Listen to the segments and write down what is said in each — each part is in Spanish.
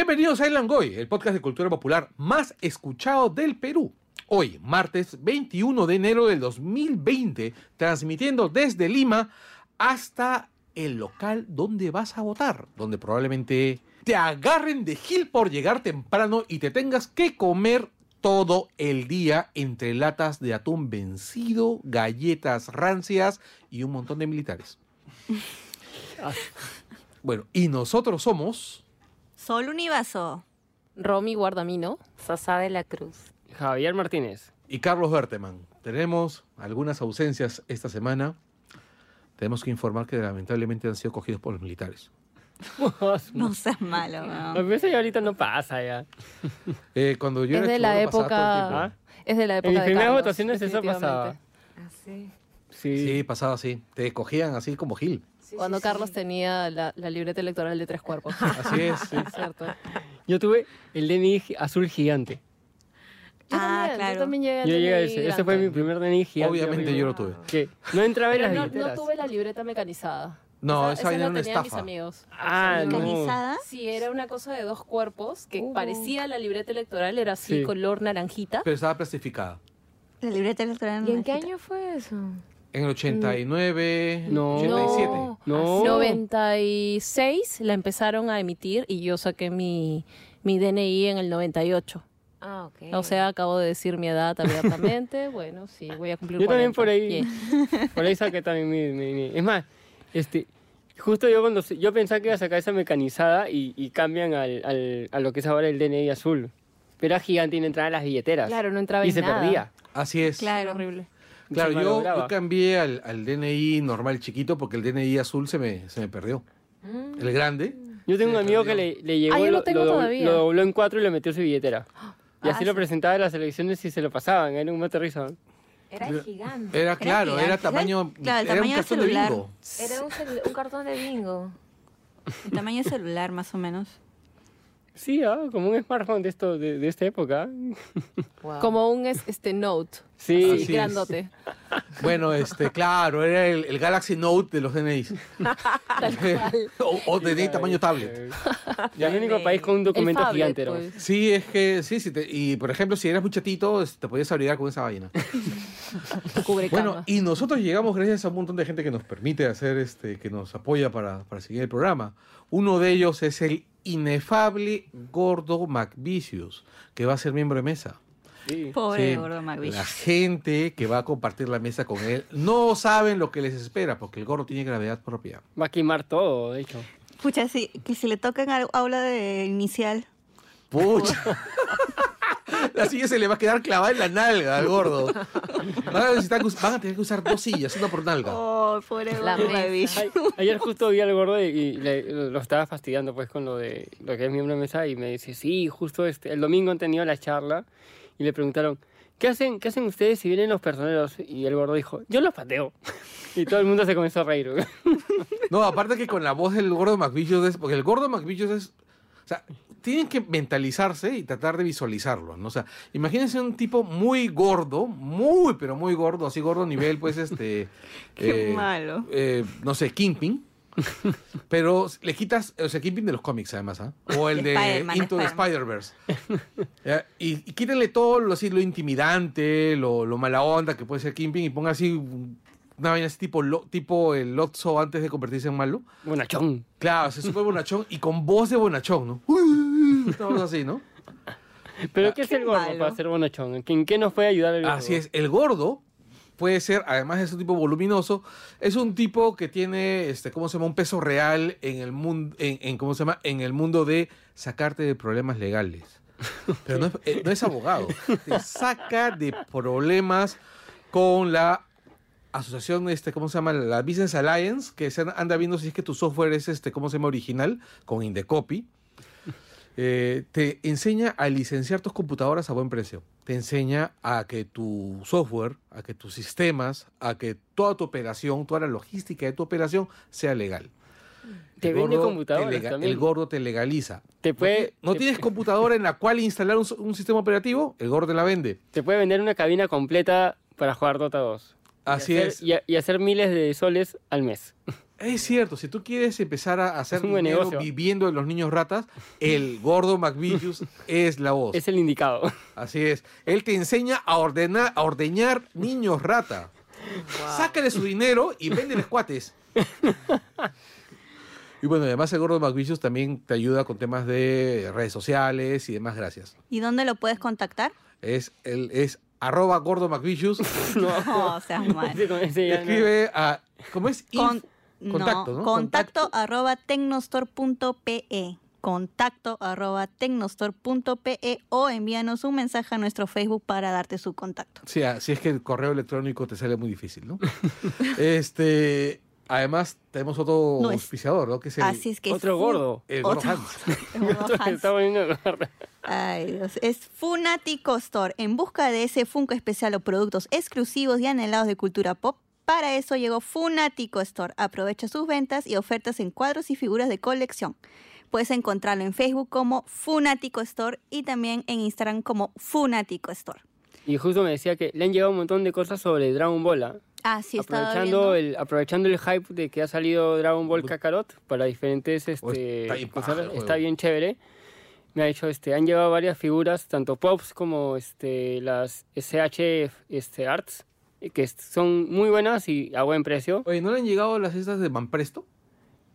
Bienvenidos a El Langoy, el podcast de cultura popular más escuchado del Perú. Hoy, martes 21 de enero del 2020, transmitiendo desde Lima hasta el local donde vas a votar, donde probablemente te agarren de gil por llegar temprano y te tengas que comer todo el día entre latas de atún vencido, galletas rancias y un montón de militares. Bueno, y nosotros somos... Sol Univaso. Romy Guardamino. Sasa de la Cruz. Javier Martínez. y Carlos Berteman. Tenemos algunas ausencias esta semana. Tenemos que informar que lamentablemente han sido cogidos por los militares. No seas malo, A weón. veces ya ahorita no pasa ya. Eh, cuando yo Es era de la época. tiempo. Es de la En época mis de primeras votaciones eso pasaba. Así. Sí. Sí, pasaba así. Te cogían así como Gil. Cuando Carlos tenía la, la libreta electoral de tres cuerpos. Así es. sí. Cierto. Yo tuve el DNI azul gigante. Yo Ah, también, claro. Yo también llegué a Yo llegué a ese. Ese fue mi primer DNI gigante. Obviamente yo lo tuve. Que no entraba en las no, tuve la libreta mecanizada. No, esa esa, la era una mis amigos. Ah, no. ¿Mecanizada? Sí, era una cosa de dos cuerpos que Uh. parecía la libreta electoral, era así, Sí. color naranjita. Pero estaba plastificada. La libreta electoral. ¿Y en qué año fue eso? En el 89, No. 87. No. 96 la empezaron a emitir y yo saqué mi, mi DNI en el 98. Ah, ok. O sea, acabo de decir mi edad abiertamente. bueno, sí, voy a cumplir Yo también 40. por ahí. Yeah. Por ahí saqué también mi, mi- mi- Es más, este, justo yo cuando yo pensaba que iba a sacar esa mecanizada y, y cambian al, al- a lo que es ahora el DNI azul. Pero era gigante y no entraba en las billeteras. Claro, no entraba Y en se nada. perdía. Así es. Claro. Horrible. Claro, yo, cambié al, al DNI normal chiquito porque el DNI azul se me, se me perdió. El grande. Yo tengo un amigo perdió. que le, le llegó, Ah, yo lo lo, tengo lo dobl- todavía. lo dobló en cuatro y lo metió en su billetera. Y Ah, así lo presentaba en las elecciones y se lo pasaban. Era un mate de risa. Era gigante. Era claro, era, tamaño. Claro, el era un tamaño cartón de celular. bingo. Era un, cel- un cartón de bingo. El tamaño de celular, más o menos. Sí, ah, como un smartphone de, esto, de, de esta época. Wow. Como un es- este note. Sí, así, es. grandote. Bueno, este, claro, era el, el Galaxy Note de los DNIs. o, o DNI tamaño tablet. Ya el único país con un documento El gigante era. pues. Sí, es que, sí, sí. te- y por ejemplo, si eras muy chatito, es- te podías abrigar con esa vaina. Tu Bueno, y nosotros llegamos gracias a un montón de gente que nos permite hacer, este, que nos apoya para, para seguir el programa. Uno de ellos es el inefable Gordo McVicious, que va a ser miembro de mesa. Sí. Pobre Sí, gordo McVish. La gente que va a compartir la mesa con él no saben lo que les espera, porque el gordo tiene gravedad propia. Va a quemar todo, de hecho. Pucha, sí, que si le tocan aula de inicial. Pucha. La silla se le va a quedar clavada en la nalga al gordo. Van a, necesitar van a tener que usar dos sillas, una por nalga. Oh, pobre La Ayer justo vi al gordo y, y le- lo estaba fastidiando pues con lo de lo que es miembro de mesa y me dice, sí, justo este, el domingo han tenido la charla y le preguntaron, ¿qué hacen, ¿qué hacen ustedes si vienen los personeros? Y el gordo dijo, yo los pateo. Y todo el mundo se comenzó a reír. No, aparte que con la voz del gordo McVicious es. Porque el gordo McVicious es. O sea, tienen que mentalizarse y tratar de visualizarlo, ¿no? O sea, imagínense un tipo muy gordo, muy, pero muy gordo, así gordo nivel, pues, este. Qué malo. eh, no sé, Kingpin. Pero le quitas, o sea, Kingpin de los cómics, además, ¿ah? O el de Spider-Man, Into the Spider-Verse. Y, y quítenle todo lo, así, lo intimidante, lo, lo mala onda que puede ser Kingpin y ponga así una vaina así tipo, lo- tipo el Lotso antes de convertirse en malo. Bonachón. Claro, se súper bonachón y con voz de bonachón, ¿no? Una cosa así, ¿no? Pero ¿qué es Qué el gordo malo. para ser bonachón? ¿En qué nos puede ayudar el gordo? Así es, el gordo puede ser, además de ser un tipo voluminoso, es un tipo que tiene, este, ¿cómo se llama? Un peso real en el mundo, en, en, ¿cómo se llama? En el mundo de sacarte de problemas legales. Pero no es, eh, no es abogado, te saca de problemas con la asociación, este, ¿cómo se llama? La Business Alliance, que se anda viendo si es que tu software es, este, ¿cómo se llama? Original, con Indecopy. Eh, te enseña a licenciar tus computadoras a buen precio. Te enseña a que tu software, a que tus sistemas, a que toda tu operación, toda la logística de tu operación sea legal. Te El vende computadoras te también. El gordo te legaliza. Te puede, ¿No te- tienes computadora en la cual instalar un, un sistema operativo? El gordo te la vende. te puede vender una cabina completa para jugar Dota 2. Y Así hacer- es. Y, y hacer miles de soles al mes. Es cierto, si tú quieres empezar a hacer un buen dinero negocio. viviendo de los niños ratas, el gordo McVicious es la voz. Es el indicado. Así es. Él te enseña a ordenar, a ordeñar niños rata. Sácale su dinero y véndeles cuates. y bueno, además el gordo McVicious también te ayuda con temas de redes sociales y demás gracias. ¿Y dónde lo puedes contactar? Es, el, es arroba gordo McVicious. No, mal. Ese ya no. Escribe a... ¿Cómo es? Con- contacto, ¿no? Contacto arroba tecnostore.pe. Contacto arroba tecnostore.pe o envíanos un mensaje a nuestro Facebook para darte su contacto. Sí, ah, si es que el correo electrónico te sale muy difícil, ¿no? este, además tenemos otro No es- auspiciador, ¿no? Que es el, Así es que Otro gordo. el gordo otro- Hans. el gordo Se Hans. Ay, Dios. Es Funatico Store. En busca de ese Funko especial o productos exclusivos y anhelados de cultura pop. Para eso llegó Funatico Store. Aprovecha sus ventas y ofertas en cuadros y figuras de colección. Puedes encontrarlo en Facebook como Funatico Store y también en Instagram como Funatico Store. Y justo me decía que le han llegado un montón de cosas sobre Dragon Ball. ¿ah? Ah, sí, estaba aprovechando el aprovechando el hype de que ha salido Dragon Ball Kakarot para diferentes este bien paja está bien chévere me ha dicho este han llegado varias figuras tanto pops como este las SH este arts que son muy buenas y a buen precio Oye, ¿no le han llegado las estas de Manpresto?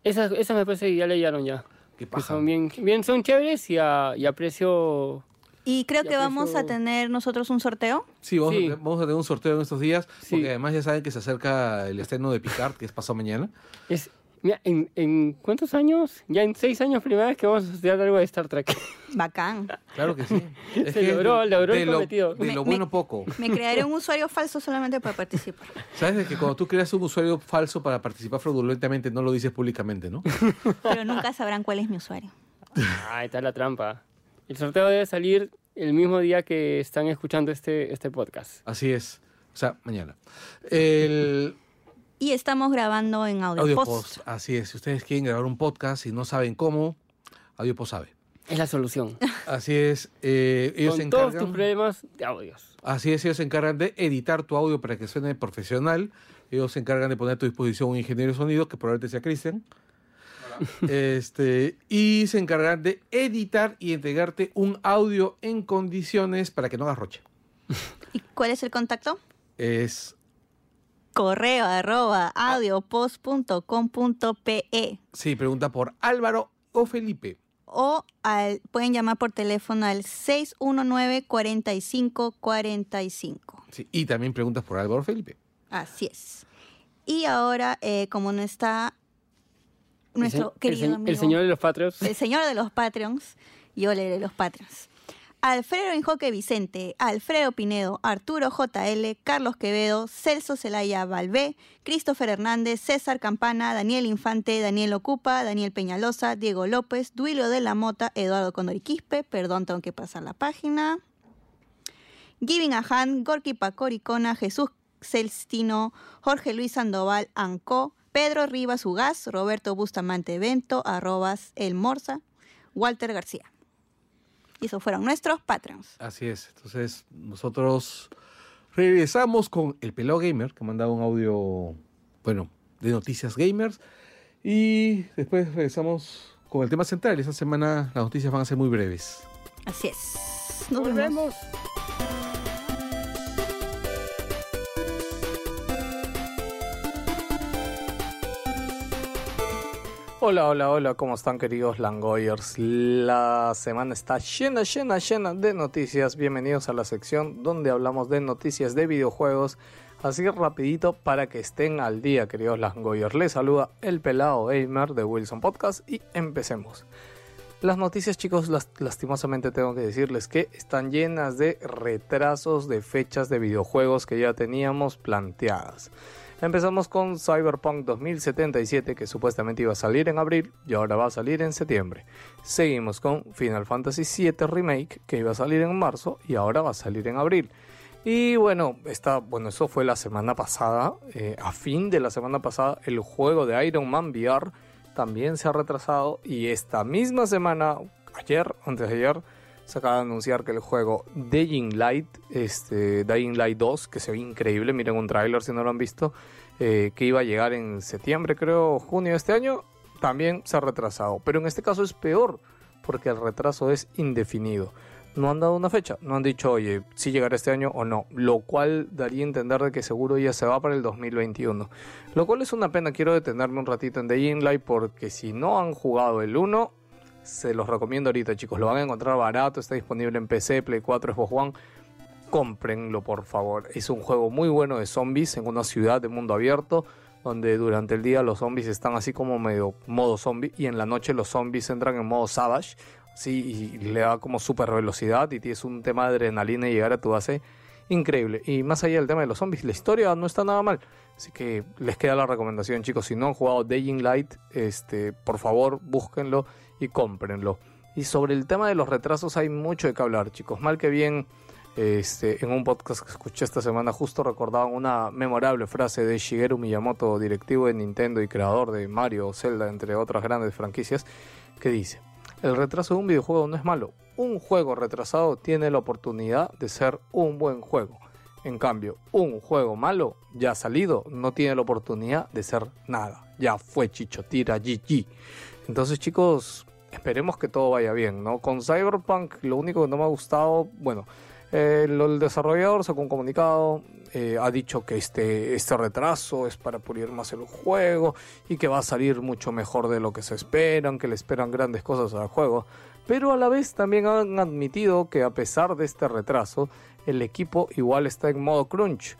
esas esas me parece que ya le llegaron ya Qué que paja. son bien bien son chéveres y a, y a precio Y creo Ya que vamos a tener nosotros un sorteo. Sí, vamos, Sí. A, vamos a tener un sorteo en estos días, Sí. porque además ya saben que se acerca el estreno de Picard, que es pasado mañana. es mira, en, en cuántos años ya en seis años primera vez que vamos a estudiar algo de Star Trek Bacán. Claro que sí. Es Se que logró- de- logró de el lo, cometido. de Me- lo me- bueno poco. Me crearé un usuario falso solamente para participar. ¿Sabes de que cuando tú creas un usuario falso para participar fraudulentamente no lo dices públicamente, no? Pero nunca sabrán cuál es mi usuario. Ah, ahí está la trampa. El sorteo debe salir el mismo día que están escuchando este, este podcast. Así es. O sea, mañana. El Y estamos grabando en audio, audio post. post. Así es. Si ustedes quieren grabar un podcast y no saben cómo, audio post sabe. Es la solución. Así es. eh, ellos se Con todos tus encargan. problemas de audios. Así es, ellos se encargan de editar tu audio para que suene profesional. Ellos se encargan de poner a tu disposición un ingeniero de sonido, que probablemente sea Cristian. Este, y se encargan de editar y entregarte un audio en condiciones para que no hagas roche. ¿Y cuál es el contacto? Es, Correo arroba audiopost.com.pe sí, pregunta por Álvaro o Felipe. o al, pueden llamar por teléfono al 619-4545. Sí, y también preguntas por Álvaro o Felipe. Así es. Y ahora, eh, como no está nuestro el, querido el, amigo... el señor de los patrios. El señor de los Patreons, yo leeré los Patreons. Alfredo Enjoque Vicente, Alfredo Pinedo, Arturo JL, Carlos Quevedo, Celso Celaya Valvé, Christopher Hernández, César Campana, Daniel Infante, Daniel Ocupa, Daniel Peñalosa, Diego López, Duilio de la Mota, Eduardo Condoriquispe, perdón, tengo que pasar la página. Giving Ahan, Gorky Pacoricona, Jesús Celstino, Jorge Luis Sandoval, Ancó, Pedro Rivas Ugaz, Roberto Bustamante Bento, arrobas El Morza, Walter García. Y esos fueron nuestros Patreons. Así es. Entonces, nosotros regresamos con el Pelado Gamer, que mandaba un audio, bueno, de noticias gamers. Y después regresamos con el tema central. Esta semana las noticias van a ser muy breves. Así es. Nos vemos. Hola, hola, hola, ¿cómo están queridos Langoyers? La semana está llena, llena, llena de noticias. Bienvenidos a la sección donde hablamos de noticias de videojuegos. Así rapidito para que estén al día, queridos Langoyers. Les saluda el pelado gamer de Wilson Podcast y empecemos. Las noticias, chicos, las- lastimosamente tengo que decirles que están llenas de retrasos de fechas de videojuegos que ya teníamos planteadas. Empezamos con Cyberpunk 2077, que supuestamente iba a salir en abril y ahora va a salir en septiembre. Seguimos con Final Fantasy VII Remake, que iba a salir en marzo y ahora va a salir en abril. Y bueno, esta, bueno, eso fue la semana pasada. eh, a fin de la semana pasada, el juego de Iron Man VR también se ha retrasado. Y esta misma semana, ayer, antes de ayer, se acaba de anunciar que el juego Dying Light, este, Dying Light 2, que se ve increíble, miren un tráiler si no lo han visto, eh, que iba a llegar en septiembre, creo, junio de este año, también se ha retrasado. Pero en este caso es peor, porque el retraso es indefinido. No han dado una fecha, no han dicho, oye, si llegará este año o no, lo cual daría a entender de que seguro ya se va para el 2021. Lo cual es una pena, quiero detenerme un ratito en Dying Light porque si no han jugado el 1, se los recomiendo ahorita, chicos. Lo van a encontrar barato, está disponible en PC, Play 4, Xbox One. Cómprenlo, por favor. Es un juego muy bueno de zombies en una ciudad de mundo abierto, donde durante el día los zombies están así como medio modo zombie y en la noche los zombies entran en modo savage, sí, y le da como super velocidad y tienes un tema de adrenalina y llegar a tu base increíble. Y más allá del tema de los zombies, la historia no está nada mal. Así que les queda la recomendación, chicos. Si no han jugado Dying Light, este, por favor, búsquenlo y cómprenlo. Y sobre el tema de los retrasos hay mucho de qué hablar, chicos. Mal que bien, este, en un podcast que escuché esta semana justo recordaban una memorable frase de Shigeru Miyamoto, directivo de Nintendo y creador de Mario, Zelda, entre otras grandes franquicias, que dice, el retraso de un videojuego no es malo. Un juego retrasado tiene la oportunidad de ser un buen juego. En cambio, un juego malo ya salido no tiene la oportunidad de ser nada. Ya fue Chicho, tira GG. Entonces, chicos, esperemos que todo vaya bien, ¿no? Con Cyberpunk, lo único que no me ha gustado, bueno, eh, el desarrollador sacó un comunicado, eh, ha dicho que este, este retraso es para pulir más el juego y que va a salir mucho mejor de lo que se esperan, que le esperan grandes cosas al juego. Pero a la vez también han admitido que a pesar de este retraso, el equipo igual está en modo crunch.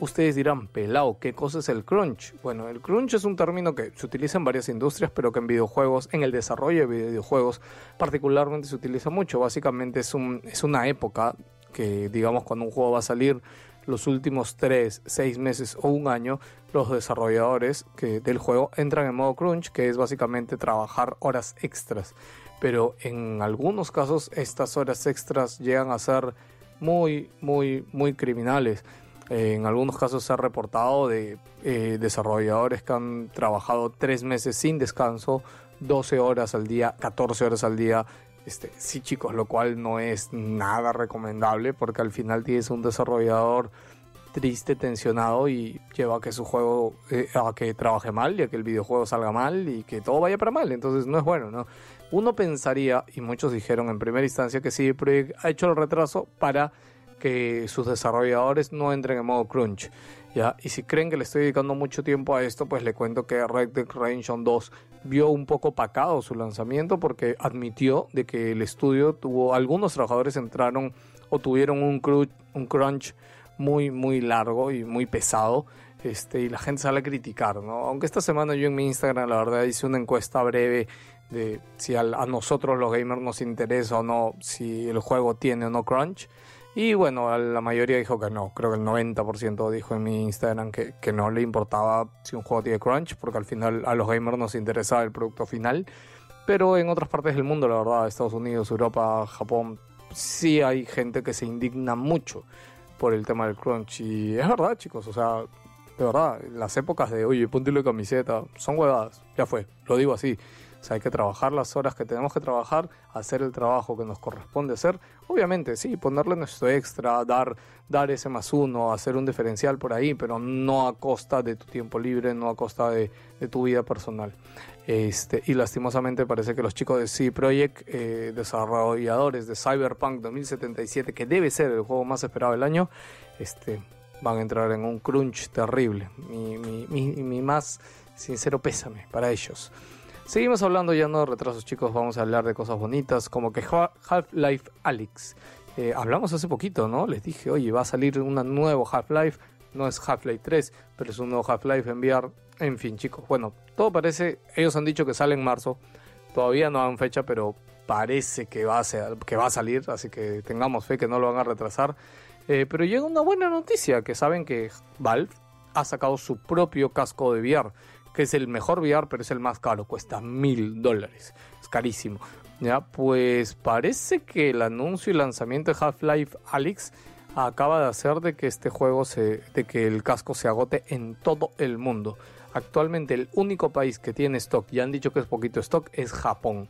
Ustedes dirán, pelao, ¿qué cosa es el crunch? Bueno, el crunch es un término que se utiliza en varias industrias, pero que en videojuegos, en el desarrollo de videojuegos, particularmente se utiliza mucho. Básicamente es, un, es una época que, digamos, cuando un juego va a salir, los últimos 3, 6 meses o un año, los desarrolladores del juego entran en modo crunch, que es básicamente trabajar horas extras. Pero en algunos casos estas horas extras llegan a ser muy, muy, muy criminales. Eh, en algunos casos se ha reportado de eh, desarrolladores que han trabajado tres meses sin descanso, 12 horas al día, 14 horas al día. Este, sí, chicos, lo cual no es nada recomendable porque al final tienes un desarrollador triste, tensionado y lleva a que su juego, eh, a que trabaje mal y a que el videojuego salga mal y que todo vaya para mal. Entonces no es bueno, ¿no? Uno pensaría, y muchos dijeron en primera instancia que sí, Projekt ha hecho el retraso para que sus desarrolladores no entren en modo crunch. ¿ya? Y si creen que le estoy dedicando mucho tiempo a esto, pues le cuento que Red Dead Redemption 2 vio un poco pacado su lanzamiento porque admitió de que el estudio tuvo, algunos trabajadores entraron o tuvieron un crunch, un crunch muy, muy largo y muy pesado. Este, y la gente sale a criticar, ¿no? Aunque esta semana yo en mi Instagram, la verdad, hice una encuesta breve de si a, nosotros los gamers nos interesa o no, si el juego tiene o no crunch. Y bueno, la mayoría dijo que no, creo que el 90% dijo en mi Instagram que, que no le importaba si un juego tiene crunch, porque al final a los gamers nos interesa el producto final. Pero en otras partes del mundo, la verdad, Estados Unidos, Europa, Japón, sí hay gente que se indigna mucho por el tema del crunch. Y es verdad, chicos, o sea, de verdad, las épocas de, oye, ponte la camiseta, son huevadas, ya fue, lo digo así. O sea, hay que trabajar las horas que tenemos que trabajar, hacer el trabajo que nos corresponde hacer. Obviamente, sí, ponerle nuestro extra, dar, dar ese más uno, hacer un diferencial por ahí, pero no a costa de tu tiempo libre, no a costa de, de tu vida personal. Este, y lastimosamente parece que los chicos de C Project, eh, desarrolladores de Cyberpunk 2077, que debe ser el juego más esperado del año, este, van a entrar en un crunch terrible. Mi, mi, mi, mi más sincero pésame para ellos. Seguimos hablando ya no de retrasos, chicos. Vamos a hablar de cosas bonitas, como que Ha- Half-Life Alyx. Eh, hablamos hace poquito, ¿no? Les dije, oye, va a salir un nuevo Half-Life. No es Half-Life 3, pero es un nuevo Half-Life en VR. En fin, chicos. Bueno, todo parece. Ellos han dicho que sale en marzo. Todavía no dan fecha, pero parece que va, a ser- que va a salir, así que tengamos fe que no lo van a retrasar. Eh, pero llega una buena noticia, que saben que Valve ha sacado su propio casco de VR, que es el mejor VR, pero es el más caro, cuesta mil dólares, es carísimo. Ya, pues parece que el anuncio y lanzamiento de Half-Life Alyx acaba de hacer de que este juego se, de que el casco se agote en todo el mundo. Actualmente el único país que tiene stock, y han dicho que es poquito stock, es Japón.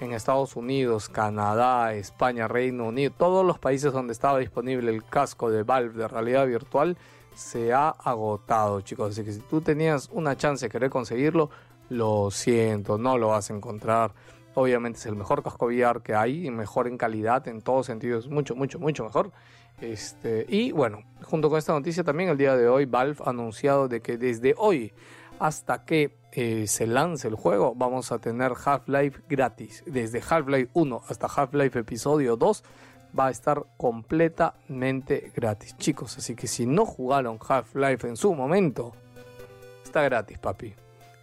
En Estados Unidos, Canadá, España, Reino Unido, todos los países donde estaba disponible el casco de Valve de realidad virtual se ha agotado, chicos. Así que si tú tenías una chance de querer conseguirlo, lo siento, no lo vas a encontrar. Obviamente es el mejor casco VR que hay, y mejor en calidad, en todos sentidos, mucho, mucho, mucho mejor. Este, y bueno, junto con esta noticia también el día de hoy Valve ha anunciado de que desde hoy hasta que eh, se lance el juego vamos a tener Half-Life gratis. Desde Half-Life 1 hasta Half-Life episodio 2 va a estar completamente gratis, chicos. Así que si no jugaron Half-Life en su momento, está gratis, papi.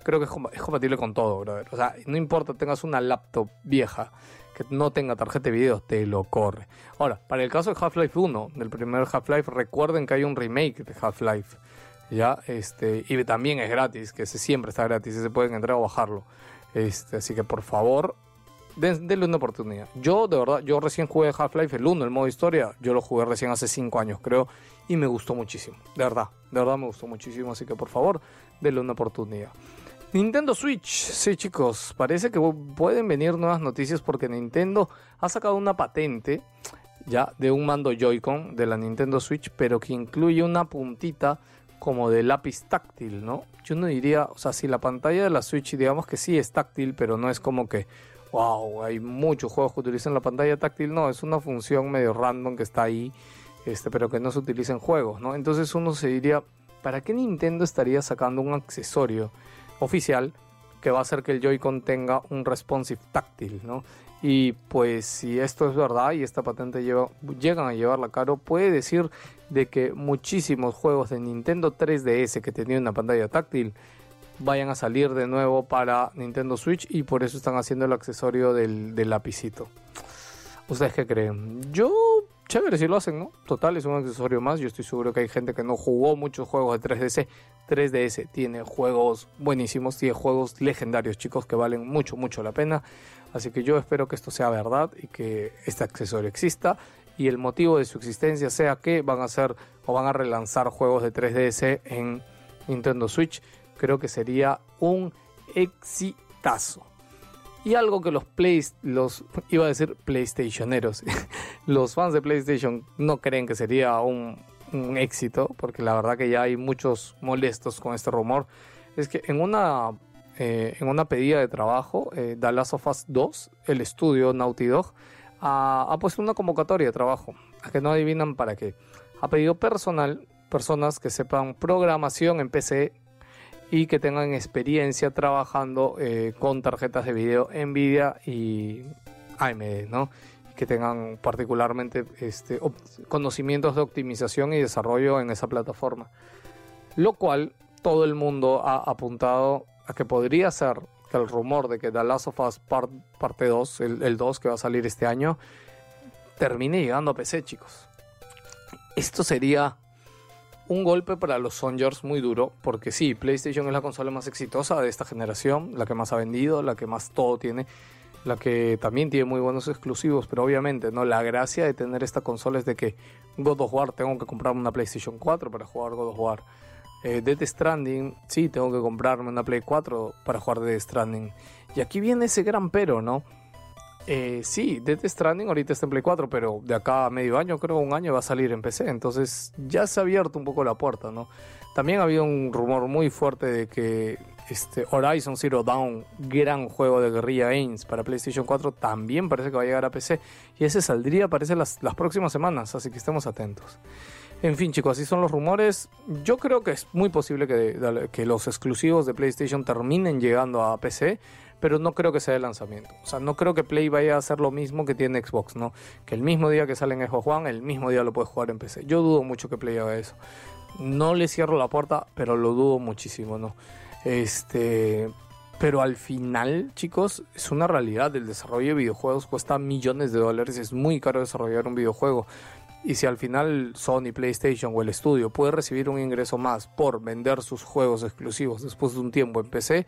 Creo que es, com- es compatible con todo, brother. O sea, no importa, tengas una laptop vieja que no tenga tarjeta de video, te lo corre. Ahora, para el caso de Half-Life 1, del primer Half-Life, recuerden que hay un remake de Half-Life. Ya, este, y también es gratis, que siempre está gratis, y se pueden entrar o bajarlo. Este, así que por favor, den- denle una oportunidad. Yo, de verdad, yo recién jugué Half-Life el 1, el modo historia. Yo lo jugué recién hace 5 años, creo. Y me gustó muchísimo. De verdad, de verdad me gustó muchísimo. Así que por favor, denle una oportunidad. Nintendo Switch. Sí, chicos, parece que pueden venir nuevas noticias porque Nintendo ha sacado una patente ya de un mando Joy-Con de la Nintendo Switch, pero que incluye una puntita como de lápiz táctil, ¿no? Yo no diría, o sea, si la pantalla de la Switch, digamos que sí es táctil, pero no es como que, wow, hay muchos juegos que utilizan la pantalla táctil, no, es una función medio random que está ahí, este, pero que no se utiliza en juegos, ¿no? Entonces uno se diría, ¿para qué Nintendo estaría sacando un accesorio oficial que va a hacer que el Joy-Con tenga un responsive táctil, ¿no? Y pues si esto es verdad y esta patente llegan a llevarla caro, puede decir de que muchísimos juegos de Nintendo 3DS que tenían una pantalla táctil vayan a salir de nuevo para Nintendo Switch y por eso están haciendo el accesorio del, del lapicito. ¿Ustedes qué creen? Yo, chévere si lo hacen, ¿no? Total, es un accesorio más. Yo estoy seguro que hay gente que no jugó muchos juegos de 3DS. 3DS tiene juegos buenísimos, tiene juegos legendarios, chicos, que valen mucho, mucho la pena. Así que yo espero que esto sea verdad y que este accesorio exista. Y el motivo de su existencia sea que van a hacer o van a relanzar juegos de 3DS en Nintendo Switch. Creo que sería un exitazo. Y algo que los Play, los iba a decir PlayStationeros, los fans de PlayStation no creen que sería un, éxito, porque la verdad que ya hay muchos molestos con este rumor. Es que en una, eh, en una pedida de trabajo, eh, The Last of Us 2, el estudio Naughty Dog, ha puesto una convocatoria de trabajo, a que no adivinan para qué. Ha pedido personal, personas que sepan programación en PC y que tengan experiencia trabajando eh, con tarjetas de video Nvidia y AMD, ¿no? Que tengan particularmente este, conocimientos de optimización y desarrollo en esa plataforma. Lo cual todo el mundo ha apuntado a que podría ser que el rumor de que The Last of Us Part- parte 2, el, el 2 que va a salir este año, termine llegando a PC, chicos. Esto sería un golpe para los Songers muy duro, porque sí, PlayStation es la consola más exitosa de esta generación, la que más ha vendido, la que más todo tiene, la que también tiene muy buenos exclusivos, pero obviamente no la gracia de tener esta consola es de que God of War tengo que comprarme una PlayStation 4 para jugar God of War. Eh, Death Stranding, sí, tengo que comprarme una Play 4 para jugar Death Stranding. Y aquí viene ese gran pero, ¿no? Eh, sí, Death Stranding ahorita está en Play 4, pero de acá a medio año, creo un año, va a salir en PC. Entonces ya se ha abierto un poco la puerta, ¿no? También había un rumor muy fuerte de que este Horizon Zero Dawn, gran juego de Guerrilla Games para PlayStation 4, también parece que va a llegar a PC. Y ese saldría, parece, las, próximas semanas, así que estemos atentos. En fin, chicos, así son los rumores. Yo creo que es muy posible que los exclusivos de PlayStation terminen llegando a PC, pero no creo que sea el lanzamiento. O sea, no creo que Play vaya a hacer lo mismo que tiene Xbox, ¿no? Que el mismo día que sale en Xbox el mismo día lo puedes jugar en PC. Yo dudo mucho que Play haga eso. No le cierro la puerta, pero lo dudo muchísimo, ¿no? Este. pero al final, chicos, es una realidad. El desarrollo de videojuegos cuesta millones de dólares. Es muy caro desarrollar un videojuego. Y si al final Sony, PlayStation o el estudio puede recibir un ingreso más por vender sus juegos exclusivos después de un tiempo en PC,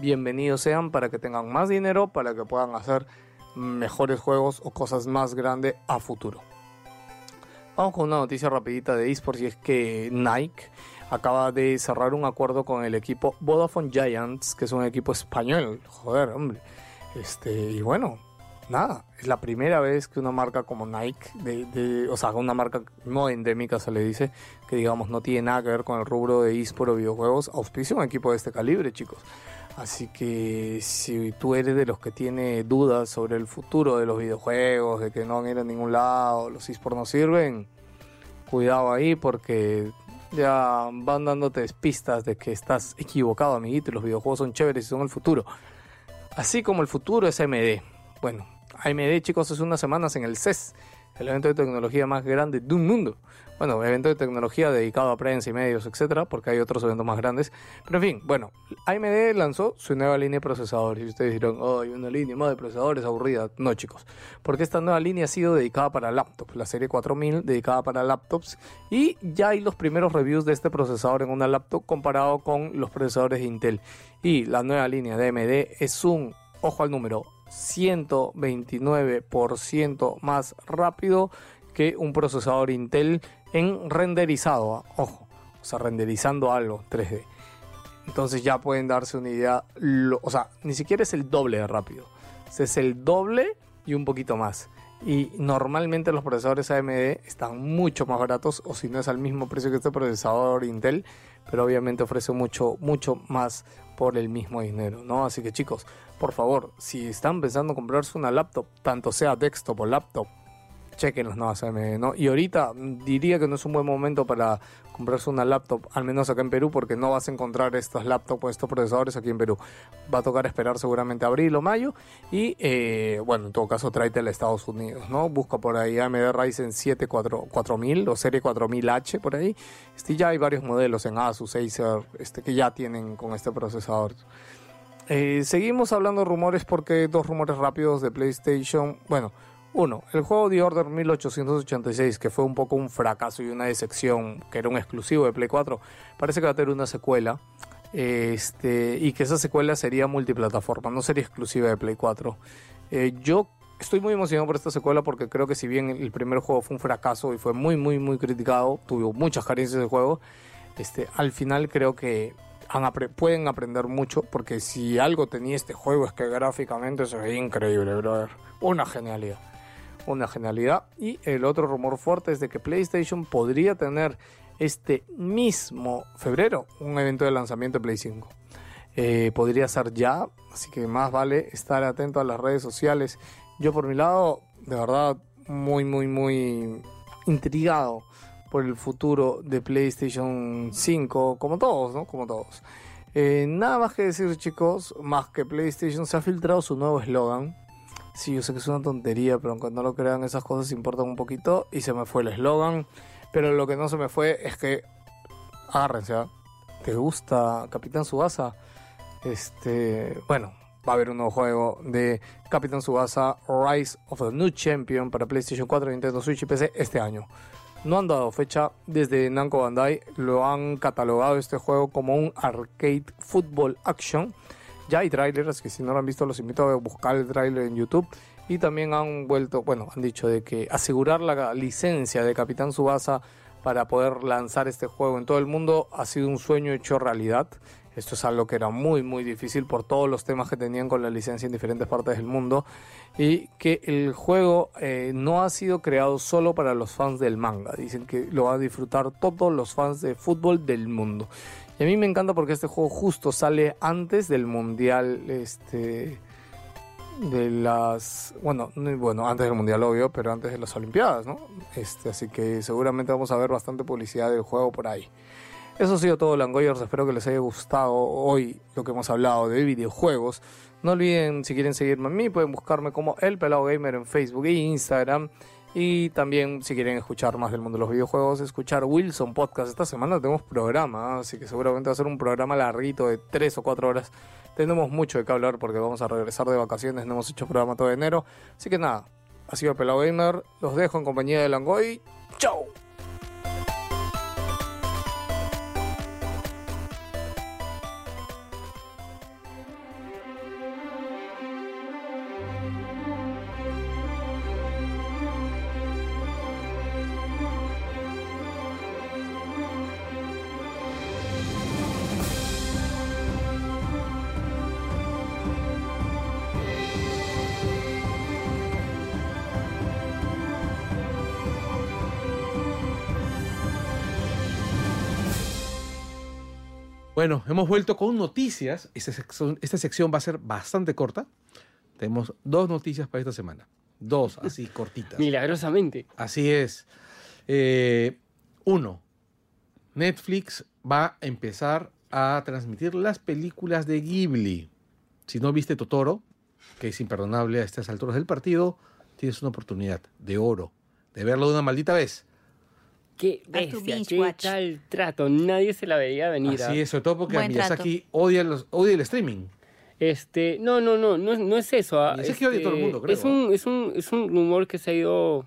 bienvenidos sean para que tengan más dinero, para que puedan hacer mejores juegos o cosas más grandes a futuro. Vamos con una noticia rapidita de esports y es que Nike acaba de cerrar un acuerdo con el equipo Vodafone Giants, que es un equipo español. Joder, hombre. Este, y bueno, nada, es la primera vez que una marca como Nike, o sea, una marca no endémica se le dice, que digamos no tiene nada que ver con el rubro de eSport o videojuegos, auspicia un equipo de este calibre, chicos. Así que si tú eres de los que tiene dudas sobre el futuro de los videojuegos, de que no van a ir a ningún lado, los eSports no sirven, cuidado ahí porque ya van dándote pistas de que estás equivocado, amiguito, y los videojuegos son chéveres y son el futuro. Así como el futuro es AMD. Bueno, AMD, chicos, hace unas semanas en el CES, el evento de tecnología más grande de un mundo. Bueno, evento de tecnología dedicado a prensa y medios, etcétera, porque hay otros eventos más grandes. Pero en fin, bueno, AMD lanzó su nueva línea de procesadores. Y ustedes dirán, oh, una línea más de procesadores aburrida. No, chicos, porque esta nueva línea ha sido dedicada para laptops, la serie 4000 dedicada para laptops. Y ya hay los primeros reviews de este procesador en una laptop comparado con los procesadores de Intel. Y la nueva línea de AMD es un, ojo al número, 129% más rápido que un procesador Intel en renderizado, ojo, o sea, renderizando algo 3D. Entonces ya pueden darse una idea, o sea, ni siquiera es el doble de rápido, es el doble y un poquito más. Y normalmente los procesadores AMD están mucho más baratos, o si no es al mismo precio que este procesador Intel, pero obviamente ofrece mucho, mucho más por el mismo dinero, ¿no? Así que chicos, por favor, si están pensando en comprarse una laptop, tanto sea desktop o laptop, chequen las nuevas AMD, ¿no? Y ahorita diría que no es un buen momento para comprarse una laptop, al menos acá en Perú, porque no vas a encontrar estas laptops o estos procesadores aquí en Perú. Va a tocar esperar seguramente abril o mayo y, eh, bueno, en todo caso, tráete a Estados Unidos, ¿no? Busca por ahí AMD Ryzen 7 4000 o serie 4000H por ahí. Este, ya hay varios modelos en Asus, Acer, este, que ya tienen con este procesador. Eh, seguimos hablando de rumores porque dos rumores rápidos de PlayStation, bueno, uno, el juego The Order 1886, que fue un poco un fracaso y una decepción, que era un exclusivo de Play 4, parece que va a tener una secuela. Este, y que esa secuela sería multiplataforma, no sería exclusiva de Play 4. Eh, yo estoy muy emocionado por esta secuela porque creo que si bien el primer juego fue un fracaso y fue muy, muy, muy criticado, tuvo muchas carencias de juego, este, al final creo que pueden aprender mucho porque si algo tenía este juego es que gráficamente se ve increíble, brother. Una genialidad una genialidad. Y el otro rumor fuerte es de que PlayStation podría tener este mismo febrero un evento de lanzamiento de Play 5. Eh, podría ser ya, así que más vale estar atento a las redes sociales. Yo por mi lado, de verdad, muy, muy, muy intrigado por el futuro de PlayStation 5, como todos, ¿no? Como todos. Eh, nada más que decir, chicos, más que PlayStation se ha filtrado su nuevo eslogan Sí, yo sé que es una tontería, pero aunque no lo crean, esas cosas importan un poquito. Y se me fue el eslogan. Pero lo que no se me fue es que. Agárrense, ¿ah? ¿Te gusta Capitán Subasa? Este. Bueno, va a haber un nuevo juego de Capitán Subasa Rise of the New Champion para PlayStation 4, Nintendo Switch y PC este año. No han dado fecha desde Namco Bandai, lo han catalogado este juego como un arcade football action ya hay trailers que si no lo han visto los invito a buscar el trailer en YouTube. Y también han vuelto, bueno, han dicho de que asegurar la licencia de Capitán Subasa para poder lanzar este juego en todo el mundo ha sido un sueño hecho realidad. Esto es algo que era muy muy difícil por todos los temas que tenían con la licencia en diferentes partes del mundo y que el juego eh, no ha sido creado solo para los fans del manga. Dicen que lo van a disfrutar todos los fans de fútbol del mundo. Y a mí me encanta porque este juego justo sale antes del mundial, este, de las, bueno, bueno, antes del mundial obvio, pero antes de las olimpiadas, ¿no? Este, así que seguramente vamos a ver bastante publicidad del juego por ahí. Eso ha sido todo, Langoyers. Espero que les haya gustado hoy lo que hemos hablado de videojuegos. No olviden, si quieren seguirme a mí, pueden buscarme como El Pelado Gamer en Facebook e Instagram. Y también, si quieren escuchar más del mundo de los videojuegos, escuchar Wilson Podcast. Esta semana tenemos programa, así que seguramente va a ser un programa larguito de 3 o 4 horas tenemos mucho de qué hablar porque vamos a regresar de vacaciones, no hemos hecho programa todo enero. Así que nada, ha sido Pelado Gamer, los dejo en compañía de Langoy. ¡Chao! Bueno, hemos vuelto con noticias. Esta sección, esta sección va a ser bastante corta. Tenemos dos noticias para esta semana. Dos, así cortitas. Milagrosamente. Así es. Eh, uno, Netflix va a empezar a transmitir las películas de Ghibli. Si no viste Totoro, que es imperdonable a estas alturas del partido, tienes una oportunidad de oro de verlo de una maldita vez. Qué bestia, qué watch. tal trato. Nadie se la veía venir. Así ¿ah? es, sobre todo porque a Miyazaki odia, los, odia el streaming. Este, no, no, no, no, es- no es eso. ah, Miyazaki odia a todo el este, mundo, creo, Es un, es un, es un rumor que se ha ido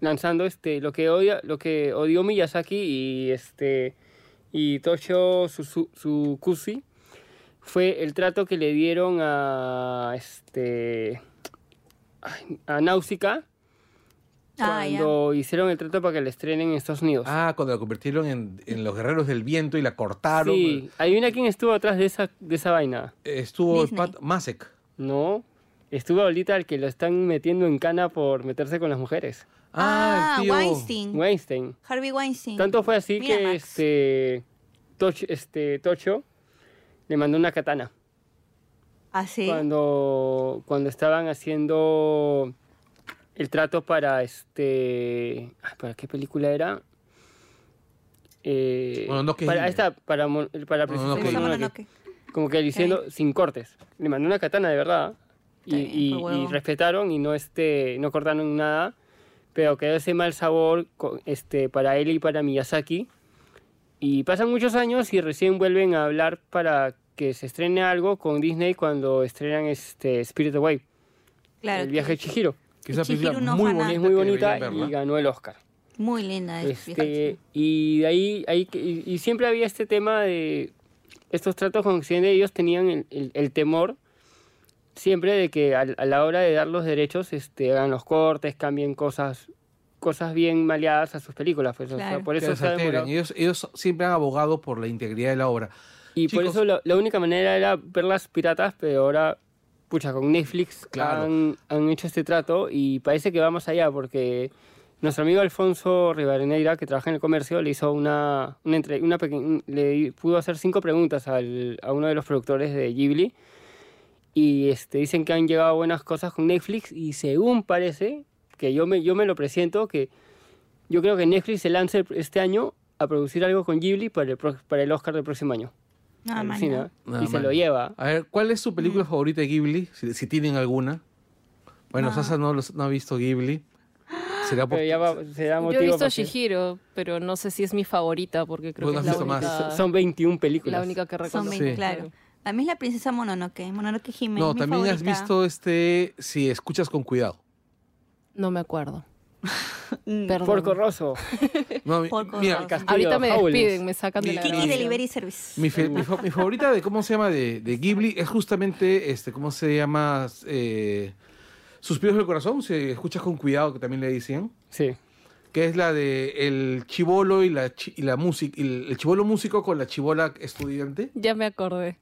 lanzando, este, lo que odia, lo que odió Miyazaki y este y Toshio Sukushi fue el trato que le dieron a este a Náusica Ah, ya. cuando hicieron el trato para que la estrenen en Estados Unidos. Ah, cuando la convirtieron en, en los guerreros del viento y la cortaron. sí, adivina quién estuvo atrás de esa, de esa vaina. Estuvo Disney. Pat Masek. No, estuvo ahorita el que lo están metiendo en cana por meterse con las mujeres. Ah, el tío. Weinstein. Weinstein. Harvey Weinstein. Tanto fue así que este, Toch- este Tocho le mandó una katana ¿Ah, sí? cuando, cuando estaban haciendo el trato para este. ¿Para qué película era? Eh, Mononoke para esta, para, para Mononoke. Mononoke. Mononoke. como que diciendo sin cortes. Le mandó una katana de verdad y, y- y respetaron y no este no cortaron nada, pero quedó ese mal sabor este para él y para Miyazaki. Y pasan muchos años y recién vuelven a hablar para que se estrene algo con Disney cuando estrenan este Spirit Away, Claro. el viaje de Chihiro. Que es una Chihiro película muy bonita. Es muy bonita deberían y ganó el Oscar. Muy linda. es Este, y de ahí, ahí y, y siempre había este tema de estos tratos con Occidente, ellos tenían el, el- el temor siempre de que a, la hora de dar los derechos este, hagan los cortes, cambien cosas cosas bien maleadas a sus películas. Pues, o sea, Claro. por eso se ellos, ellos siempre han abogado por la integridad de la obra. Y por eso la, la única manera era verlas piratas, pero ahora, pucha, con Netflix Claro. han, han hecho este trato y parece que va más allá porque nuestro amigo Alfonso Rivadeneira, que trabaja en el comercio, le hizo una, una, entre- una le pudo hacer cinco preguntas al- a uno de los productores de Ghibli y este, dicen que han llegado buenas cosas con Netflix y según parece, que yo me, yo me lo presiento, que yo creo que Netflix se lanza este año a producir algo con Ghibli para el, para el Oscar del próximo año. Ah. Ah, y se lo lleva. A ver, ¿cuál es su Mm. película favorita de Ghibli? Si, si tienen alguna. Bueno, No. Sasa no, los- no ha visto Ghibli. Será por... Va, Yo he visto Shihiro, pero no sé si es mi favorita porque creo que es la más. Son- Son 21 películas. la única que Son reconozco. 20, Sí. claro. A mí es la princesa Mononoke. Mononoke Hime. No, es mi también has visto este... Si escuchas con cuidado. No me acuerdo. Mm. Perdón. Porco Rosso. No, mi- Porco mira, Rosso. Ahorita me despiden, me sacan de la Kiki. Delivery Service. Mi, fe- mi fa- mi favorita de cómo se llama de, de Ghibli es justamente este cómo se llama eh, Suspiros del corazón si escuchas con cuidado que también le decían Sí. que es la de el chivolo y la chi- y la música el, el chivolo músico con la chivola estudiante Ya me acordé.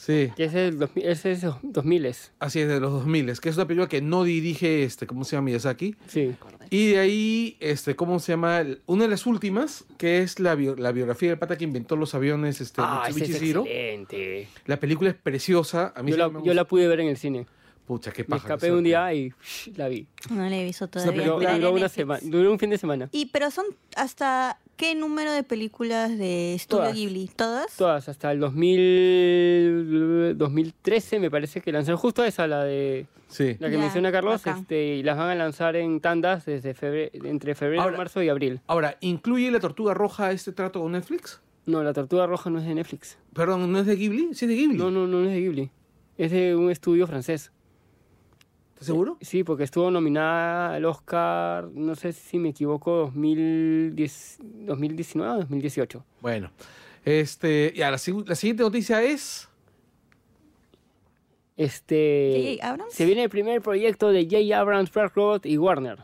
Sí Que ese es el 2000, ese es 2000 así es de los 2000 que es una película que no dirige este cómo se llama Miyazaki Sí. y de ahí este cómo se llama una de las últimas que es la, bio- la biografía del pata que inventó los aviones este Ah, es excelente. la película es preciosa a mí Yo la, me yo la pude ver en el cine. Pucha, qué Me paja. escapé esa un día y shh, la vi. No la he visto todavía. Duró, una semana, duró un fin de semana. Y pero son hasta qué número de películas de Estudio Todas. Ghibli? ¿Todas? Todas, hasta el 2000, 2013 me parece que lanzaron justo esa, la de Sí. la que Ya, menciona Carlos, este, y las van a lanzar en tandas desde febrero, entre febrero, Ahora- marzo y abril. Ahora, ¿incluye la tortuga roja este trato con Netflix? No, La Tortuga Roja no es de Netflix. Perdón, ¿no es de Ghibli? ¿Sí es de Ghibli? No, no, no es de Ghibli. Es de un estudio francés. ¿Estás seguro? Sí, porque estuvo nominada al Oscar, no sé si me equivoco, 2010, 2019 o 2018. Bueno, este, ya, la, la siguiente noticia es... Este, J.J. Abrams. se viene el primer proyecto de J. Abrams, Park Robot y Warner.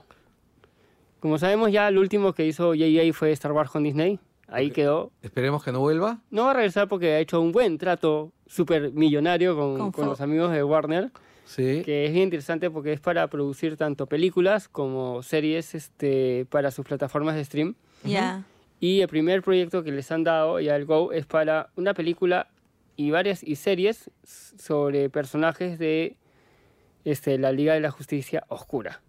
Como sabemos ya, el último que hizo J.J. fue Star Wars con Disney. Ahí quedó. Esperemos que no vuelva. No va a regresar porque ha hecho un buen trato súper millonario con, Con los amigos de Warner. Sí. que es bien interesante porque es para producir tanto películas como series este, para sus plataformas de stream. Ya. Y el primer proyecto que les han dado, ya el Go, es para una película y varias y series sobre personajes de este, la Liga de la Justicia Oscura.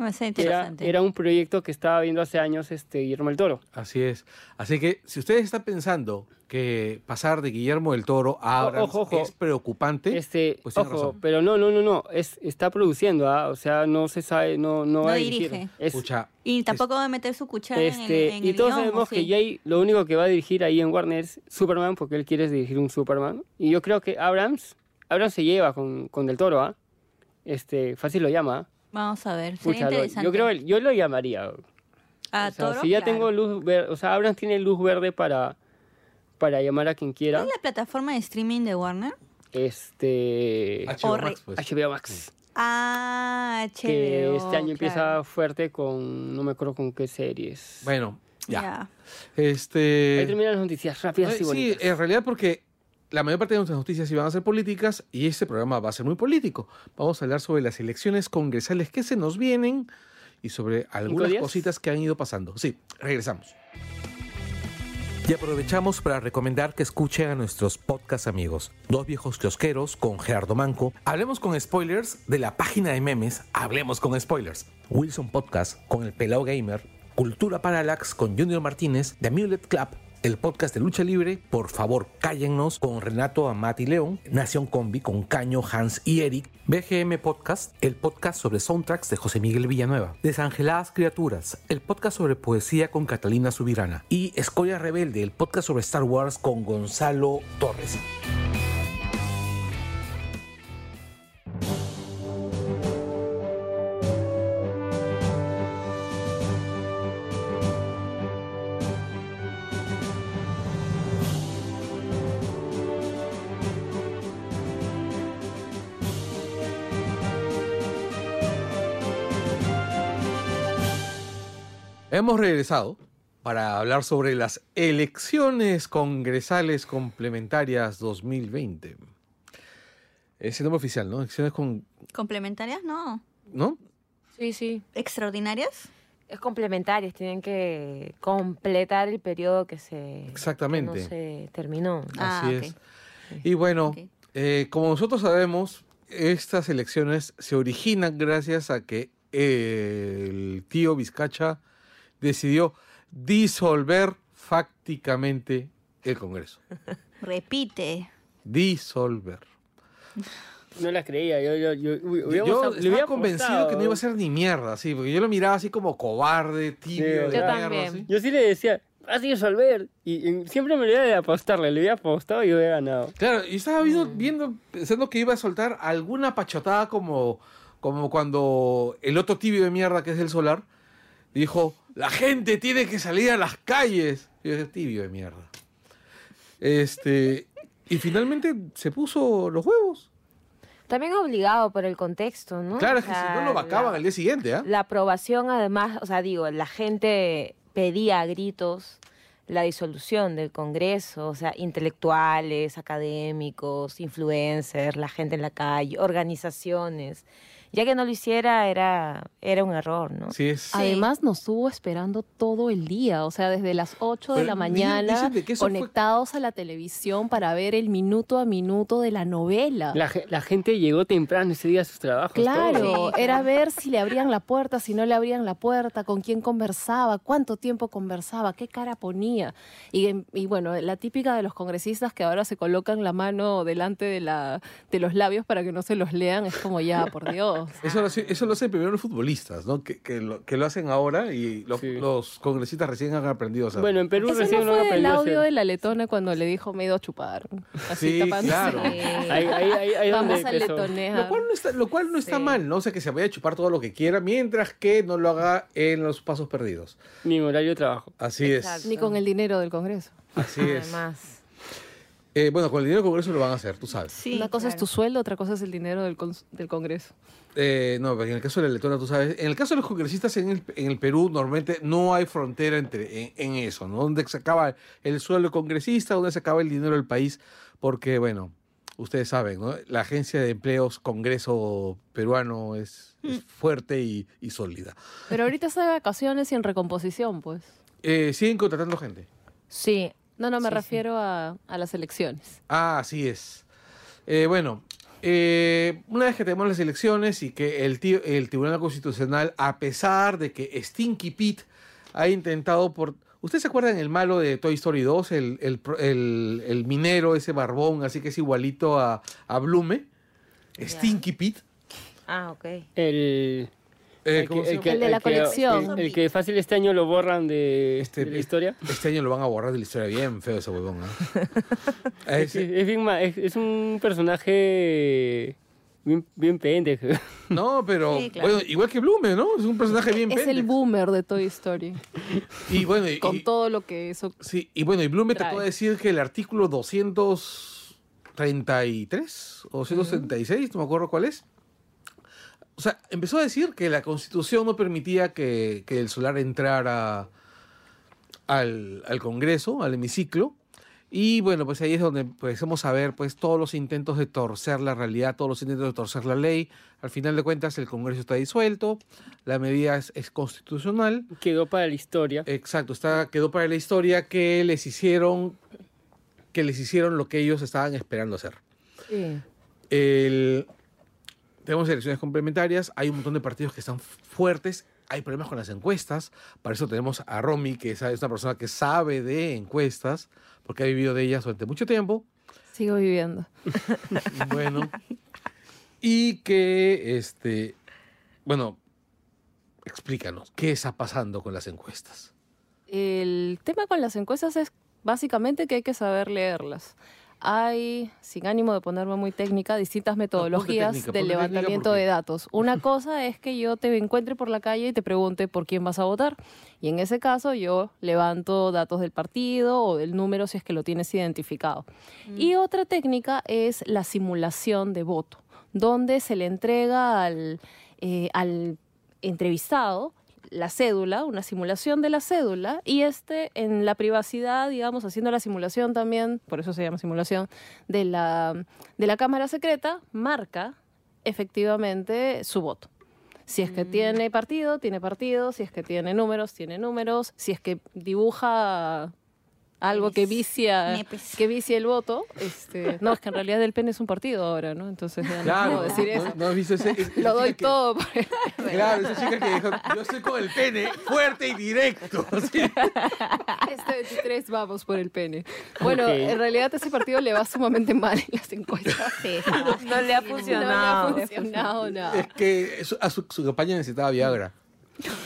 Va ser Que Era, interesante. era un proyecto que estaba viendo hace años este, Guillermo el Toro. Así es. Así que si ustedes están pensando que pasar de Guillermo del Toro a Abrams ojo, ojo. es preocupante, Este, Pues ojo, razón. pero no, no, no, no, es, está produciendo, ¿ah? o sea, no se sabe, no, no, va No a dirigir. dirige. Es- escucha, Y tampoco va a meter su cuchara Este, en el, en y el todos guion, ¿o sabemos que sí? Jay lo único que va a dirigir ahí en Warner es Superman porque él quiere dirigir un Superman. Y yo creo que Abrams, Abrams se lleva con, con Del Toro, ¿ah? Este, fácil lo llama. ¿ah? Vamos a ver, sería interesante. yo creo, yo lo llamaría. ¿A O sea, Toro? si ya Claro. tengo luz verde, o sea, Abrams tiene luz verde para, para llamar a quien quiera. ¿Cuál es la plataforma de streaming de Warner? Este, HBO. Max, pues. HBO Max. Ah, HBO. que este año empieza fuerte con, no me acuerdo con qué series. Bueno, ya. Ya. Ahí Este, terminan las noticias rápidas eh, y sí, bonitas. en realidad porque la mayor parte de nuestras noticias iban a ser políticas y este programa va a ser muy político. Vamos a hablar sobre las elecciones congresales que se nos vienen y sobre algunas cositas que han ido pasando. Sí, regresamos. Y aprovechamos para recomendar que escuchen a nuestros podcast amigos, Dos Viejos Kiosqueros con Gerardo Manco, Hablemos con Spoilers de la página de memes Hablemos con Spoilers, Wilson Podcast con El Pelao Gamer, Cultura Parallax con Junior Martínez, The Amulet Club, el podcast de lucha libre, Por favor cállennos con Renato Amati León, Nación Combi con Caño, Hans y Eric, BGM Podcast, el podcast sobre soundtracks de José Miguel Villanueva, Desangeladas Criaturas, el podcast sobre poesía con Catalina Subirana. Y Escoria Rebelde, el podcast sobre Star Wars con Gonzalo Torres. Hemos regresado para hablar sobre las elecciones congresales complementarias 2020. Es el nombre oficial, ¿no? Elecciones con... ¿Complementarias? No. ¿No? Sí, sí. ¿Extraordinarias? Es complementarias, tienen que completar el periodo que se, Exactamente. que no se terminó. Ah, Así es. Y bueno, eh, como nosotros sabemos, estas elecciones se originan gracias a que el tío Vizcacha decidió disolver fácticamente el Congreso. Repite. Disolver. No la creía, yo, yo, yo, Yo, hubiéramos- yo le estaba convencido apostado. que no iba a ser ni mierda, sí, porque yo lo miraba así como cobarde, tibio, Sí, de yo mierda, también. así. Yo sí le decía, vas a resolver. Y, y siempre me olvidaba de apostarle, le hubiera apostado y hubiera ganado. Claro, y estaba viendo, viendo, pensando que iba a soltar alguna pachotada como, como cuando el otro tibio de mierda que es el solar dijo, la gente tiene que salir a las calles. Y yo tibio de mierda. Este, y finalmente se puso los huevos. También obligado por el contexto, ¿no? Claro, O es que si no lo vacaban al día siguiente, ¿ah? La aprobación, además, o sea, digo, la gente pedía a gritos la disolución del Congreso, o sea, intelectuales, académicos, influencers, la gente en la calle, organizaciones. Ya que no lo hiciera era, era un error, ¿no? Sí, es. Además nos estuvo esperando todo el día, o sea, desde las 8 de Pero la mañana, que fue- conectados a la televisión para ver el minuto a minuto de la novela. La, la gente llegó temprano ese día a sus trabajos. Claro, todo. era ver si le abrían la puerta, si no le abrían la puerta, con quién conversaba, cuánto tiempo conversaba, qué cara ponía. Y, y bueno, la típica de los congresistas que ahora se colocan la mano delante de, la, de los labios para que no se los lean, es como ya, por Dios. Todos. Eso lo, hace- eso lo hacen primero los futbolistas, ¿no? Que, que, lo, que lo hacen ahora y los, Sí. los congresistas recién han aprendido a hacerlo. Bueno, en Perú recién no fue el aprendió a audio de la letona cuando le dijo me he ido a chupar. Así Sí, tapándose. claro. Ahí, ahí, ahí, ahí Vamos donde a letonear. Lo cual no está, lo cual no está Sí. mal, ¿no? O sea, que se vaya a chupar todo lo que quiera, mientras que no lo haga en los pasos perdidos. Ni en horario de trabajo. Así Exacto. Ni con el dinero del Congreso. es. Así es. Además. Eh, bueno, con el dinero del Congreso lo van a hacer, tú sabes. Sí, Una cosa es tu sueldo, otra cosa es el dinero del, cons- del Congreso. Eh, no, en el caso de la letona, tú sabes. En el caso de los congresistas en el, en el Perú, normalmente no hay frontera entre, en, en eso, ¿no? Donde se acaba el sueldo del congresista, donde se acaba el dinero del país, porque, bueno, ustedes saben, ¿no? La agencia de empleos Congreso peruano es, es fuerte y, y sólida. Pero ahorita está de vacaciones y en recomposición, pues. Eh, siguen contratando gente. Sí. No, no, me Sí, sí. refiero a, a las elecciones. Ah, así es. Eh, bueno, eh, una vez que tenemos las elecciones y que el, el Tribunal Constitucional, a pesar de que Stinky Pete ha intentado por... ¿Ustedes se acuerdan el malo de Toy Story 2? El, el, el- el minero, ese barbón, así que es igualito a, a Blume. Stinky Pete. Ah, ok. Eh, El, el, ¿cómo que, se el, llama? que, El de la el que- colección. el- el que fácil este año lo borran de, Este- de la historia. Este año lo van a borrar de la historia bien feo ese huevón. ¿ah? Es, Ese- es bien ma- es, es un personaje bien, bien pendejo. no, pero Sí, claro. bueno, igual que Blume, ¿no? Es un personaje bien Es el pendejo. boomer de Toy Story. Y bueno, y- Con y- todo lo que eso. Sí, y bueno, y Blume te Trae. puede decir que el artículo 233 o 236, no me acuerdo cuál es. O sea, empezó a decir que la constitución no permitía que, que el solar entrara al, al Congreso, al hemiciclo. Y bueno, pues ahí es donde empezamos a ver pues todos los intentos de torcer la realidad, todos los intentos de torcer la ley. Al final de cuentas, el Congreso está disuelto, la medida es- es constitucional. Quedó para la historia. Exacto, está, quedó para la historia que les hicieron que les hicieron lo que ellos estaban esperando hacer. Sí. El- tenemos elecciones complementarias, hay un montón de partidos que están fuertes, hay problemas con las encuestas, para eso tenemos a Romy, que es es una persona que sabe de encuestas, porque ha vivido de ellas durante mucho tiempo. Sigo viviendo. Bueno. y que, este, bueno, explícanos, ¿qué está pasando con las encuestas? El tema con las encuestas es básicamente que hay que saber leerlas. Hay, sin ánimo de ponerme muy técnica, distintas metodologías técnica, de ponte técnica levantamiento de datos. Una cosa es que yo te encuentre por la calle y te pregunte por quién vas a votar. Y en ese caso yo levanto datos del partido o del número si es que lo tienes identificado. Y otra técnica es la simulación de voto, donde se le entrega al, eh, al entrevistado la cédula, una simulación de la cédula, y este en la privacidad, digamos, haciendo la simulación también, por eso se llama simulación, de la, de la cámara secreta, marca efectivamente su voto. Si es que tiene partido, tiene partido, si es que tiene números, tiene números, si es que dibuja algo que vicia, Nepes. que vicia el voto, este, no, es que en realidad el pene es un partido ahora, ¿no? Entonces ya no puedo decir ¿no, eso. ¿no has visto ese? esa Lo doy que- todo. por- Claro, esa chica que dijo, yo estoy con el pene fuerte y directo. Sí. Este 23 vamos por el pene. Bueno, en realidad ese partido le va sumamente mal en las encuestas. Sí, No le ha No le funcionado. ha funcionado nada. Es que su, a su, su campaña necesitaba Viagra.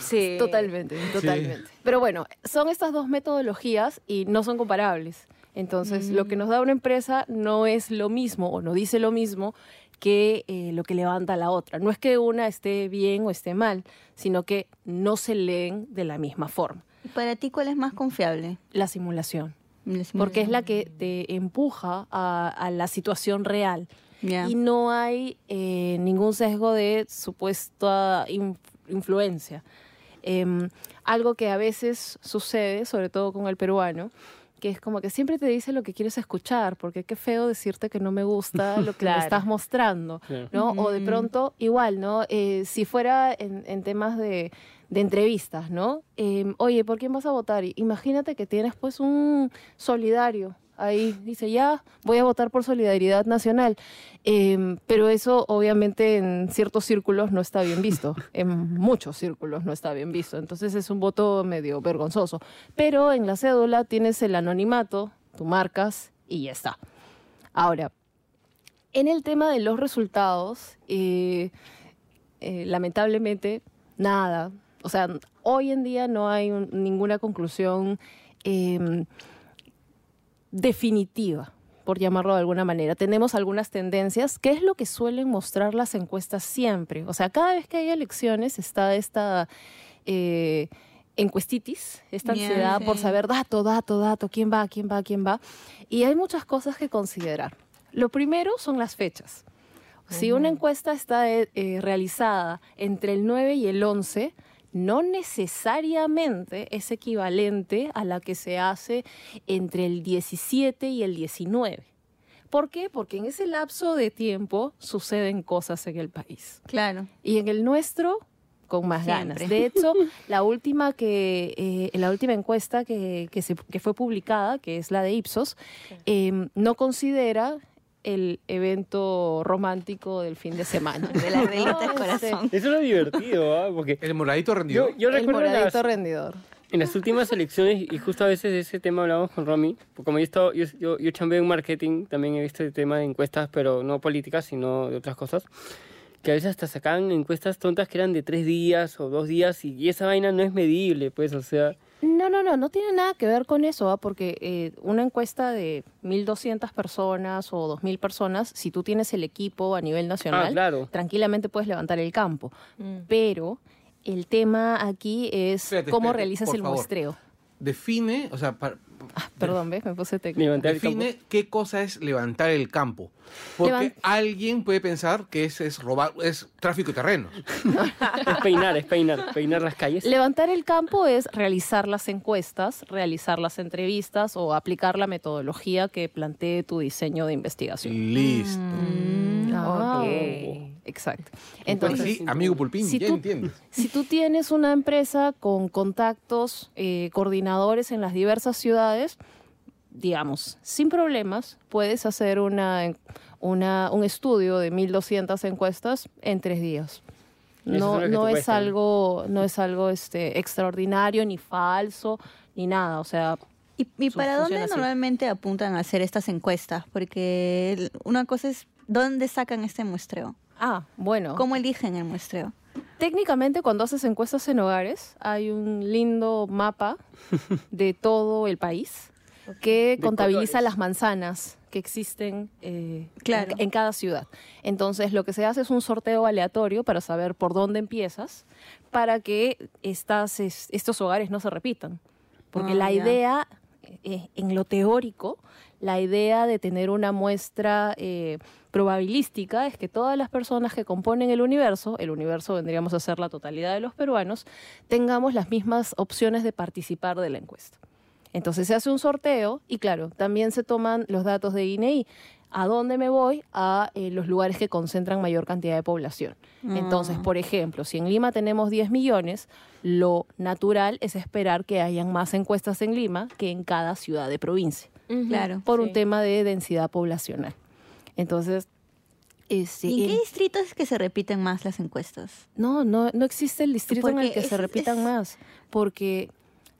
Sí. Totalmente, totalmente. Pero bueno, son estas dos metodologías y no son comparables. Entonces, lo que nos da una empresa no es lo mismo o no dice lo mismo que eh, lo que levanta la otra. No es que una esté bien o esté mal, sino que no se leen de la misma forma. ¿Y para ti cuál es más confiable? La simulación, La porque es la que te empuja a, a la situación real. Ya. y no hay eh, ningún sesgo de supuesta in- influencia. Em, algo que a veces sucede, sobre todo con el peruano, que es como que siempre te dice lo que quieres escuchar, porque qué feo decirte que no me gusta lo que me Claro. estás mostrando, Claro. ¿no? O de pronto, igual, ¿no? Eh, si fuera en, en temas de, de entrevistas, ¿no? Em, Oye, ¿por quién vas a votar? Imagínate que tienes pues un solidario. Ahí dice, ya, voy a votar por Solidaridad Nacional. Em, pero eso obviamente en ciertos círculos no está bien visto. En muchos círculos no está bien visto. Entonces es un voto medio vergonzoso. Pero en la cédula tienes el anonimato, tú marcas y ya está. Ahora, en el tema de los resultados, eh, eh, lamentablemente, nada. O sea, hoy en día no hay un- ninguna conclusión em, definitiva, por llamarlo de alguna manera. Tenemos algunas tendencias, que es lo que suelen mostrar las encuestas siempre. O sea, cada vez que hay elecciones está esta eh, encuestitis, esta ansiedad por saber dato, dato, dato, quién va, quién va, quién va. Y hay muchas cosas que considerar. Lo primero son las fechas. Si una encuesta está eh, realizada entre el 9 y el 11, no necesariamente es equivalente a la que se hace entre el 17 y el 19. ¿Por qué? Porque en ese lapso de tiempo suceden cosas en el país. Claro. Y en el nuestro, con más Siempre. ganas. De hecho, la última, que, eh, la última encuesta que, que, se- que fue publicada, que es la de Ipsos, eh, no considera el evento romántico del fin de semana. De la velita del No, corazón. Eso es lo divertido, ¿ah? Porque El moradito rendido. yo, yo El recuerdo las, moradito rendidor. en las últimas elecciones, y justo a veces de ese tema hablamos con Romy, porque como yo, he estado- yo, yo, yo chambeo en marketing, también he visto el tema de encuestas, pero no políticas, sino de otras cosas, que a veces hasta sacaban encuestas tontas que eran de tres días o dos días, y, y esa vaina no es medible, pues, o sea... No, no, no, no tiene nada que ver con eso, ¿ah? porque eh, una encuesta de 1.200 personas o 2.000 personas, si tú tienes el equipo a nivel nacional, Ah, claro. tranquilamente puedes levantar el campo. Mm. Pero el tema aquí es Espérate, cómo espérate, realizas el favor. muestreo. Define, o sea, para- Ah, perdón, ¿ves? Me puse técnico. Define qué cosa es levantar el campo. Porque alguien puede pensar que es, es robar, es tráfico de terrenos. Es peinar, es peinar, peinar las calles. Levantar el campo es realizar las encuestas, realizar las entrevistas o aplicar la metodología que plantee tu diseño de investigación. Listo. Ah, ok. Exacto. Entonces, sí, amigo Pulpín, si ya tú- entiendes. Si tú tienes una empresa con contactos, eh, coordinadores en las diversas ciudades, digamos, sin problemas, puedes hacer una, una- un estudio de 1.200 encuestas en tres días. No, es no es algo, no es algo este, extraordinario, ni falso, ni nada. O sea, ¿Y, y para dónde así. normalmente apuntan a hacer estas encuestas? Porque una cosa es, ¿dónde sacan este muestreo? Ah, bueno. ¿Cómo eligen el muestreo? Técnicamente, cuando haces encuestas en hogares, hay un lindo mapa de todo el país que De contabiliza colores. las manzanas que existen eh, Claro. en, en cada ciudad. Entonces, lo que se hace es un sorteo aleatorio para saber por dónde empiezas, para que estas, es- estos hogares no se repitan. Porque Ah, la idea, eh, en lo teórico, la idea de tener una muestra eh, probabilística es que todas las personas que componen el universo, el universo vendríamos a ser la totalidad de los peruanos, tengamos las mismas opciones de participar de la encuesta. Entonces se hace un sorteo y claro, también se toman los datos de INEI. ¿A dónde me voy? A eh, los lugares que concentran mayor cantidad de población. Entonces, por ejemplo, si en Lima tenemos 10 millones, lo natural es esperar que hayan más encuestas en Lima que en cada ciudad de provincia, Claro. por un tema de densidad poblacional. Entonces, este, ¿Y en qué distritos es que se repiten más las encuestas? no, no, no existe el distrito en el que es- se repitan es- más, porque,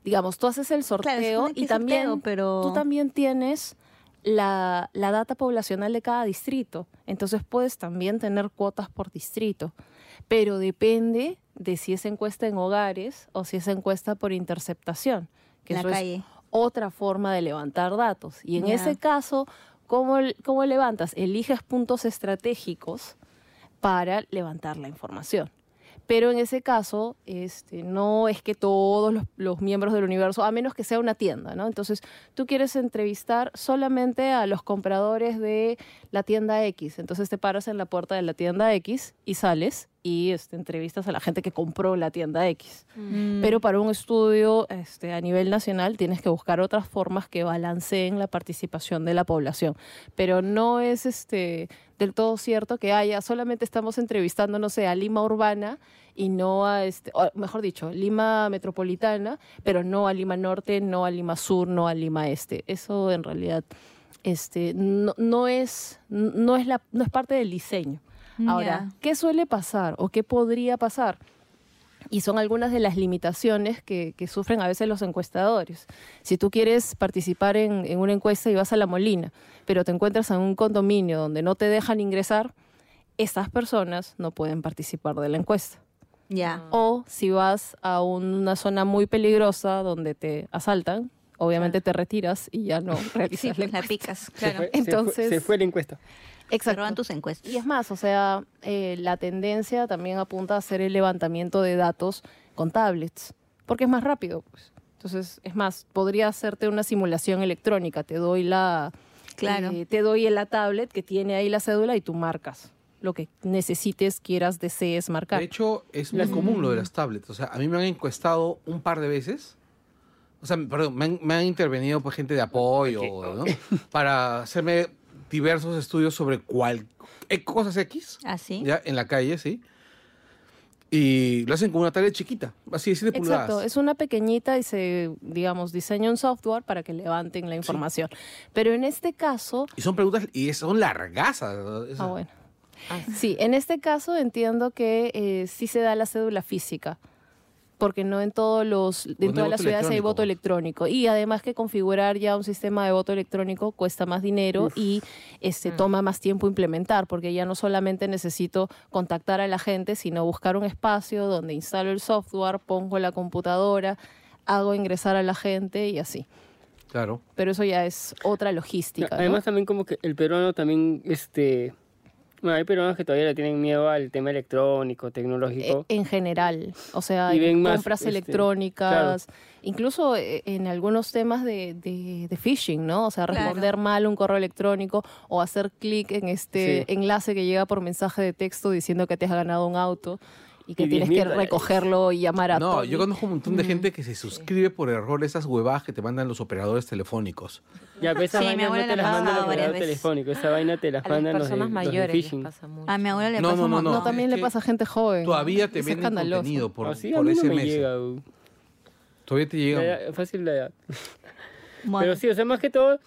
digamos, tú haces el sorteo y también sorteo, pero- tú también tienes la, la data poblacional de cada distrito, entonces puedes también tener cuotas por distrito, pero depende de si es encuesta en hogares o si es encuesta por interceptación, que la eso es calle. Otra forma de levantar datos. Y en ese caso, ¿cómo, ¿cómo levantas? Eliges puntos estratégicos para levantar la información. Pero en ese caso, este, no es que todos los, los miembros del universo, a menos que sea una tienda, ¿no? Entonces, tú quieres entrevistar solamente a los compradores de la tienda X. Entonces te paras en la puerta de la tienda X y sales y este, entrevistas a la gente que compró la tienda X. Mm. Pero para un estudio este, a nivel nacional tienes que buscar otras formas que balanceen la participación de la población. Pero no es este, del todo cierto que haya, solamente estamos entrevistando, no sé, a Lima Urbana y no a, este, o mejor dicho, Lima Metropolitana, pero no a Lima Norte, no a Lima Sur, no a Lima Este. Eso en realidad este, no, no, es, no, es la, no es parte del diseño. Ahora, Ya. ¿qué suele pasar o qué podría pasar? Y son algunas de las limitaciones que, que sufren a veces los encuestadores. Si tú quieres participar en, en una encuesta y vas a la Molina, pero te encuentras en un condominio donde no te dejan ingresar, estas personas no pueden participar de la encuesta. Ya. O si vas a una zona muy peligrosa donde te asaltan, obviamente te retiras y ya no Sí, realizas la pues la encuesta. picas, Se claro. fue- se fue- Entonces- se fue la encuesta. Exacto. roban tus encuestas. Y es más, o sea, eh, la tendencia también apunta a hacer el levantamiento de datos con tablets, porque es más rápido. Pues. Entonces, es más, podría hacerte una simulación electrónica. Te doy la, Claro. eh, te doy la tablet que tiene ahí la cédula y tú marcas lo que necesites, quieras, desees marcar. De hecho, es muy común lo de las tablets. O sea, a mí me han encuestado un par de veces. O sea, perdón, me han, me han intervenido pues, gente de apoyo, ¿no? Para hacerme diversos estudios sobre cuál eh, cosas X, Así. ya en la calle, sí. Y lo hacen con una tablet chiquita, así de 7 Exacto, pulgadas. es una pequeñita y se, digamos, diseña un software para que levanten la información. Pero en este caso, Y son preguntas, y son largasas. ¿no? Esas- Ah, bueno. Sí, en este caso entiendo que eh, sí se da la cédula física, porque no en todos los, en todas las ciudades hay voto electrónico. Y además que configurar ya un sistema de voto electrónico cuesta más dinero y este toma más tiempo implementar, porque ya no solamente necesito contactar a la gente, sino buscar un espacio donde instalo el software, pongo la computadora, hago ingresar a la gente y así. Claro. Pero eso ya es otra logística. ¿no? Además también como que el peruano también, este... Bueno, hay peruanos que todavía le tienen miedo al tema electrónico, tecnológico. Eh, en general, o sea, Y ven en más, compras este, electrónicas, incluso eh, en algunos temas de, de- de phishing, ¿no? O sea, Claro. responder mal un correo electrónico o hacer clic en este Sí. enlace que llega por mensaje de texto diciendo que te has ganado un auto y que Y tienes 10.000 que dólares. recogerlo y llamar a No, Tony. yo conozco un montón de gente que se suscribe por error a esas huevadas que te mandan los operadores telefónicos. Ya, pero esa Sí, mi vaina abuela no te le las manda el operador telefónico, esa vaina te las A las mandan los personas los de mayores. A mi abuela le No, pasa no, no, no. No, también le pasa a gente joven. Todavía te Es venden escandaloso. contenido por, Así a por mí no me llega. uh. Todavía te La llega. edad- fácil la edad. Bueno, Pero sí, o sea, más que todo,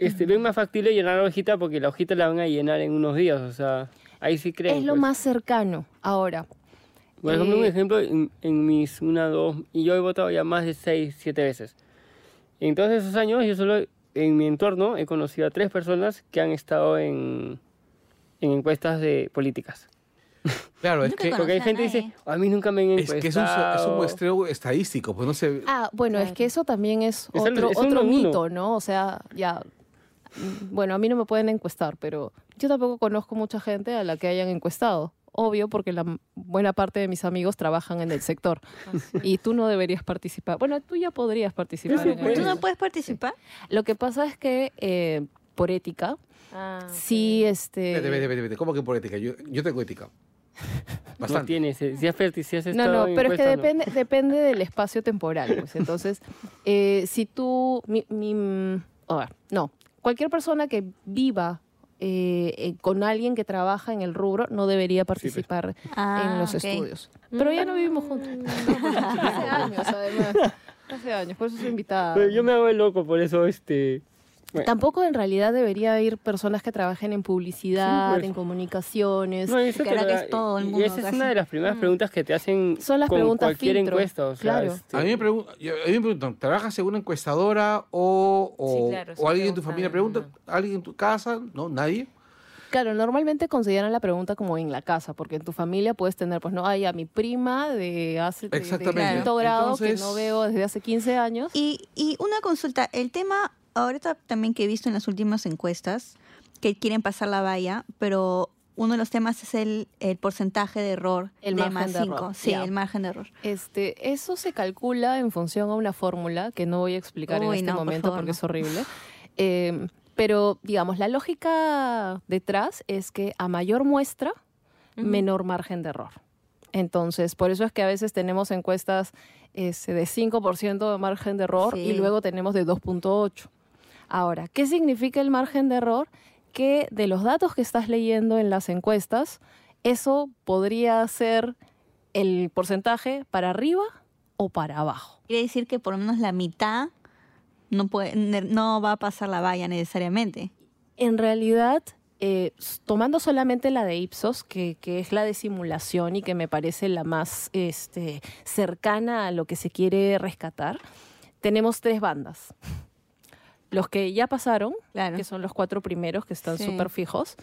este, ven más factible llenar la hojita porque la hojita la van a llenar en unos días, o sea, ahí sí creen. es lo pues. más cercano. Ahora, Por ejemplo, un eh, ejemplo, en, en mis una, dos, y yo he votado ya más de seis, siete veces. En todos esos años, yo solo en mi entorno he conocido a tres personas que han estado en, en encuestas de políticas. Claro, es que, Porque hay gente que dice, a mí nunca me han es encuestado. que es un, es un muestreo estadístico, pues no sé. Ah, bueno, es que eso también es Es el- otro, es uno otro uno. mito, ¿no? O sea, ya, mm, bueno, a mí no me pueden encuestar, pero yo tampoco conozco mucha gente a la que hayan encuestado. Obvio, porque la m- buena parte de mis amigos trabajan en el sector. Y tú no deberías participar. Bueno, tú ya podrías participar. sí. ¿Tú el- no puedes participar? Lo que pasa es que, eh, por ética, Ah, sí, este... Vete, vete, vete, vete. ¿Cómo que por ética? Yo, yo tengo ética. No Bastante. tienes, eh, si has, si has No, no, pero es que no. depende, depende del espacio temporal. Pues. Entonces, eh, si tú, mi, mi- a ver, no, cualquier persona que viva eh, eh, con alguien que trabaja en el rubro no debería participar Ah, en los ok. estudios. Pero ya no vivimos juntos. Hace años, además. Hace años, por eso soy invitada. Pero yo me hago el loco, por eso, este... bueno. Tampoco en realidad debería ir personas que trabajen en publicidad, Sí, pues. en comunicaciones. No, eso que que es todo el y mundo esa es una de las primeras preguntas que te hacen Son las con preguntas cualquier filtro, encuesta. O sea, claro. este, A mí me, a mí me preguntan, ¿trabajas en una encuestadora o, o, Sí, claro, o sí alguien en tu familia pregunta? ¿no? ¿Alguien en tu casa? No, nadie. Claro, normalmente consideran la pregunta como en la casa, porque en tu familia puedes tener, pues no, hay a mi prima de hace de- de grado Entonces- que no veo desde hace 15 años. Y, y una consulta, el tema, ahorita también que he visto en las últimas encuestas, que quieren pasar la valla, pero uno de los temas es el, el porcentaje de error El de margen más de 5. error, Sí, el margen de error. Este, eso se calcula en función a una fórmula que no voy a explicar en este no, por momento favor, porque no. es horrible. Eh, pero, digamos, la lógica detrás es que a mayor muestra, menor margen de error. Entonces, por eso es que a veces tenemos encuestas este, de 5% de margen de error Sí. y luego tenemos de 2.8. Ahora, ¿qué significa el margen de error? Que de los datos que estás leyendo en las encuestas, eso podría ser el porcentaje para arriba o para abajo. Quiere decir que por lo menos la mitad no, puede, ne- no va a pasar la valla necesariamente. En realidad, eh, tomando solamente la de Ipsos, que, que es la de simulación y que me parece la más este, cercana a lo que se quiere rescatar, tenemos tres bandas. Los que ya pasaron, Claro. que son los cuatro primeros que están Sí. súper fijos,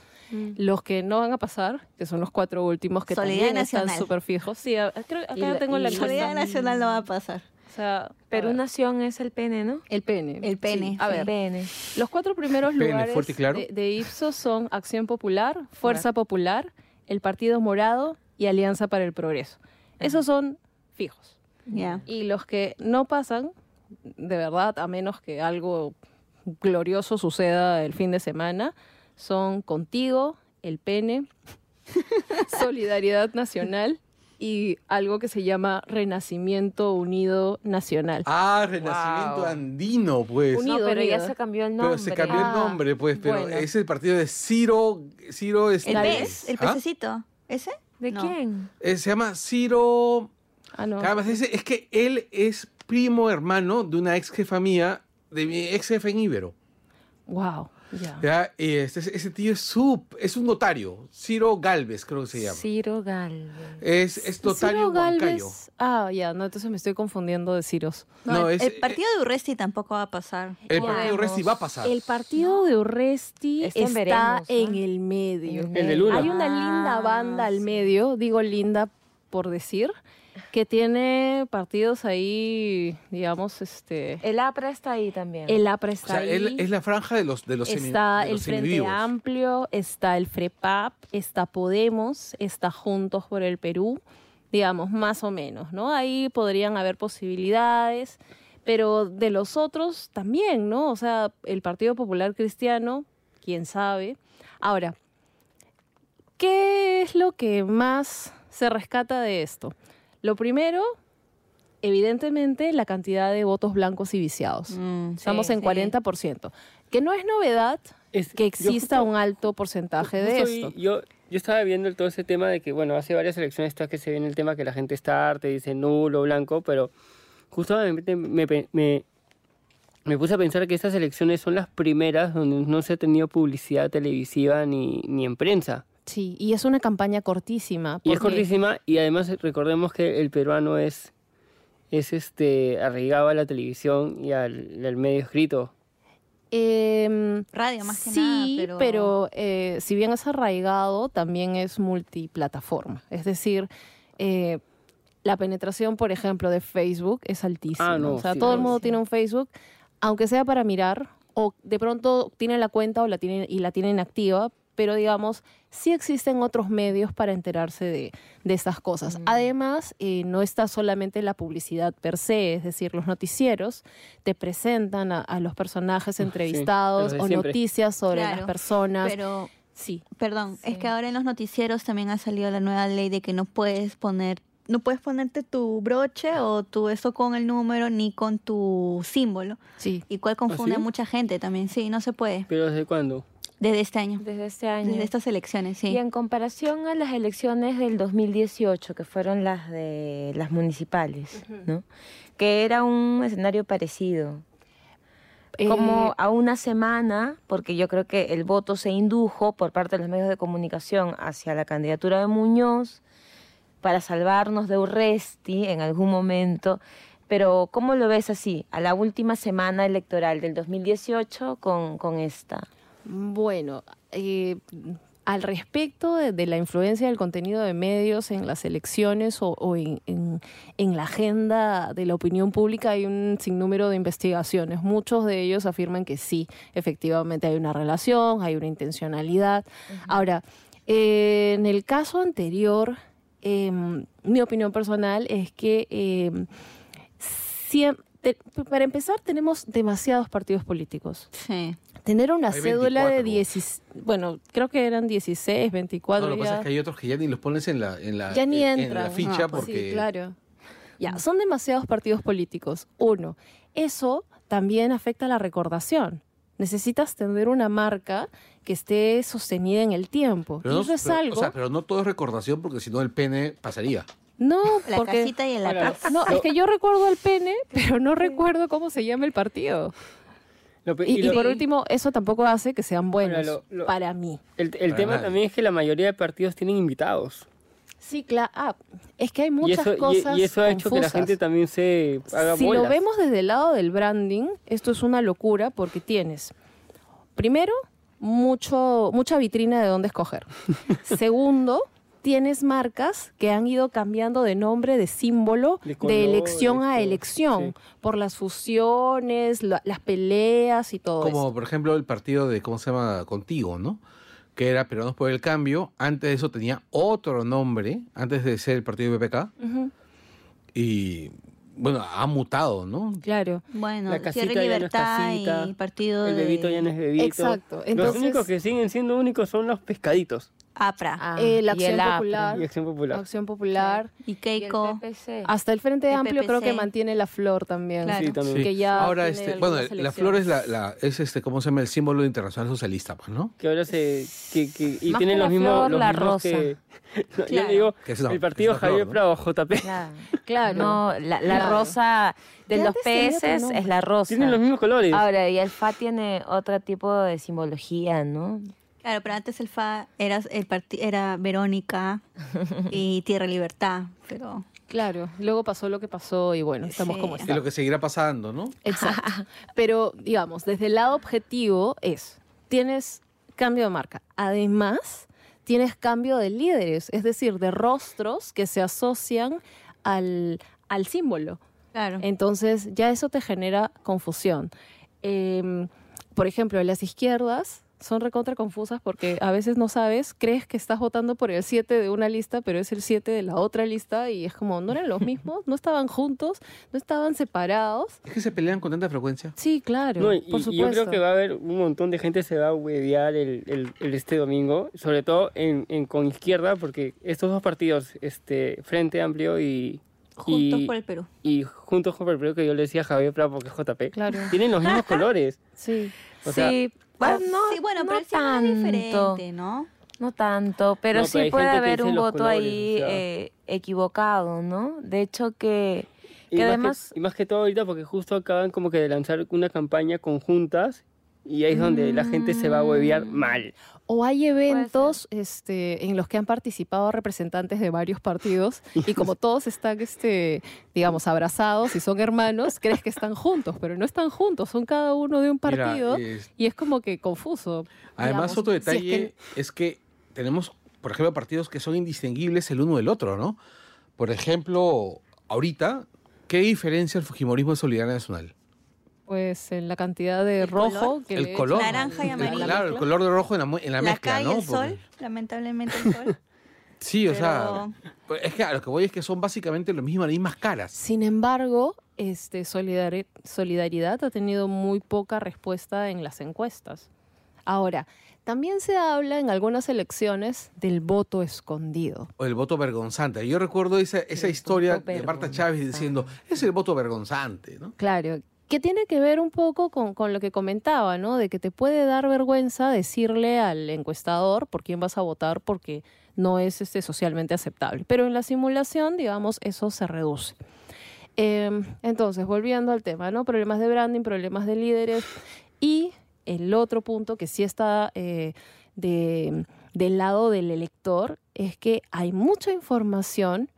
los que no van a pasar, que son los cuatro últimos que Solidaridad también están súper fijos. Sí, a- creo, acá Y la- tengo la y- encuesta. Solidaridad Nacional no va a pasar. O sea, Perú Nación es el pene, ¿no? el pene. El pene, Sí. A ver, Pene. los cuatro primeros Pene, lugares claro. de, de Ipsos son Acción Popular, Fuerza Popular, el Partido Morado y Alianza para el Progreso. Esos son fijos. Ya. Y los que no pasan, de verdad, a menos que algo glorioso suceda el fin de semana, son Contigo, El Pene, Solidaridad Nacional y algo que se llama Renacimiento Unido Nacional. Ah, Renacimiento Wow. Andino, pues. Unido, no, pero ya unido. se cambió el nombre. Pero se cambió el Ah, nombre, pues, pero bueno. es el partido de Ciro, Ciro este, El pez, el ¿Ah? pececito. ¿Ese? ¿De No. quién? Eh, se llama Ciro. Ah, no. Además, es que él es primo hermano de una ex jefa mía, de mi ex jefe en Ibero. Wow, ya. ¿ya? Y este, ese tío es, su, es un notario, Ciro Galvez, creo que se llama. Ciro Galvez. Es, es notario Ciro huancayo. Galvez- Ah, ya, no, entonces me estoy confundiendo de Ciros. No, No, el, es- el partido de Urresti tampoco va a pasar. El Ya. partido Resti va a pasar. El partido de Urresti Está en está veremos, ¿no? en el medio. En El de Lula. Hay una linda Ah, banda al sí. medio, digo linda por decir, que tiene partidos ahí, digamos, este... El APRA está ahí también. El APRA o está sea, ahí. él es la franja de los de los semi- está de el los Frente. Amplio, está el FREPAP, está Podemos, está Juntos por el Perú, digamos, más o menos, ¿no? Ahí podrían haber posibilidades, pero de los otros también, ¿no? O sea, el Partido Popular Cristiano, quién sabe. Ahora, ¿qué es lo que más se rescata de esto? Lo primero, evidentemente, la cantidad de votos blancos y viciados. Mm, Estamos sí, en sí. 40%. Que no es novedad Es- que exista justo- un alto porcentaje de esto. Yo, yo estaba viendo todo ese tema de que, bueno, hace varias elecciones está que se viene el tema que la gente está harta y dice nulo, blanco, pero justamente me, me, me, me puse a pensar que estas elecciones son las primeras donde no se ha tenido publicidad televisiva ni, ni en prensa. Sí, y es una campaña cortísima. Y es cortísima y además recordemos que el peruano es, es este, arraigado a la televisión y al, al medio escrito. Em, Radio más que sí, nada, pero... pero, eh, si bien es arraigado, también es multiplataforma. Es decir, eh, la penetración, por ejemplo, de Facebook es altísima. Ah, no, o sea, sí, todo el mundo sí. tiene un Facebook, aunque sea para mirar, o de pronto tienen la cuenta o la tienen, y la tienen activa, pero digamos, sí existen otros medios para enterarse de, de estas cosas. Además, eh, no está solamente la publicidad per se, es decir, los noticieros te presentan a, a los personajes entrevistados o siempre. noticias sobre las personas. Pero, Sí, perdón, es que ahora en los noticieros también ha salido la nueva ley de que no puedes poner no puedes ponerte tu broche o tu eso con el número ni con tu símbolo, sí. y cual confunde ¿Ah, sí? a mucha gente también. Sí, no se puede. ¿Pero desde cuándo? Desde este año. Desde este año. Desde estas elecciones, sí. Y en comparación a las elecciones del 2018, que fueron las de las municipales, ¿no? Que era un escenario parecido. Como Eh, a una semana, porque yo creo que el voto se indujo por parte de los medios de comunicación hacia la candidatura de Muñoz para salvarnos de Urresti en algún momento. Pero, ¿cómo lo ves así? A la última semana electoral del 2018 con, con esta. Bueno, eh, al respecto de, de la influencia del contenido de medios en las elecciones o, o en, en- en la agenda de la opinión pública hay un sinnúmero de investigaciones. Muchos de ellos afirman que sí, efectivamente hay una relación, hay una intencionalidad. Ahora, eh, en el caso anterior, em, mi opinión personal es que em, siem- te- para empezar tenemos demasiados partidos políticos. Sí. Tener una Hay cédula de 24. 16, bueno, creo que eran 16, 24 No, lo que pasa ya. es que hay otros que ya ni los pones en la, en la, ya ni en- entran. en la ficha Ah, pues porque... Sí, claro. Ya, son demasiados partidos políticos. Uno, eso también afecta a la recordación. Necesitas tener una marca que esté sostenida en el tiempo. Pero y no, eso es pero- algo. O sea, pero no todo es recordación porque si no el pene pasaría. No, La porque casita y el Ahora, lápiz. no, es que yo recuerdo al pene, pero no recuerdo cómo se llama el partido. Lo Y, y lo- por último, eso tampoco hace que sean buenos lo- lo- para mí. el, el Para tema nadie. también es que la mayoría de partidos tienen invitados. Sí, claro. Ah, es que hay Y muchas eso, y- cosas y, eso ha hecho que la gente también se haga Si bolas. lo vemos desde el lado del branding, esto es una locura porque tienes, primero, mucho, mucha vitrina de dónde escoger. Segundo, tienes marcas que han ido cambiando de nombre, de símbolo, De de, elección a elección, sí. por las fusiones, la- las peleas y todo Como eso. por ejemplo el partido de, ¿cómo se llama? Contigo, ¿no? Que era Peruanos por el Cambio. Antes de eso tenía otro nombre, antes de ser el partido de PPK. Y bueno, ha mutado, ¿no? Claro. Bueno, La casita Tierra y ya no es Libertad casita, y Partido El de bebito ya no es bebito. Exacto, Los únicos que siguen siendo únicos son los pescaditos APRA Ah, Eh, la y acción el APRE. popular, y Acción Popular. Acción Popular. y Y el Keiko. PPC. Hasta el Frente El Amplio creo que mantiene la flor también. Claro. Sí, también. Sí. Que ya Ahora, este, bueno, la flor es la, la- es este, ¿cómo se llama? El símbolo internacional socialista, pues, ¿no? Que ahora se. Que, que- y Más tienen que los la mismos. flor, los la mismos rosa. que. No, Claro. digo, Que es el partido Javier ¿no? Prado, JP. Claro. Claro. No, la, la Claro. rosa de los peces es la rosa. Tienen los mismos colores. Ahora, y el FA tiene otro tipo de simbología, ¿no? Claro, pero antes el FA era, el parti- era Verónica y Tierra Libertad, pero Claro, luego pasó lo que pasó y bueno, estamos Sí. como Y lo estamos. que seguirá pasando, ¿no? Exacto. Pero, digamos, desde el lado objetivo es, tienes cambio de marca. Además, tienes cambio de líderes, es decir, de rostros que se asocian al, al símbolo. claro. Entonces, ya eso te genera confusión. Em, por ejemplo, en las izquierdas son recontra confusas porque a veces no sabes, crees que estás votando por el 7 de una lista, pero es el 7 de la otra lista y es como, ¿no eran los mismos? ¿No estaban juntos? ¿No estaban separados? Es que se pelean con tanta frecuencia. Sí, claro, No, y, por y supuesto. yo creo que va a haber un montón de gente se va a huevear el, el- el este domingo, sobre todo en, en- con izquierda, porque estos dos partidos, este Frente Amplio y, Juntos y, por el Perú. y Juntos por el Perú, que yo le decía a Javier Prado porque es JP, Claro, tienen los mismos colores. sí. O sea, sí, bueno, no, sí, bueno, no pero el símbolo es tanto. diferente, ¿no? No tanto, pero No, sí pero puede haber un voto colores, ahí o sea. eh, equivocado, ¿no? De hecho que, que más además... y más que todo ahorita porque justo acaban como que de lanzar una campaña conjuntas y ahí es donde la gente se va a huevear Mm. mal. O hay eventos este, en los que han participado representantes de varios partidos y como todos están, este, digamos, abrazados y son hermanos, crees que están juntos, pero no están juntos, son cada uno de un Mira, partido es- y es como que confuso. además, digamos. otro Si es detalle que- es que tenemos, por ejemplo, partidos que son indistinguibles el uno del otro, ¿no? Por ejemplo, ahorita, ¿qué diferencia el Fujimorismo de Solidaridad Nacional? Pues en la cantidad de ¿El rojo color? que el le color. Naranja y amarillo. Claro, el mezcla. color de rojo en la, en la, La mezcla, ¿no? el Porque- sol, lamentablemente el sol. Sí, o pero- sea, pues es que a lo que voy es que son básicamente lo mismo, las mismas caras. Sin embargo, este solidari- solidaridad ha tenido muy poca respuesta en las encuestas. Ahora, también se habla en algunas elecciones del voto escondido. O el voto vergonzante. Yo recuerdo esa, esa historia de Marta Chávez diciendo, es el voto vergonzante, ¿no? Claro, que tiene que ver un poco con, con lo que comentaba, ¿no? De que te puede dar vergüenza decirle al encuestador por quién vas a votar porque no es este, socialmente aceptable. Pero en la simulación, digamos, eso se reduce. Eh, entonces, volviendo al tema, ¿no? Problemas de branding, problemas de líderes. Y el otro punto que sí está eh, de- del lado del elector es que hay mucha información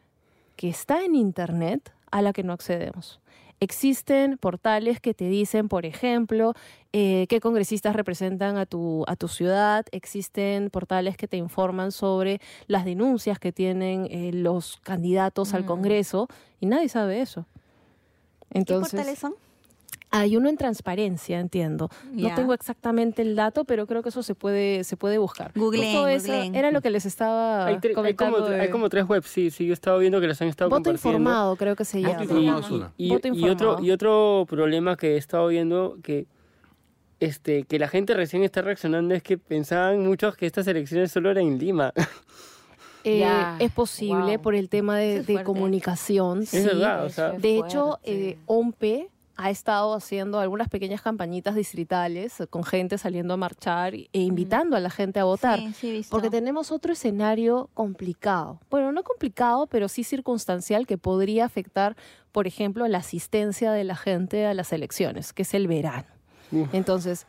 que está en Internet a la que no accedemos. Existen portales que te dicen, por ejemplo, eh, qué congresistas representan a tu, a tu ciudad. Existen portales que te informan sobre las denuncias que tienen eh, los candidatos al Mm. Congreso y nadie sabe eso. ¿Qué Entonces, portales son? Hay uno en transparencia, entiendo. No tengo exactamente el dato, pero creo que eso se puede, se puede buscar. Googleen. Era lo que les estaba Hay, tre- hay comentando. como, de- hay como tres webs, sí, sí, yo he estado viendo que las han estado Voto compartiendo. informado, creo que se Voto llama. informado es una. Y, Voto y otro, y otro problema que he estado viendo que este que la gente recién está reaccionando es que pensaban muchos que estas elecciones solo eran en Lima. Eh, es posible wow. por el tema de, Eso es de comunicación. sí. Es verdad, o sea, De hecho, eh, OMPE ha estado haciendo algunas pequeñas campañitas distritales eh, con gente saliendo a marchar e invitando a la gente a votar. Sí, sí he visto. Porque tenemos otro escenario complicado. Bueno, no complicado, pero sí circunstancial que podría afectar, por ejemplo, la asistencia de la gente a las elecciones, que es el verano. Uf. Entonces,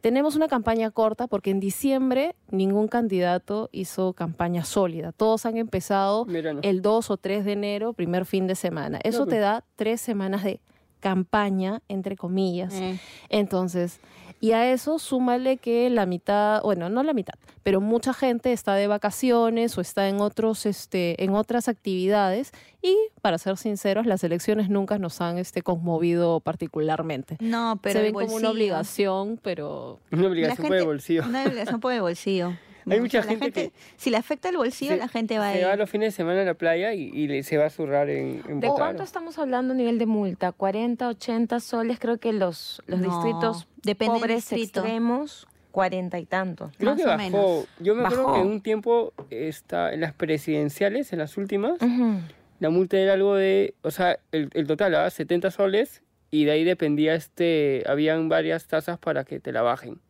tenemos una campaña corta porque en diciembre ningún candidato hizo campaña sólida. Todos han empezado el 2 o 3 de enero, primer fin de semana. Eso Claro. te da tres semanas de campaña, entre comillas. Mm. Entonces, y a eso súmale que la mitad, bueno, no la mitad, pero mucha gente está de vacaciones o está en otros, este, en otras actividades y, para ser sinceros, las elecciones nunca nos han este, conmovido particularmente. No, pero Se ven como una obligación, pero Una obligación por el gente- bolsillo. Una obligación por el bolsillo. Hay mucha la gente que- Si le afecta el bolsillo, Se- la gente va a Se ir. va los fines de semana a la playa y, y se va a zurrar en, en ¿De cuánto estamos hablando a nivel de multa? ¿40, 80 soles? Creo que los, los No, distritos depende pobres distrito. extremos, 40 y tantos. Creo más que o bajó. menos. Yo me acuerdo que en un tiempo está, en las presidenciales, en las últimas, Ujú. la multa era algo de, o sea, el, el total era 70 soles y de ahí dependía, este, habían varias tasas para que te la bajen.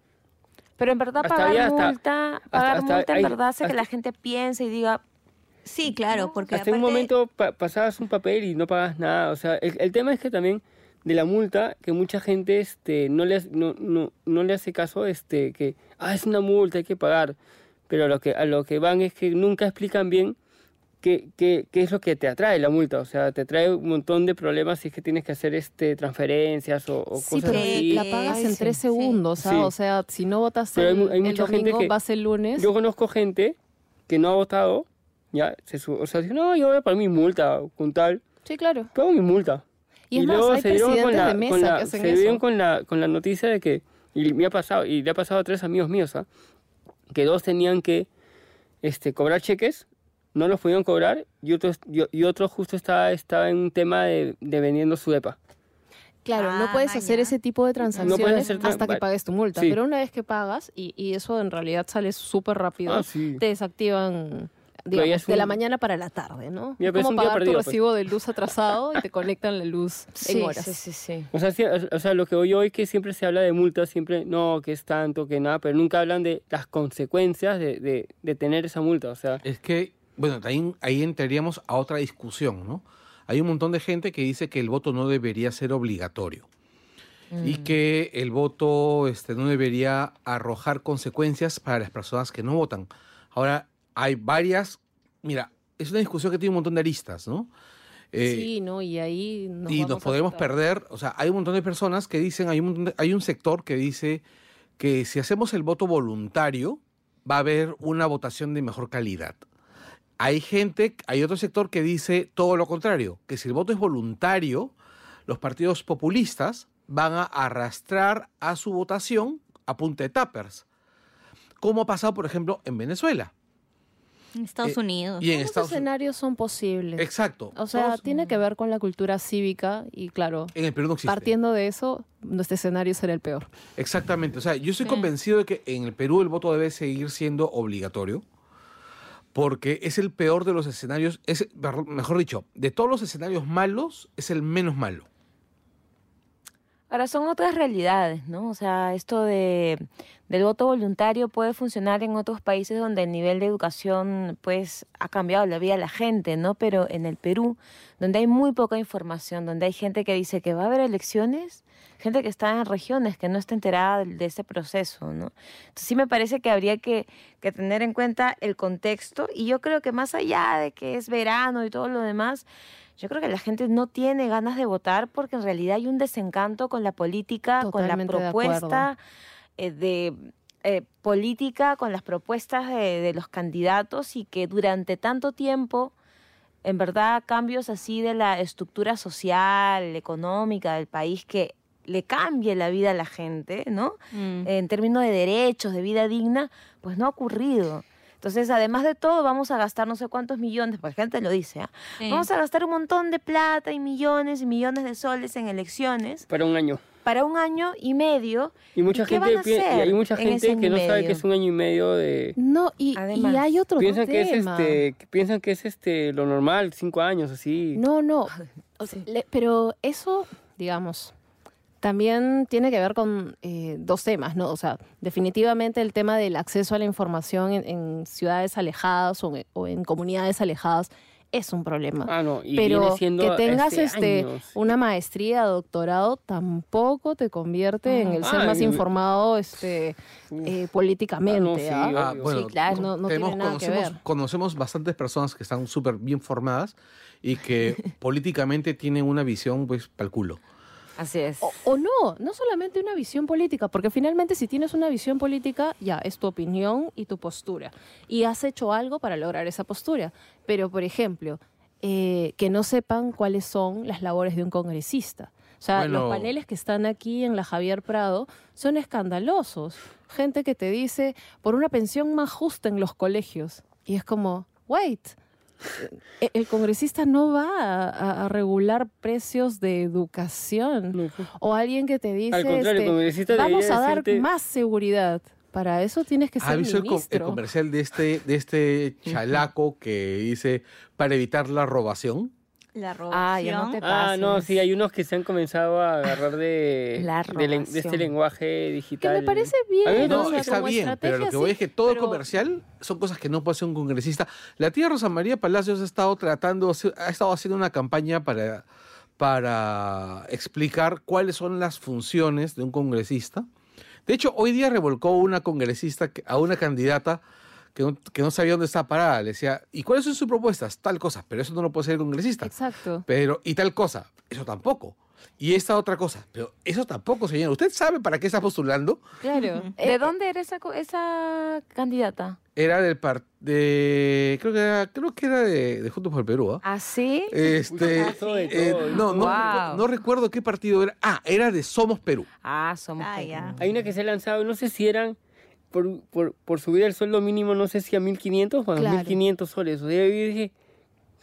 Pero en verdad Hasta pagar había hasta- multa, pagar hasta multa en hay- verdad hace que la gente piense y diga, Sí, claro, porque Hasta un momento pa- pasabas un papel y no pagas nada. O sea, el, el tema es que también de la multa, que mucha gente este, no, le, hace- no, no, no le hace caso, este, que, ah, es una multa, hay que pagar. Pero a lo que, a lo que van es que nunca explican bien qué, qué, qué es lo que te atrae la multa. O sea, te trae un montón de problemas si es que tienes que hacer este, transferencias o, o sí, cosas pero así. la pagas en tres sí. segundos, ¿ah? Sí. o sea, si no votas Pero hay el, mu- hay el mucha gente domingo, que- vas el lunes. Yo conozco gente que no ha votado, ya, se su- o sea, dice, no, yo voy a pagar mi multa con tal. Sí, claro. pago mi multa. Y es más, hay dieron presidentes de mesa con la, que hacen se dieron con la, con la noticia de que, y me ha pasado, y le ha pasado a tres amigos míos, ¿ah? que dos tenían que este, cobrar cheques, no los pudieron cobrar, y otro, y, otro justo estaba, estaba en un tema de, de vendiendo su EPA. Claro, no Ah, puedes hacer ese tipo de transacciones tra- hasta que pagues tu multa. Sí. Pero una vez que pagas, y, y eso en realidad sale súper rápido, Ah, sí. te desactivan digamos, de la mañana para la tarde, ¿no? Es como pagar perdido, tu pues. recibo de luz atrasado y te conectan la luz sí, en horas. sí, sí, sí. O sea, sí, o sea, lo que oigo es que siempre se habla de multas, siempre, no, que es tanto, que nada, pero nunca hablan de las consecuencias de, de, de tener esa multa. O sea, Es que, bueno, ahí, ahí entraríamos a otra discusión, ¿no? Hay un montón de gente que dice que el voto no debería ser obligatorio y que el voto este, no debería arrojar consecuencias para las personas que no votan. Ahora, hay varias, mira, es una discusión que tiene un montón de aristas, ¿no? Eh, sí, ¿no? Y ahí nos y nos podemos perder, o sea, hay un montón de personas que dicen, hay un, de- hay un sector que dice que si hacemos el voto voluntario, va a haber una votación de mejor calidad. Hay gente, hay otro sector que dice todo lo contrario, que si el voto es voluntario, los partidos populistas van a arrastrar a su votación a punta de tappers, como ha pasado, por ejemplo, en Venezuela. En Estados Eh, Unidos. Y en Ambos Estados Unidos. escenarios son posibles. Exacto. O sea, Todos- tiene que ver con la cultura cívica y claro, en el Perú no existe. partiendo de eso, nuestro escenario será el peor. Exactamente. O sea, yo estoy Sí. convencido de que en el Perú el voto debe seguir siendo obligatorio. Porque es el peor de los escenarios, es, mejor dicho, de todos los escenarios malos, es el menos malo. Ahora son otras realidades, ¿no? O sea, esto de, del voto voluntario puede funcionar en otros países donde el nivel de educación pues ha cambiado la vida de la gente, ¿no? Pero en el Perú, donde hay muy poca información, donde hay gente que dice que va a haber elecciones, gente que está en regiones que no está enterada de, este proceso, ¿no? Entonces sí me parece que habría que, que tener en cuenta el contexto y yo creo que más allá de que es verano y todo lo demás, yo creo que la gente no tiene ganas de votar porque en realidad hay un desencanto con la política, Totalmente con de la propuesta eh, de eh, política, con las propuestas de, de los candidatos y que durante tanto tiempo, en verdad, cambios así de la estructura social, económica del país que le cambie la vida a la gente, ¿no? Mm. en términos de derechos, de vida digna, pues no ha ocurrido. Entonces, además de todo, vamos a gastar no sé cuántos millones, porque la gente lo dice, ¿ah? Sí. vamos a gastar un montón de plata y millones y millones de soles en elecciones para un año. para un año y medio. Y mucha qué gente, van a pi- y hacer hay mucha en gente que no sabe que es un año y medio de... No, y, y hay otro Piensan que es este, que piensan que es este lo normal, cinco años así. No, no. O sea, le- pero eso, digamos, también tiene que ver con eh, dos temas, ¿no? O sea, definitivamente el tema del acceso a la información en, en ciudades alejadas o en, o en comunidades alejadas es un problema. Ah, no, y Pero viene siendo que tengas este, este una maestría, doctorado, tampoco te convierte en el ser Ah, más y- informado este, eh, políticamente. Ah, no, sí, ¿ah? Ah, bueno, Sí, claro, no, no tenemos- tiene nada que conocemos, ver. conocemos bastantes personas que están súper bien formadas y que políticamente tienen una visión, pues, para el culo. Así es. O, o no, no solamente una visión política, porque finalmente si tienes una visión política, ya es tu opinión y tu postura. Y has hecho algo para lograr esa postura. Pero, por ejemplo, eh, que no sepan cuáles son las labores de un congresista. O sea, Bueno. los paneles que están aquí en la Javier Prado son escandalosos. Gente que te dice por una pensión más justa en los colegios. Y es como, wait, el congresista no va a, regular precios de educación. No. O alguien que te dice, Al contrario, el este, congresista vamos a dar decirte- más seguridad. Para eso tienes que ¿Has ser visto el, co- el ministro. comercial de este, de este chalaco que dice para evitar la robación? La Ah, ya no robación. te Ah, no, pases. sí, hay unos que se han comenzado a agarrar de, La de, len- de este robación. lenguaje Que digital. me parece A mí bien. no, o sea, está bien, pero lo que voy sí, es que todo pero- comercial son cosas que no puede hacer un congresista. La tía Rosa María Palacios ha estado tratando, ha estado haciendo una campaña para, para explicar cuáles son las funciones de un congresista. De hecho, hoy día revolcó una congresista que- a una candidata que no, que no sabía dónde estaba parada. Le decía, ¿y cuáles son sus propuestas? Tal cosa, pero eso no lo puede ser el congresista. Exacto. Pero, y tal cosa, eso tampoco. Y esta otra cosa, pero eso tampoco, señor. ¿Usted sabe para qué está postulando? Claro. ¿De dónde era esa, esa candidata? Era del par de creo que era, creo que era de, de Juntos por el Perú, ¿ah? ¿Ah, sí? Este, Eso de eh, todo, no, no, Wow. recu- no recuerdo qué partido era. Ah, era de Somos Perú. Ah, somos Ah, Perú. ya. Hay una que se ha lanzado, no sé si eran por, por, por subir el sueldo mínimo, no sé si a 1.500 o a Claro. 1.500 soles. O sea, yo dije,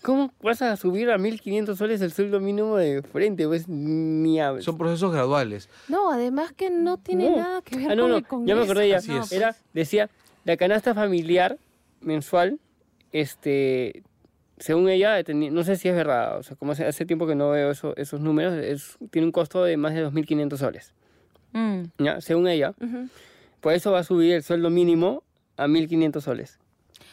¿cómo vas a subir a 1.500 soles el sueldo mínimo de frente? Pues ni a... Son procesos graduales. No, además que no tiene No. nada que ver Ah, no, con no, el ya Congreso. me acordé ya. Así es. Era, decía, la canasta familiar mensual, este, según ella, no sé si es verdad, o sea, como hace, hace tiempo que no veo eso- esos números, es, tiene un costo de más de 2.500 soles, Mm. ¿ya? Según ella. Ujú. Por eso va a subir el sueldo mínimo a 1.500 soles.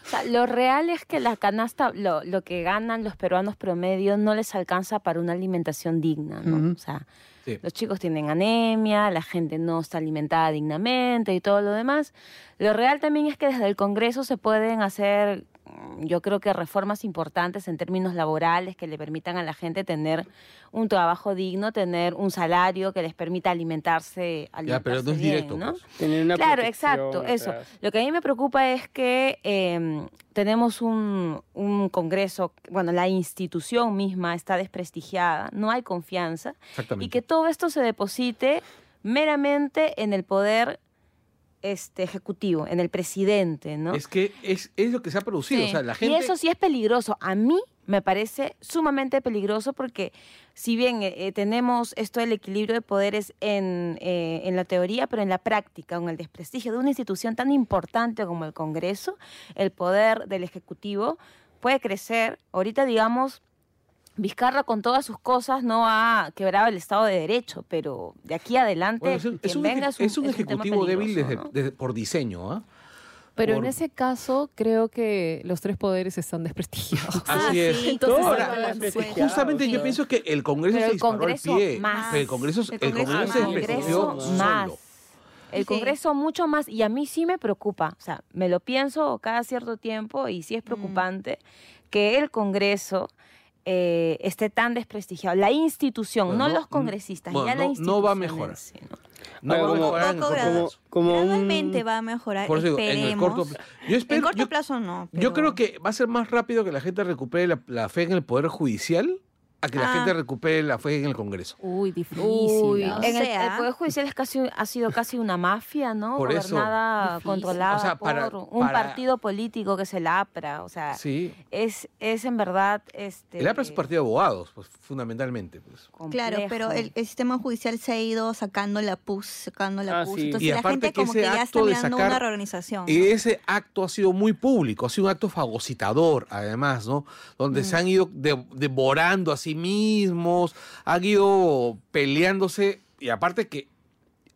O sea, lo real es que la canasta, lo, lo que ganan los peruanos promedio no les alcanza para una alimentación digna, ¿no? O sea, Sí. los chicos tienen anemia, la gente no está alimentada dignamente y todo lo demás. Lo real también es que desde el Congreso se pueden hacer, yo creo que reformas importantes en términos laborales que le permitan a la gente tener un trabajo digno, tener un salario que les permita alimentarse, Ya, pero no alimentarse es bien, directo. ¿no? pues. Tener una Claro, exacto, eso. atrás. Lo que a mí me preocupa es que eh, tenemos un, un Congreso, bueno, la institución misma está desprestigiada, no hay confianza, y que todo esto se deposite meramente en el poder este, ejecutivo, en el presidente, ¿no? Es que es, es lo que se ha producido. Sí. O sea, la Y gente. eso sí es peligroso. A mí me parece sumamente peligroso porque si bien eh, eh, tenemos esto del equilibrio de poderes en, eh, en la teoría, pero en la práctica, con el desprestigio de una institución tan importante como el Congreso, el poder del Ejecutivo puede crecer. Ahorita, digamos, Vizcarra con todas sus cosas no ha quebrado el Estado de Derecho, pero de aquí adelante, Bueno, es un, quien es un venga es un, es un es ejecutivo débil peligroso, desde- ¿no? desde- por diseño. ¿ah? Pero Por- en ese caso, creo que los tres poderes están desprestigiados. Ah, Así es. sí, Entonces, Ahora. Justamente yo pienso que el Congreso Pero se el disparó Congreso al pie. más. El Congreso, El el Congreso Congreso más. se El desprestigió Congreso más. solo. El Sí. Congreso mucho más, y a mí sí me preocupa, o sea, me lo pienso cada cierto tiempo y sí es preocupante que el Congreso eh, esté tan desprestigiado. La institución, Bueno, no, no- los congresistas, bueno, ya la no- institución. no va a en mejorar. sí, ¿no? No va a como- mejorar en el corto como un- Gradualmente va a mejorar. Por eso digo, en el esperemos. corto plazo. Yo espero, en corto yo- plazo no. Yo pero- creo que va a ser más rápido que la gente recupere la, la fe en el Poder Judicial a que la Ah. gente recupere la fe en el Congreso. Uy, difícil. Uy, ¿ah? en el, sea- el Poder Judicial es casi, ha sido casi una mafia, ¿no? Por eso. Gobernada, Difícil. controlada O sea, para- por un para- partido político que es el APRA. O sea, Sí. es, es en verdad... Este, El APRA es un partido de abogados, pues, fundamentalmente. Pues. Claro, pero el, el sistema judicial se ha ido sacando la pus, sacando la Ah, pus. sí. Entonces Y la gente que como que ya está mirando sacar- una reorganización. Y ese acto ha sido muy público, ha sido un acto fagocitador, además, ¿no? Donde se han ido de- devorando a sí mismos, han ido peleándose, y aparte que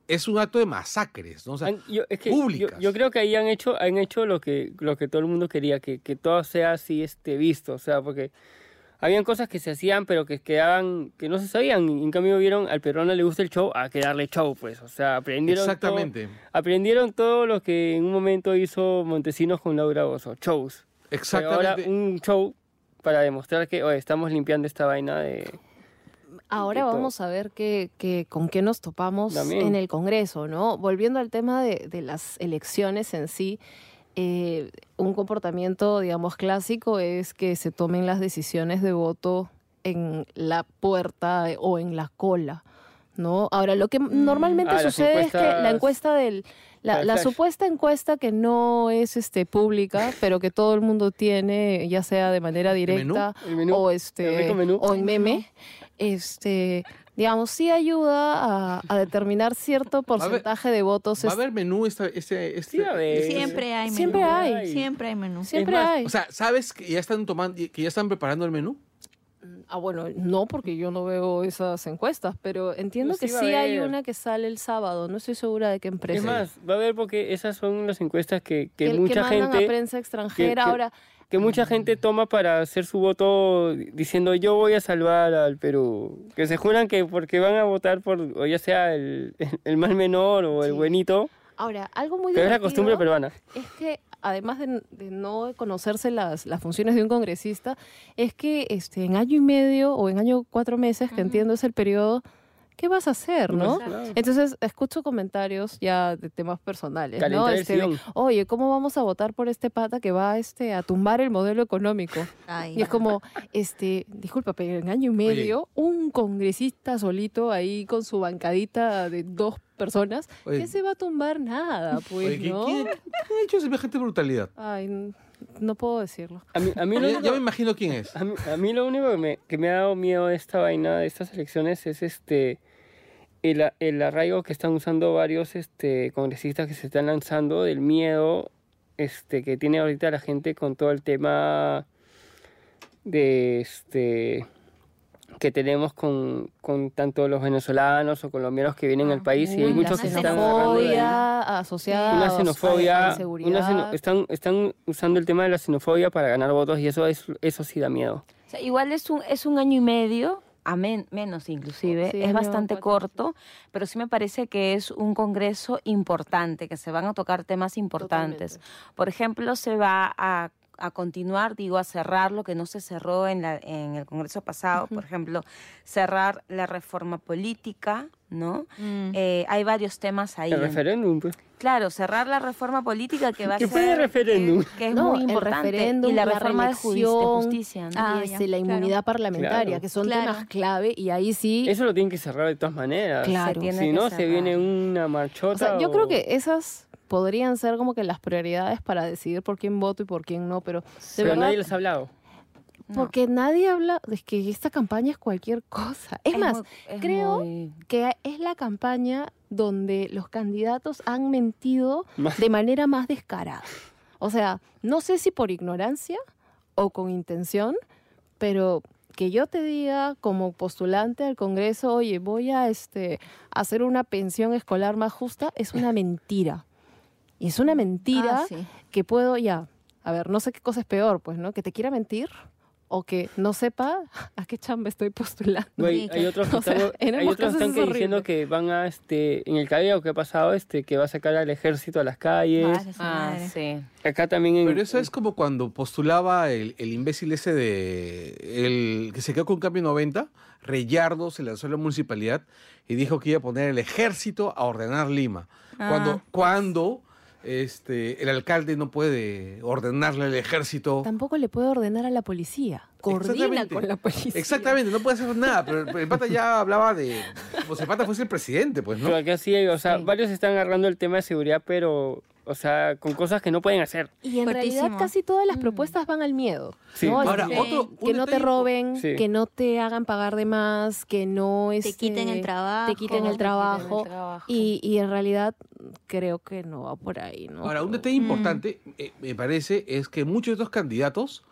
es un acto de masacres, ¿no? O sea, yo, es que yo, públicas. yo creo que ahí han hecho, han hecho lo que, lo que todo el mundo quería, que, que todo sea así este, visto, o sea, porque habían cosas que se hacían pero que quedaban, que no se sabían, en cambio vieron al peruano le gusta el show, a que darle show, pues, o sea, aprendieron todo- exactamente. aprendieron todo lo que en un momento hizo Montesinos con Laura Bozo, shows. Pero Exactamente. ahora un show para demostrar que oye, estamos limpiando esta vaina de... Ahora vamos a ver qué, qué- con qué nos topamos También. en el Congreso, ¿no? Volviendo al tema de, de las elecciones en sí, eh, un comportamiento, digamos, clásico es que se tomen las decisiones de voto en la puerta o en la cola, ¿no? Ahora, lo que normalmente Ah, las sucede es que la encuesta del... La, supuesta encuesta que no es este pública, pero que todo el mundo tiene, ya sea de manera directa El menú, o el este o en meme, este, digamos, sí ayuda a, a determinar cierto porcentaje de votos. ¿Va a es- haber menú esta, este, este, Sí, a. Siempre hay menú. Siempre hay. Siempre hay menú. Siempre más, hay. O sea, ¿sabes que ya están tomando, que ya están preparando el menú? Ah, bueno, no, porque yo no veo esas encuestas, pero entiendo que sí hay una que sale el sábado. No estoy segura de qué empresa. Es más, va a haber porque esas son las encuestas que, que, que, que mucha mandan gente... a prensa extranjera. que- Ahora, que mucha gente toma para hacer su voto diciendo yo voy a salvar al Perú. Que se juran que porque van a votar por, o ya sea el, el mal menor o el Sí. buenito, ahora, algo muy pero es la costumbre peruana. es que además de, de no conocerse las, las funciones de un congresista, es que este, en año y medio o en año cuatro meses, que entiendo es el periodo, ¿qué vas a hacer, no? Claro. Entonces, escucho comentarios ya de temas personales, ¿no? Este, de. Oye, ¿cómo vamos a votar por este pata que va este, a tumbar el modelo económico? Ay, Y es como, este, disculpa, pero en año y medio, un congresista solito ahí con su bancadita de dos personas, Oye. ¿qué se va a tumbar nada, pues, Oye, ¿qué- no? ¿quién, quién ha hecho semejante brutalidad? Ay, no puedo decirlo. A mí, a mí lo ya me imagino quién es. A mí, a mí lo único que me, que me ha dado miedo de esta vaina, de estas elecciones, es este el, el arraigo que están usando varios este, congresistas que se están lanzando del miedo este, que tiene ahorita la gente con todo el tema de este que tenemos con, con tanto los venezolanos o colombianos que vienen al país y hay muchos que se están xenofobia asociada una a xenofobia, la una inseguridad. xeno- están, están usando el tema de la xenofobia para ganar votos y eso es eso sí da miedo. O sea, igual es un, es un año y medio, a men- menos inclusive, Sí, es bastante cuatro, corto, pero sí me parece que es un congreso importante, que se van a tocar temas importantes. Totalmente. Por ejemplo, se va a, a continuar, digo, a cerrar lo que no se cerró en, la, en el congreso pasado, por ejemplo, cerrar la reforma política, ¿no? Mm. Eh, hay varios temas ahí. El referéndum, pues. Claro, cerrar la reforma política que va a ¿Qué ser... fue el referéndum? Que es No, muy el importante. referéndum, y la la reforma de, justicia, ¿no? Ah, y la claro. inmunidad parlamentaria, Claro. que son Claro. temas clave, y ahí sí. Eso lo tienen que cerrar de todas maneras. Claro. Se tiene Si que no, se viene una marchota. O sea, yo o- creo que esas podrían ser como que las prioridades para decidir por quién voto y por quién no, pero de Pero verdad, nadie les ha hablado. No. porque nadie habla de que esta campaña es cualquier cosa. Es, más, muy- es creo muy- que es la campaña donde los candidatos han mentido Más- de manera más descarada. O sea, no sé si por ignorancia o con intención, pero que yo te diga como postulante al Congreso, oye, voy a este, hacer una pensión escolar más justa, es una mentira. Y es una mentira Ah, sí. que puedo ya, a ver, no sé qué cosa es peor, pues, ¿no? Que te quiera mentir o que no sepa a qué chamba estoy postulando. Sí, hay otros que O sea, están, en hay otros están es que diciendo que van a, este, en el cabello que ha pasado, este, que va a sacar al ejército a las calles. Ah, sí. Acá también en, Pero eso es como cuando postulaba el, el imbécil ese de. El que se quedó con cambio 90. Reyardo se lanzó a la municipalidad y dijo que iba a poner el ejército a ordenar Lima. Cuando, Ah. cuando este, el alcalde no puede ordenarle al ejército. Tampoco le puede ordenar a la policía. Coordina Exactamente. con la policía. Exactamente, no puede hacer nada. Pero el, el pata ya hablaba de. Pues el pata fuese el presidente, pues, ¿no? Pero acá sí hay, o sea, Sí. varios están agarrando el tema de seguridad, pero, o sea, con cosas que no pueden hacer. Y en Fuertísimo. realidad casi todas las Mm. propuestas van al miedo. Sí. ¿no? Ahora, otro- que no te roben, Sí. que no te hagan pagar de más, que no Te este, quiten el trabajo. te quiten el el trabajo. trabajo. Y, y en realidad creo que no va por ahí, ¿no? Ahora, un detalle importante, eh, me parece, es que muchos de estos candidatos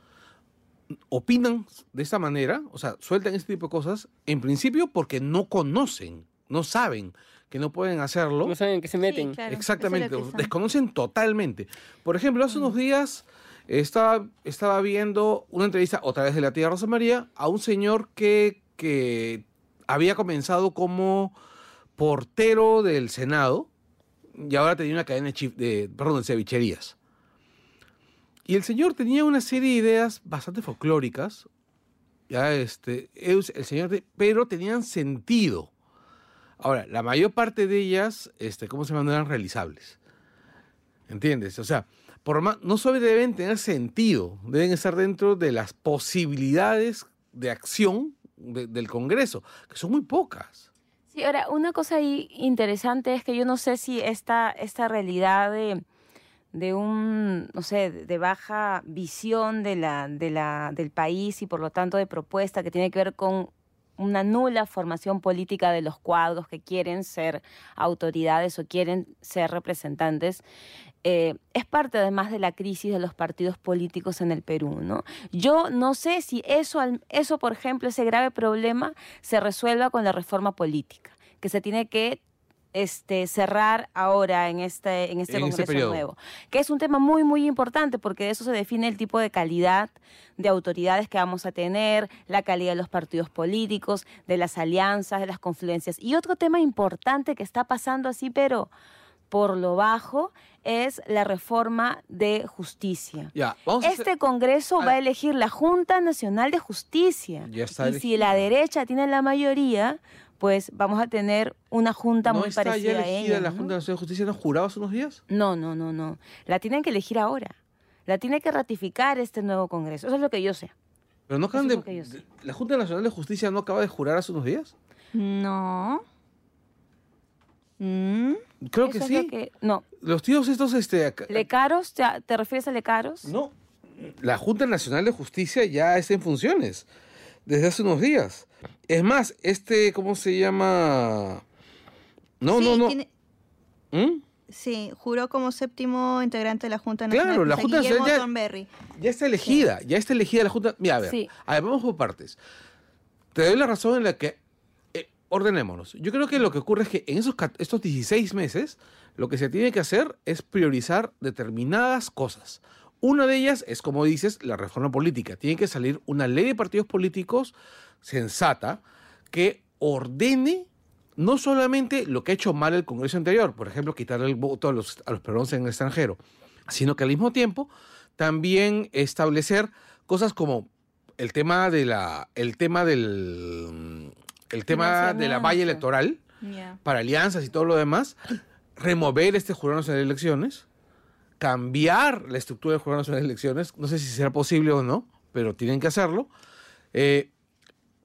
opinan de esta manera, o sea, sueltan este tipo de cosas, en principio porque no conocen, no saben que no pueden hacerlo. No saben en qué se meten. Sí, claro. Exactamente, es que desconocen totalmente. Por ejemplo, hace unos días estaba, estaba viendo una entrevista otra vez de la tía Rosa María a un señor que, que había comenzado como portero del Senado y ahora tenía una cadena de, chif- de, perdón, de cevicherías. Y el señor tenía una serie de ideas bastante folclóricas, ya este, el señor, pero tenían sentido. Ahora, la mayor parte de ellas, este, ¿cómo se llama? No eran realizables. ¿Entiendes? O sea, por más, no solo deben tener sentido, deben estar dentro de las posibilidades de acción de- del Congreso, que son muy pocas. Sí, ahora, una cosa ahí interesante es que yo no sé si esta, esta realidad de, de un, no sé, de baja visión de la, de la, del país y por lo tanto de propuesta que tiene que ver con una nula formación política de los cuadros que quieren ser autoridades o quieren ser representantes, eh, es parte además de la crisis de los partidos políticos en el Perú, ¿no? Yo no sé si eso, eso, por ejemplo, ese grave problema se resuelva con la reforma política, que se tiene que este, cerrar ahora en este, en este En ese Congreso nuevo, que es un tema muy, muy importante porque de eso se define el tipo de calidad de autoridades que vamos a tener, la calidad de los partidos políticos, de las alianzas, de las confluencias. Y otro tema importante que está pasando así, pero por lo bajo, es la reforma de justicia. Ya, vamos a hacer- Este Congreso Ah. va a elegir la Junta Nacional de Justicia. Ya está y si la derecha tiene la mayoría, pues vamos a tener una junta ¿No muy está ya parecida a elegida ella. la ¿no? Junta Nacional de Justicia? ¿No jurado hace unos días? No, no, no, no. La tienen que elegir ahora. La tiene que ratificar este nuevo Congreso. Eso es lo que yo sé. Pero no acaban de. ¿La Junta Nacional de Justicia no acaba de jurar hace unos días? No. Mm, Creo Eso que sí. lo que- No. Los tíos estos, este... acá- ¿Lecaros? ¿Te, te refieres a Lecaros? No, la Junta Nacional de Justicia ya está en funciones desde hace unos días. Es más, este, ¿cómo se llama? No, sí, no, no. tiene- ¿Mm? sí, juró como séptimo integrante de la Junta Nacional. Claro, la Junta Nacional ya-. Ya está elegida, ya está elegida la Junta. Mira, a ver, Sí. a ver, vamos por partes. Te doy la razón en la que eh, ordenémonos. Yo creo que lo que ocurre es que en esos estos 16 meses lo que se tiene que hacer es priorizar determinadas cosas. Una de ellas es, como dices, la reforma política. Tiene que salir una ley de partidos políticos sensata que ordene no solamente lo que ha hecho mal el Congreso anterior, por ejemplo, quitarle el voto a los, a los peruanos en el extranjero, sino que al mismo tiempo también establecer cosas como el tema de la el tema del el tema de la valla electoral para alianzas y todo lo demás, remover este jurado nacional de elecciones, cambiar la estructura del jurado nacional de elecciones, no sé si será posible o no, pero tienen que hacerlo. Eh,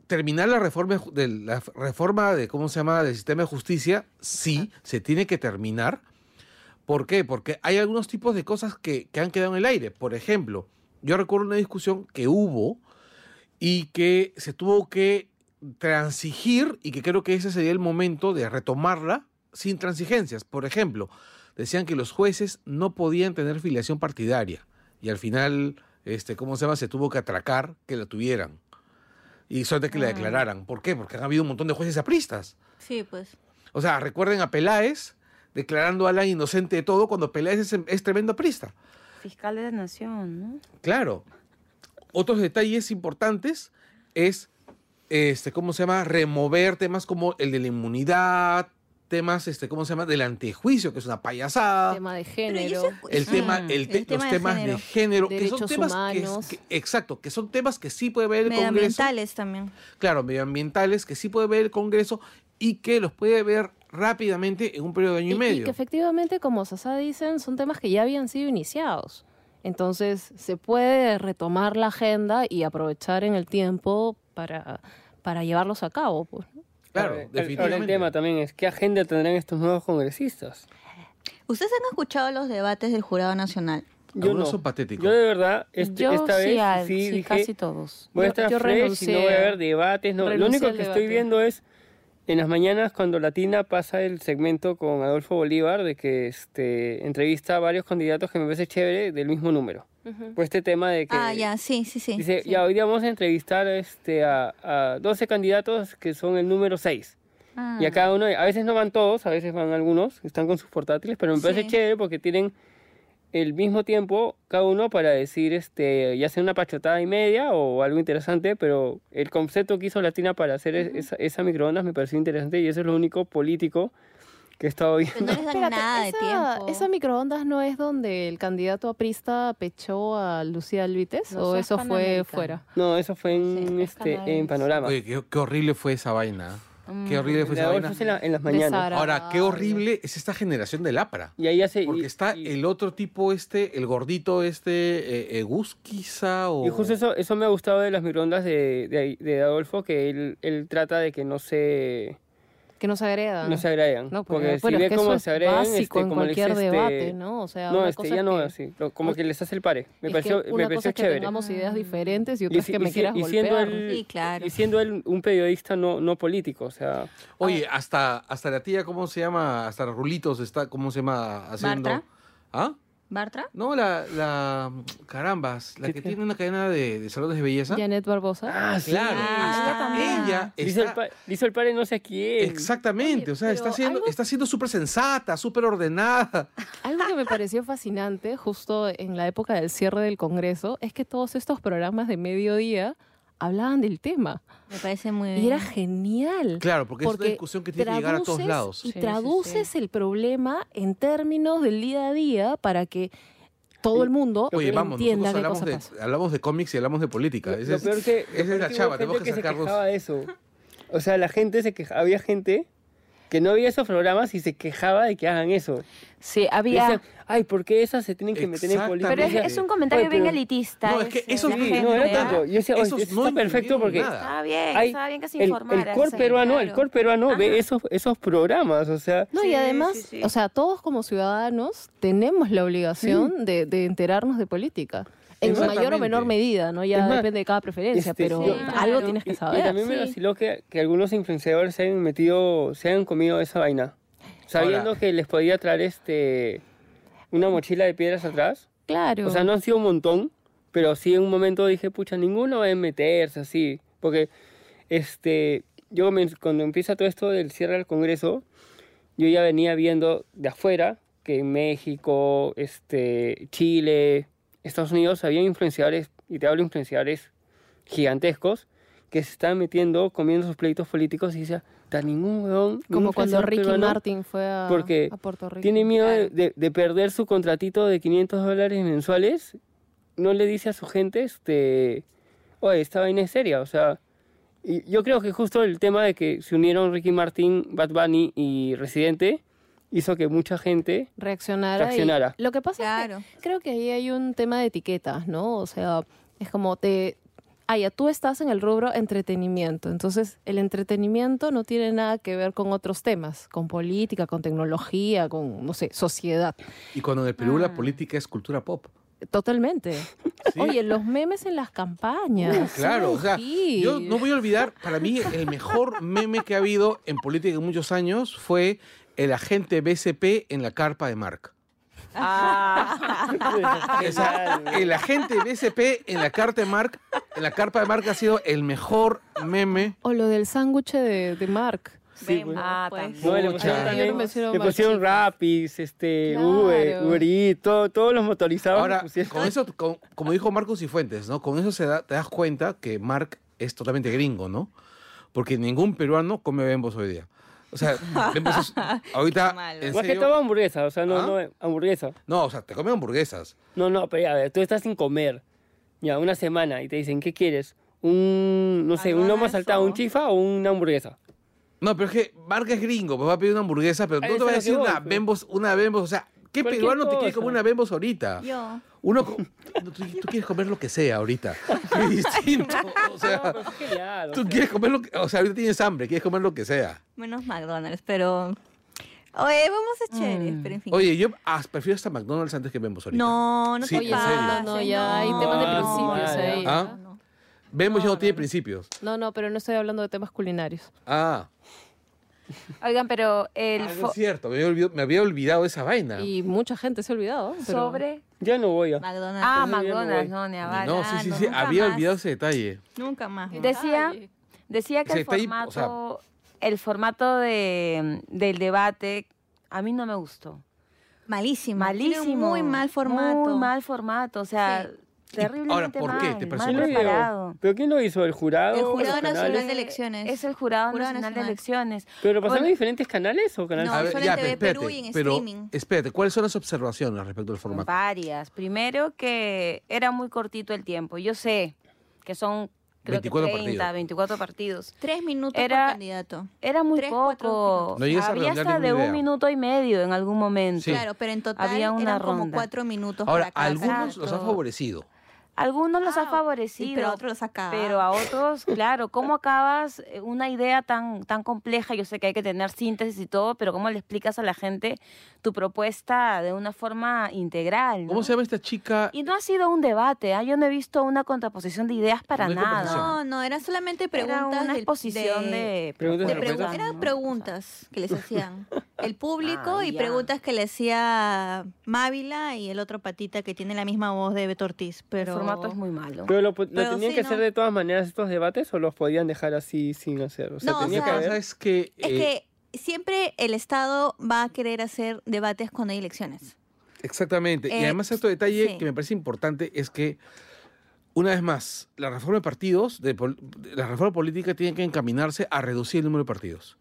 terminar la reforma de la reforma de cómo se llama del sistema de justicia, sí, se tiene que terminar. ¿Por qué? Porque hay algunos tipos de cosas que, que han quedado en el aire. Por ejemplo, yo recuerdo una discusión que hubo y que se tuvo que transigir y que creo que ese sería el momento de retomarla sin transigencias. Por ejemplo, decían que los jueces no podían tener filiación partidaria y al final, este, ¿cómo se llama? Se tuvo que atracar que la tuvieran y suerte que la Ah. declararan. ¿Por qué? Porque han habido un montón de jueces apristas. Sí, pues. O sea, recuerden a Peláez declarando a Alan inocente de todo cuando Peláez es, es tremendo aprista. Fiscal de la Nación, ¿no? Claro. Otros detalles importantes es, este, ¿cómo se llama? Remover temas como el de la inmunidad, temas, este, ¿cómo se llama? Del antejuicio, que es una payasada. tema de Pero género. El tema, el te- el tema los de temas género. de género, que son temas que, humanos. que- exacto, que son temas que sí puede ver el Congreso. Medioambientales también. Claro, medioambientales que sí puede ver el Congreso y que los puede ver rápidamente en un periodo de año y, Y, y medio. que efectivamente, como Sasa dicen, son temas que ya habían sido iniciados. Entonces, se puede retomar la agenda y aprovechar en el tiempo para, para llevarlos a cabo. Pues. Claro, Ahora, definitivamente. Ahora el tema también es qué agenda tendrán estos nuevos congresistas. ¿Ustedes han escuchado los debates del Jurado Nacional? Yo Algunos no. son patéticos. Yo de verdad, este- yo esta sí, vez al- sí, sí, dije, casi todos. voy a Yo- estar yo fresh y renuncié no voy a haber debates. No. Lo único que estoy viendo es en las mañanas cuando Latina pasa el segmento con Adolfo Bolívar de que este, entrevista a varios candidatos que me parece chévere del mismo número. Pues este tema de que Ah, ya, sí, sí, sí. dice, sí. ya hoy día vamos a entrevistar este, a, a 12 candidatos que son el número 6. Ah. Y a cada uno, a veces no van todos, a veces van algunos, están con sus portátiles, pero me parece Sí. chévere porque tienen el mismo tiempo cada uno para decir, este, ya sea una pachotada y media o algo interesante, pero el concepto que hizo Latina para hacer es- esa, esa microondas me pareció interesante y eso es lo único político que he estado viendo. Pero no les dan Espérate, nada de esa, tiempo. ¿Esa microondas no es donde el candidato aprista pechó a Lucía Alvites? No, ¿O eso es eso fue fuera? No, eso fue en, Sí, este, en. Panorama. Oye, qué, qué horrible fue esa vaina. Qué horrible fue De esa vaina. en, la- en las mañanas. Ahora, qué horrible es esta generación del APRA. Y ahí hace... Porque y- está y- el otro tipo este, el gordito este, eh, Egus quizá, o... Y justo eso, eso me ha gustado de las microondas de, de, de Adolfo, que él, él trata de que no se, Que no se agreda. no se agregan. No, porque pero, si ve es que cómo se agregan, básico este, en como les, cualquier este, debate, ¿no? O sea, no, una este, cosa ya es no, que- así, como que les hace el pare. Me es pareció, que me una pareció cosa es que chévere. tengamos ideas diferentes y otra Y que me y si- quieras y siendo golpear. él, Sí, claro. Y siendo él un periodista no, no político, o sea... Oye, hasta, hasta la tía, ¿cómo se llama? Hasta Rulitos está, ¿cómo se llama? Haciendo... ¿Ah? ¿Bartra? No, la, la... Carambas, la ¿Qué que tiene? una cadena de, de salones de belleza. Janet Barbosa. Ah, Claro, Ah, está ella Le hizo, el está... pa- le hizo el pare no sé a quién. Exactamente, Oye, o sea, está siendo, algo- está siendo súper sensata, súper ordenada. Algo que me pareció fascinante justo en la época del cierre del Congreso es que todos estos programas de mediodía hablaban del tema. Me parece muy bien. Y era genial. Claro, porque, es una discusión que tiene que llegar a todos lados. Y Sí, sí, traduces el problema en términos del día a día para que todo el mundo Oye, vamos, entienda qué hablamos cosa de, pasa. hablamos de cómics y hablamos de política. Lo, Ese lo es- peor que, esa lo es la que chava, tenemos que se sacarlos. quejaba de eso. O sea, la gente se quejaba, había gente que no veía esos programas y se quejaba de que hagan eso. Sí, había... decían, ay, ¿por qué esas se tienen que meter en política? Pero es, es un comentario Oye, bien elitista. No, es que eso la Sí, no era tanto. Yo decía, oye, Esos esto no está perfecto porque nada. Estaba bien, estaba bien que se el, el informara. core sí. peruano, el core peruano ve esos, esos programas, o sea, No, Sí, y además, sí, sí. o sea, todos como ciudadanos tenemos la obligación de, de enterarnos de política. En mayor o menor medida, ¿no? Ya más, depende de cada preferencia, este, pero algo claro. tienes que y saber. también me sí. vaciló que, que algunos influenciadores se hayan metido, se hayan comido esa vaina, sabiendo Ahora- que les podía traer este una mochila de piedras atrás. Claro. O sea, no han sido un montón, pero sí en un momento dije, pucha, ninguno va a meterse así. Porque este, yo me- cuando empieza todo esto del cierre del Congreso, yo ya venía viendo de afuera que en México, este, Chile, Estados Unidos había influenciadores, y te hablo de influenciadores gigantescos, que se estaban metiendo, comiendo sus pleitos políticos y decía, "Ta, ningún huevón, como cuando Ricky peruano Martin fue a, porque a Puerto Rico. tiene miedo de, de- de perder su contratito de 500 dólares mensuales, no le dice a su gente, este, oye, esta vaina es seria, o sea, y yo creo que justo el tema de que se unieron Ricky Martin, Bad Bunny y Residente hizo que mucha gente reaccionara. y- Reaccionara. lo que pasa Claro. es que creo que ahí hay un tema de etiquetas, ¿no? O sea, es como te... Ah, ya, tú estás en el rubro entretenimiento, entonces el entretenimiento no tiene nada que ver con otros temas, con política, con tecnología, con, no sé, sociedad. Y cuando en el Perú la Ah. política es cultura pop. Totalmente. Sí. Oye, los memes en las campañas. Claro, o sea, sí. yo no voy a olvidar, para mí el mejor meme que ha habido en política en muchos años fue el agente BCP en la carpa de Marc. O sea, el agente BCP en la carta de Marc, en la carpa de Marc ha sido el mejor meme. O lo del sándwich de, de Mark. Sí, Vemos, Ah, pues. no, le pusieron también, le pusieron. Rapis, este, Claro. Uber, Uber Eats, todo- todos los motorizados. Ahora, pusieron. con eso, con- como dijo Marcos y Fuentes, ¿no? Con eso se da- te das cuenta que Marc es totalmente gringo, ¿no? Porque ningún peruano come bembos hoy día. O sea, bembos es, ahorita, Malo. en Más que serio, todo hamburguesa, o sea, no, ¿Ah? no, hamburguesa. no, o sea, te comen hamburguesas. No, no, pero ya, a ver, tú estás sin comer, ya, una semana, y te dicen, ¿qué quieres? Un, no sé, un lomo saltado, o- un chifa o una hamburguesa. No, pero es que Marc es gringo, pues va a pedir una hamburguesa, pero Ahí no te es va a decir que voy, una pues. bembos, una bembos, o sea, ¿qué peruano te quiere comer una bembos ahorita? Yo. Uno, tú, tú quieres comer lo que sea ahorita. Es distinto. O sea, No, pero es genial, o tú sea. quieres comer lo que, o sea, ahorita tienes hambre, quieres comer lo que sea. Menos McDonald's, pero. Oye, vamos a chéveres, pero en fin. Oye, yo ah, prefiero hasta McDonald's antes que Bembos ahorita. no, no Sí, te. No, no, ya hay temas de principios ahí. ¿Ah? no. Bembos ya No, no tiene principios. No, no, pero no estoy hablando de temas culinarios. Ah, Oigan, pero el ah, es cierto, me había, olvidado, me había olvidado de esa vaina. Y mucha gente se ha olvidado. pero- sobre... Ya no voy a. McDonald's. Ah, me McDonald's, no, ni a bala. no, sí, sí, no, sí, nunca había más. olvidado ese detalle. Nunca más. ¿no? Decía, decía que Ese el detalle, o sea, formato... el formato de, del debate a mí no me gustó. Malísimo. Tiene Malísimo. un muy mal formato. Muy mal formato, o sea, Sí. Terriblemente ahora, ¿por qué? mal, ¿Te mal pareció ¿Quién lo? ¿Pero quién lo hizo? ¿El jurado? El ¿Los Jurado canales? Nacional de Elecciones. Es el Jurado, Jurado Nacional, de Nacional. Elecciones. ¿Pero pasaron Bueno, en diferentes canales o canales? No, ver, solo ya, en TV pero Perú espérate, y en pero streaming. espérate, ¿cuáles son las observaciones respecto al formato? Varias. Primero que era muy cortito el tiempo. Yo sé que son creo 24 que 30, partidos. 24 partidos. Tres minutos Era- por candidato. Era muy Tres, poco. No Había hasta de un idea. minuto y medio en algún momento. Sí. Claro, pero en total Había una eran como ronda. cuatro minutos Ahora, para cada algunos los ha favorecido. Algunos los Ah, ha favorecido. sí, pero otros los ha cagado. Pero a otros, claro, ¿cómo acabas eh, una idea tan, tan compleja? Yo sé que hay que tener síntesis y todo, pero ¿cómo le explicas a la gente tu propuesta de una forma integral? ¿no? ¿Cómo se llama esta chica? Y no ha sido un debate, ¿ah? yo no he visto una contraposición de ideas para No nada. No, no, era solamente Era preguntas una del- exposición de, Preguntas de pregu- eran ¿no? preguntas que les hacían el público Ah, y ya. preguntas que le hacía Mávila y el otro patita que tiene la misma voz de Beto Ortiz. Pero formato es muy malo. ¿Pero lo, po- lo Pero tenían sí, que ¿no? hacer de todas maneras estos debates o los podían dejar así sin hacer? O sea, No, o tenía sea, que haber... es que, es eh, que siempre el Estado va a querer hacer debates cuando hay elecciones. Exactamente. y Eh, además otro detalle sí. que me parece importante es que, una vez más, la reforma de partidos, de la reforma política tiene que encaminarse a reducir el número de partidos.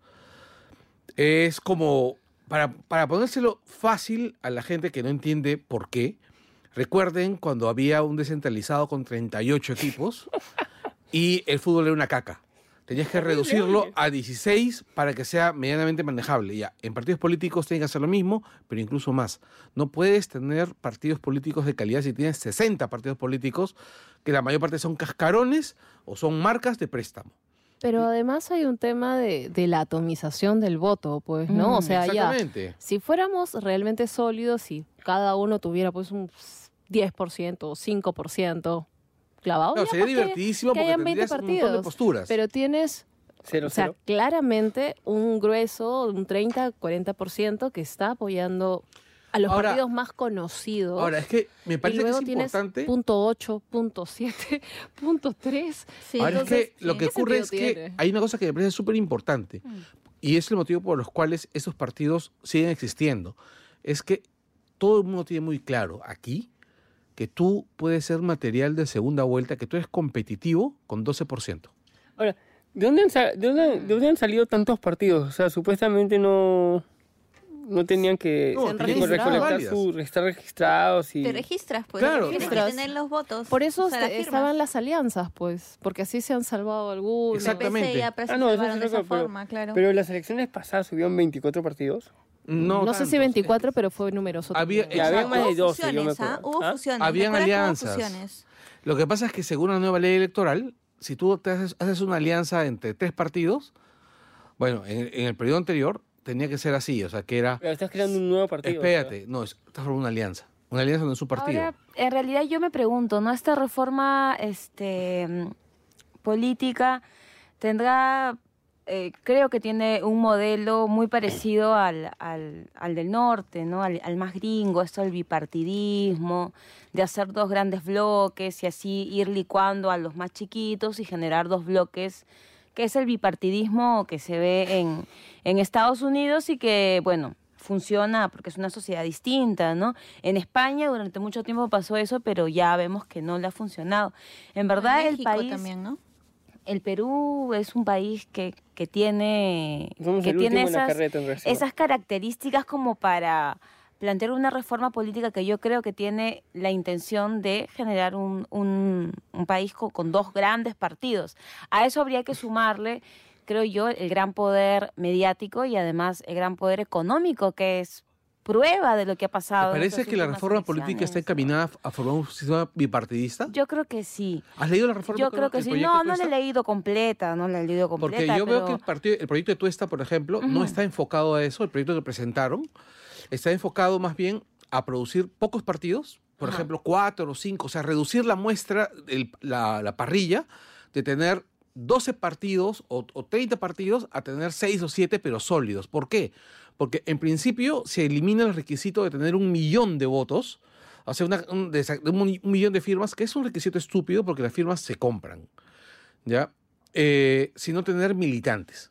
Es como, para, para ponérselo fácil a la gente que no entiende por qué, recuerden cuando había un descentralizado con 38 equipos y el fútbol era una caca. Tenías que reducirlo a 16 para que sea medianamente manejable. Ya, en partidos políticos tienen que hacer lo mismo, pero incluso más. No puedes tener partidos políticos de calidad si tienes 60 partidos políticos, que la mayor parte son cascarones o son marcas de préstamo. Pero además hay un tema de, de la atomización del voto, pues, ¿no? o sea, ya, si fuéramos realmente sólidos, si cada uno tuviera pues un 10% o 5% clavado, No, sería pues, que- divertidísimo que porque hayan 20 tendrías un montón de partidos. posturas. Pero tienes, Cero, o sea, cero. claramente un grueso, un 30, 40% que está apoyando a los Ahora- partidos más conocidos. Ahora, es que me y parece que luego es importante... punto 8, punto 7, punto 3. Sí, Ahora entonces, es que lo que ¿qué ocurre es que tiene? hay una cosa que me parece súper importante y es el motivo por los cuales esos partidos siguen existiendo. Es que todo el mundo tiene muy claro aquí que tú puedes ser material de segunda vuelta, que tú eres competitivo con 12%. Ahora, ¿de dónde, han, de, dónde, de dónde han salido tantos partidos? O sea, supuestamente no, no tenían que No, Se recolectar su, estar registrados y... te registras, pues. Claro. Tienes que tener los votos. Por eso o sea, las firmas. estaban las alianzas, pues, porque así se han salvado algunos. Exactamente. Ah, no, eso sí de esa pero- forma, claro. Pero las elecciones pasadas subieron 24 partidos. No, No, sé si tantos. 24, pero fue numeroso. Había- Exacto. más de Hubo 12, yo me fusiones, ¿ah? Hubo ¿Ah? fusiones. Habían hubo alianzas. fusiones. Lo que pasa es que según la nueva ley electoral, si tú te haces, haces una alianza entre tres partidos, bueno, en, en el periodo anterior tenía que ser así, o sea, que era... Pero estás creando un nuevo partido. Espérate, no, es- estás formando una alianza. Una alianza no es un partido. Ahora, en realidad yo me pregunto, ¿no? Esta reforma este, política tendrá, eh, creo que tiene un modelo muy parecido al, al, al del norte, ¿no? Al, al más gringo, esto del bipartidismo, de hacer dos grandes bloques y así ir licuando a los más chiquitos y generar dos bloques que es el bipartidismo que se ve en, en Estados Unidos y que, bueno, funciona porque es una sociedad distinta, ¿no? En España durante mucho tiempo pasó eso, pero ya vemos que no le ha funcionado. En verdad, En el país, también, ¿no? El Perú es un país que, que tiene, Somos que tiene esas, características como para plantear una reforma política que yo creo que tiene la intención de generar un, un, un país co- con, dos grandes partidos. A eso habría que sumarle, creo yo, el gran poder mediático y además el gran poder económico, que es prueba de lo que ha ¿Te pasado. en parece que la reforma política está encaminada a formar un sistema bipartidista? Yo creo que sí. ¿Has leído la reforma? Yo creo que sí. No, no la he leído completa, no la he leído completa. Porque yo veo pero- que el, partido, el proyecto de Tuesta, por ejemplo, no Ujú. está enfocado a eso. El proyecto que presentaron está enfocado más bien a producir pocos partidos, por ejemplo, cuatro o cinco, o sea, reducir la muestra, el- la, la parrilla, de tener 12 partidos o, o 30 partidos a tener 6 o 7, pero sólidos. ¿Por qué? Porque en principio se elimina el requisito de tener un millón de votos, o sea, una- un, de, un mi- un millón de firmas, que es un requisito estúpido porque las firmas se compran, ¿ya? Eh, sino tener militantes.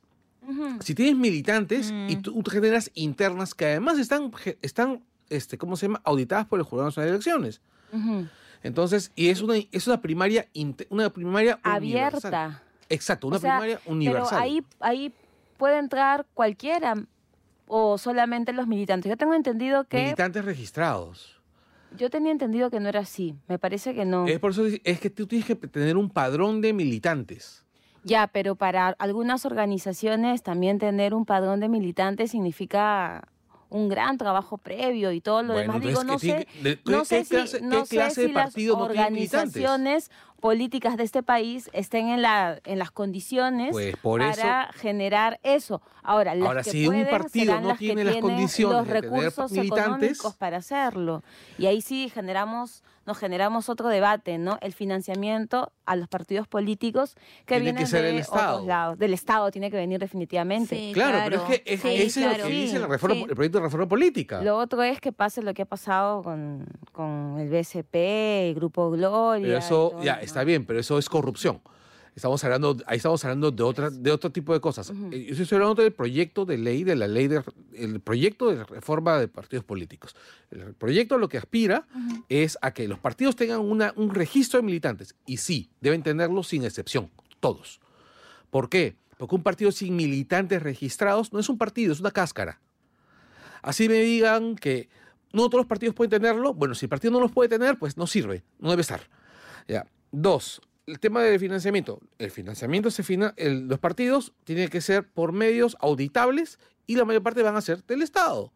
Si tienes militantes y Mm. tú generas internas que además están, están este, ¿cómo se llama? auditadas por el Jurado Nacional de Elecciones. Entonces, y es una, es una primaria, una primaria universal. Abierta. Exacto, una O sea, primaria universal. Pero ahí, ahí puede entrar cualquiera o solamente los militantes. Yo tengo entendido que Militantes registrados. yo tenía entendido que no era así. Me parece que no. Es por eso es que tú tienes que tener un padrón de militantes. Ya, pero para algunas organizaciones también tener un padrón de militantes significa un gran trabajo previo y todo lo Bueno, demás. Digo, no ¿qué sé, de- no sé qué si, clase- no sé clase si las partido no organizaciones políticas de este país estén en, la, en las condiciones Pues por eso- para generar eso. Ahora, las Ahora, que si un pueden partido serán no las tiene las condiciones los recursos económicos para hacerlo. Y ahí sí generamos nos generamos otro debate, ¿no? El financiamiento a los partidos políticos que Tiene vienen que ser de el Estado. otros lados. Del Estado tiene que venir definitivamente. Sí, Claro, pero es que es- Sí, ese es lo que dice la reforma, sí. el proyecto de reforma política. Lo otro es que pase lo que ha pasado con, con el BCP, el Grupo Gloria. Pero y eso, todo ya, está bien, pero eso es corrupción. Estamos hablando, ahí estamos hablando de otra, de otro tipo de cosas. Eh, Yo estoy hablando del proyecto de ley, de la ley de, el proyecto de reforma de partidos políticos. El proyecto lo que aspira es a que los partidos tengan una, un registro de militantes. Y sí, deben tenerlo sin excepción, todos. ¿Por qué? Porque un partido sin militantes registrados no es un partido, es una cáscara. Así me digan que no todos los partidos pueden tenerlo. Bueno, si el partido no los puede tener, pues no sirve, no debe estar. Ya. Dos, el tema del financiamiento. El financiamiento se fina, el- los partidos tienen que ser por medios auditables y la mayor parte van a ser del Estado.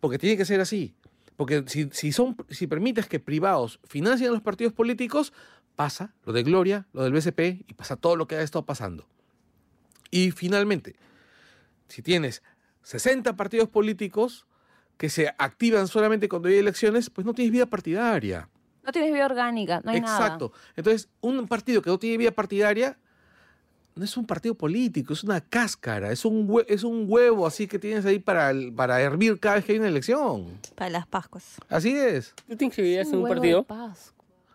Porque tiene que ser así. Porque si, si, son, si permites que privados financien a los partidos políticos, pasa lo de Gloria, lo del BCP y pasa todo lo que ha estado pasando. Y finalmente, si tienes 60 partidos políticos que se activan solamente cuando hay elecciones, pues no tienes vida partidaria. No tienes vida orgánica, no hay nada. Exacto. Entonces, un partido que no tiene vida partidaria no es un partido político, es una cáscara, es un, hue- es un huevo así que tienes ahí para, el- para hervir cada vez que hay una elección. Para las Pascuas. Así es. ¿Tú te inscribirías en un huevo partido?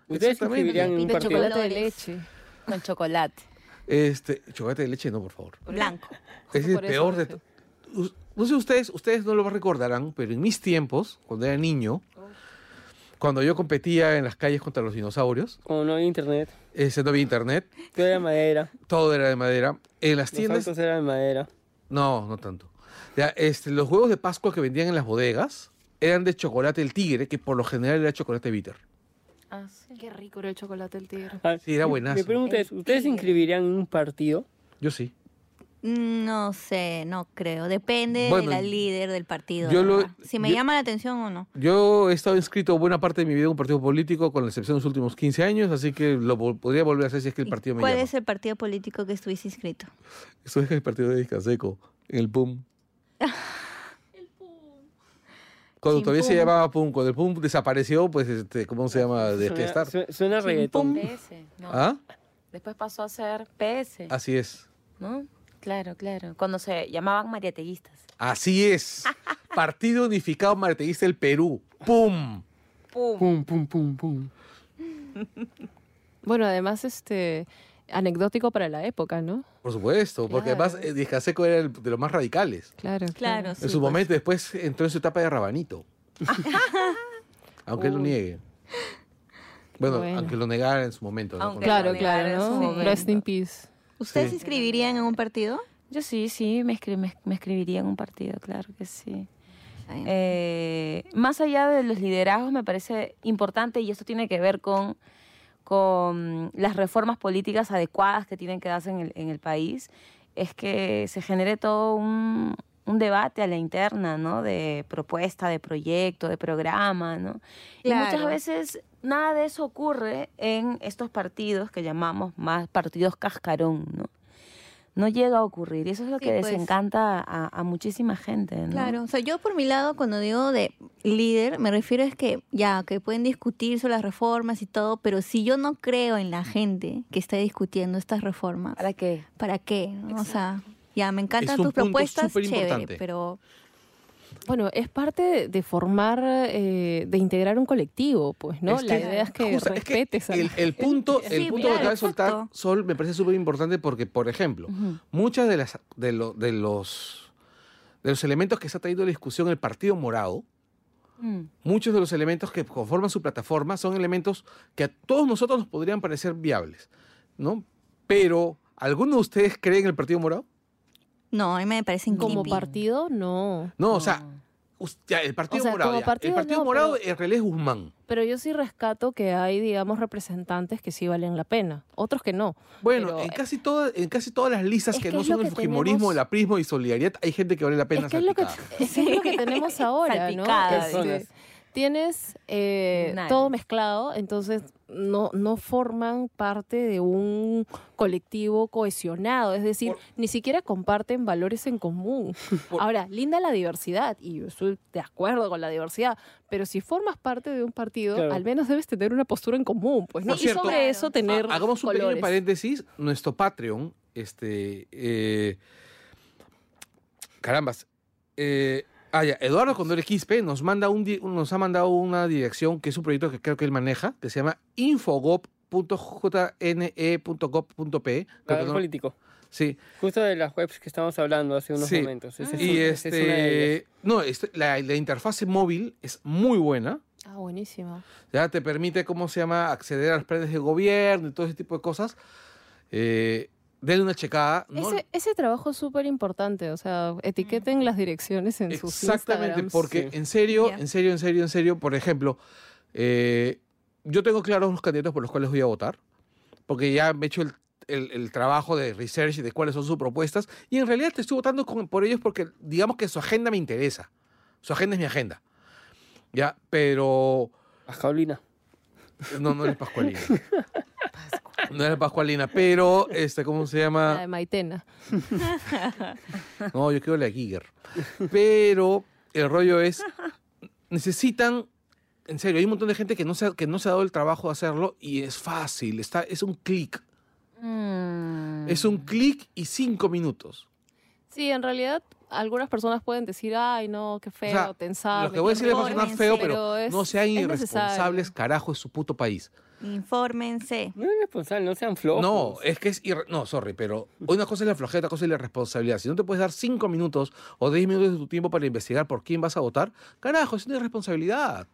¿Ustedes se inscribirían en un De De partido? chocolate de leche. Con chocolate. Este, chocolate de leche, no, por favor. Blanco. Es el peor de dije. to- Us- No sé ustedes, ustedes no lo recordarán, pero en mis tiempos, cuando era niño, cuando yo competía en las calles contra los dinosaurios, Como no había internet, ese no había internet, todo era madera, todo era de madera. En las los tiendas, autos eran de madera. no, no tanto. Ya, este, los huevos de Pascua que vendían en las bodegas eran de chocolate el tigre, que por lo general era chocolate bitter. Ah, sí. Qué rico era el chocolate del tigre. Ah, Sí, era Mi buenazo. pregunta es, ¿ustedes se inscribirían en un partido? Yo sí. No sé, no creo. Depende Bueno, de la líder del partido. yo lo- si me yo- llama la atención o no. Yo he estado inscrito buena parte de mi vida en un partido político, con la excepción de los últimos 15 años, así que lo podría volver a hacer si es que el ¿Y partido me ¿Cuál llama. es el partido político que estuviste inscrito? Estoy en el partido de Discaseco, en el PUM. Cuando Sin todavía se PUM. llamaba PUM, cuando el PUM desapareció, pues, este, ¿cómo se llama? De Suena, suena Sin reggaetón. pum. PS, ¿no? ¿Ah? Después pasó a ser PS, Así es. ¿no? Claro, claro. Cuando se llamaban mariateguistas. Así es. Partido Unificado Marteguista del Perú. ¡Pum! ¡Pum! Pum, pum, pum, pum. Bueno, además, este, anecdótico para la época, ¿no? Por supuesto, porque Claro. además eh, Discaseco era el- de los más radicales. Claro, Claro, En sí, su pues. momento, después entró en su etapa de rabanito. aunque él lo niegue. Bueno, Bueno. aunque lo negara en su momento. Claro, claro, ¿no? Rest in peace. ¿Ustedes Sí. se inscribirían en un partido? Yo sí, sí, me, escri- me, me escribiría en un partido, claro que sí. Eh, más allá de los liderazgos, me parece importante, y esto tiene que ver con, con las reformas políticas adecuadas que tienen que darse en el, en el país, es que se genere todo un, un debate a la interna, ¿no? De propuesta, de proyecto, de programa, ¿no? Y muchas veces nada de eso ocurre en estos partidos que llamamos más partidos cascarón, ¿no? No llega a ocurrir. Y eso es lo Sí, que pues. desencanta a, a muchísima gente, ¿no? Claro, o sea, yo por mi lado, cuando digo de líder, me refiero es que ya, que pueden discutir sobre las reformas y todo, pero si yo no creo en la gente que está discutiendo estas reformas, ¿Para qué? ¿para qué? no? O sea, ya, me encantan un tus punto propuestas, chévere, pero Bueno, es parte de, formar, eh, de integrar un colectivo, pues, ¿no? Es la que- idea es que justo, es que respetes a la el, el punto, el Sí, punto que acaba de soltar. Sol me parece súper importante porque, por ejemplo, muchas de las de, lo- de los de los elementos que se ha traído a la discusión el Partido Morado, Mm. muchos de los elementos que conforman su plataforma son elementos que a todos nosotros nos podrían parecer viables, ¿no? Pero, ¿alguno de ustedes cree en el Partido Morado? No, a mí me parece Como creepy. partido, no. No, o sea, el Partido O sea, Morado, como ya. partido el Partido no, Morado pero- en realidad es Guzmán. Pero yo sí rescato que hay, digamos, representantes que sí valen la pena. Otros que no. Bueno, Pero, en casi todas, en casi todas las listas es que que no es son el que fujimorismo, tenemos- el aprismo y solidaridad, hay gente que vale la pena Es que es lo que, es que es lo que tenemos ahora, ¿no? Salpicada, Este, dices. Tienes eh, todo mezclado, entonces no, no forman parte de un colectivo cohesionado, es decir, Por- ni siquiera comparten valores en común. Por- Ahora, linda la diversidad, y yo estoy de acuerdo con la diversidad, pero si formas parte de un partido, Claro. al menos debes tener una postura en común, pues, ¿no? Y cierto, sobre eso tener Ha- Hagamos un pequeño paréntesis. Nuestro Patreon, este. eh, carambas. eh, ah, ya, Eduardo Condore Quispe nos, manda un, nos ha mandado una dirección que es un proyecto que creo que él maneja, que se llama que Radar no- político. Sí, Justo de las webs que estábamos hablando hace unos Sí. momentos. Ese es y un- es este. No, este- la, la interfase móvil es muy buena. Ah, buenísimo. Ya te permite, ¿cómo se llama?, acceder a los planes de gobierno y todo ese tipo de cosas. Eh, denle una checada. ¿no? Ese, ese trabajo es súper importante, o sea, etiqueten las direcciones en sus Exactamente, porque Sí. en serio, Ya. en serio, en serio, en serio, por ejemplo, eh, yo tengo claros los candidatos por los cuales voy a votar, porque ya me he hecho el, el- el trabajo de research de cuáles son sus propuestas, y en realidad te estoy votando con- por ellos porque digamos que su agenda me interesa. Su agenda es mi agenda. Ya, pero Pascaulina. no, no eres Pascualina. No eres Pascualina, pero, este, ¿cómo se llama? La de Maitena. No, yo quiero la Giger. Pero el rollo es, necesitan, en serio, hay un montón de gente que no se, ha- que no se ha dado el trabajo de hacerlo y es fácil, está, es un clic. Mm. Es un clic y cinco minutos. Sí, en realidad algunas personas pueden decir, ay, no, qué feo, sea, tensar. Lo que voy a decir a sonar feo, pero, es- no sean es irresponsables, necesario. carajo, es su puto país. Infórmense. No es responsable, no sean flojos. No, es que es irre- No, sorry, pero una cosa es la flojera, otra cosa es la responsabilidad. Si no te puedes dar cinco minutos o diez minutos de tu tiempo para investigar por quién vas a votar, carajo, es una irresponsabilidad.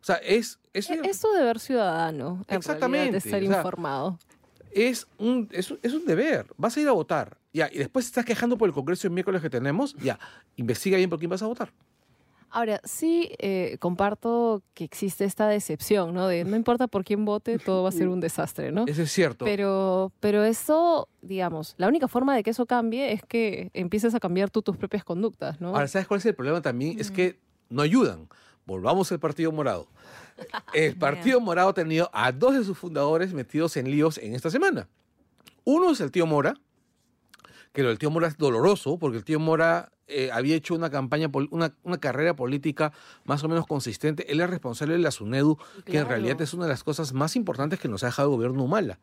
O sea, es... es E- Es su deber ciudadano, en Exactamente, realidad, de estar o sea, informado. es un, es, un- es un deber. Vas a ir a votar. Ya, y después te estás quejando por el Congreso el miércoles que tenemos. Ya, investiga bien por quién vas a votar. Ahora, sí eh, comparto que existe esta decepción, ¿no? De no importa por quién vote, todo va a ser un desastre, ¿no? Eso es cierto. Pero, pero eso, digamos, la única forma de que eso cambie es que empieces a cambiar tú tus propias conductas, ¿no? Ahora, ¿sabes cuál es el problema también? Es que no ayudan. Volvamos al Partido Morado. El Partido Morado ha tenido a dos de sus fundadores metidos en líos en esta semana. Uno es el tío Mora, que lo del tío Mora es doloroso, porque el tío Mora eh, había hecho una campaña, una, una carrera política más o menos consistente. Él es responsable de la SUNEDU, que en realidad es una de las cosas más importantes que nos ha dejado el gobierno Humala.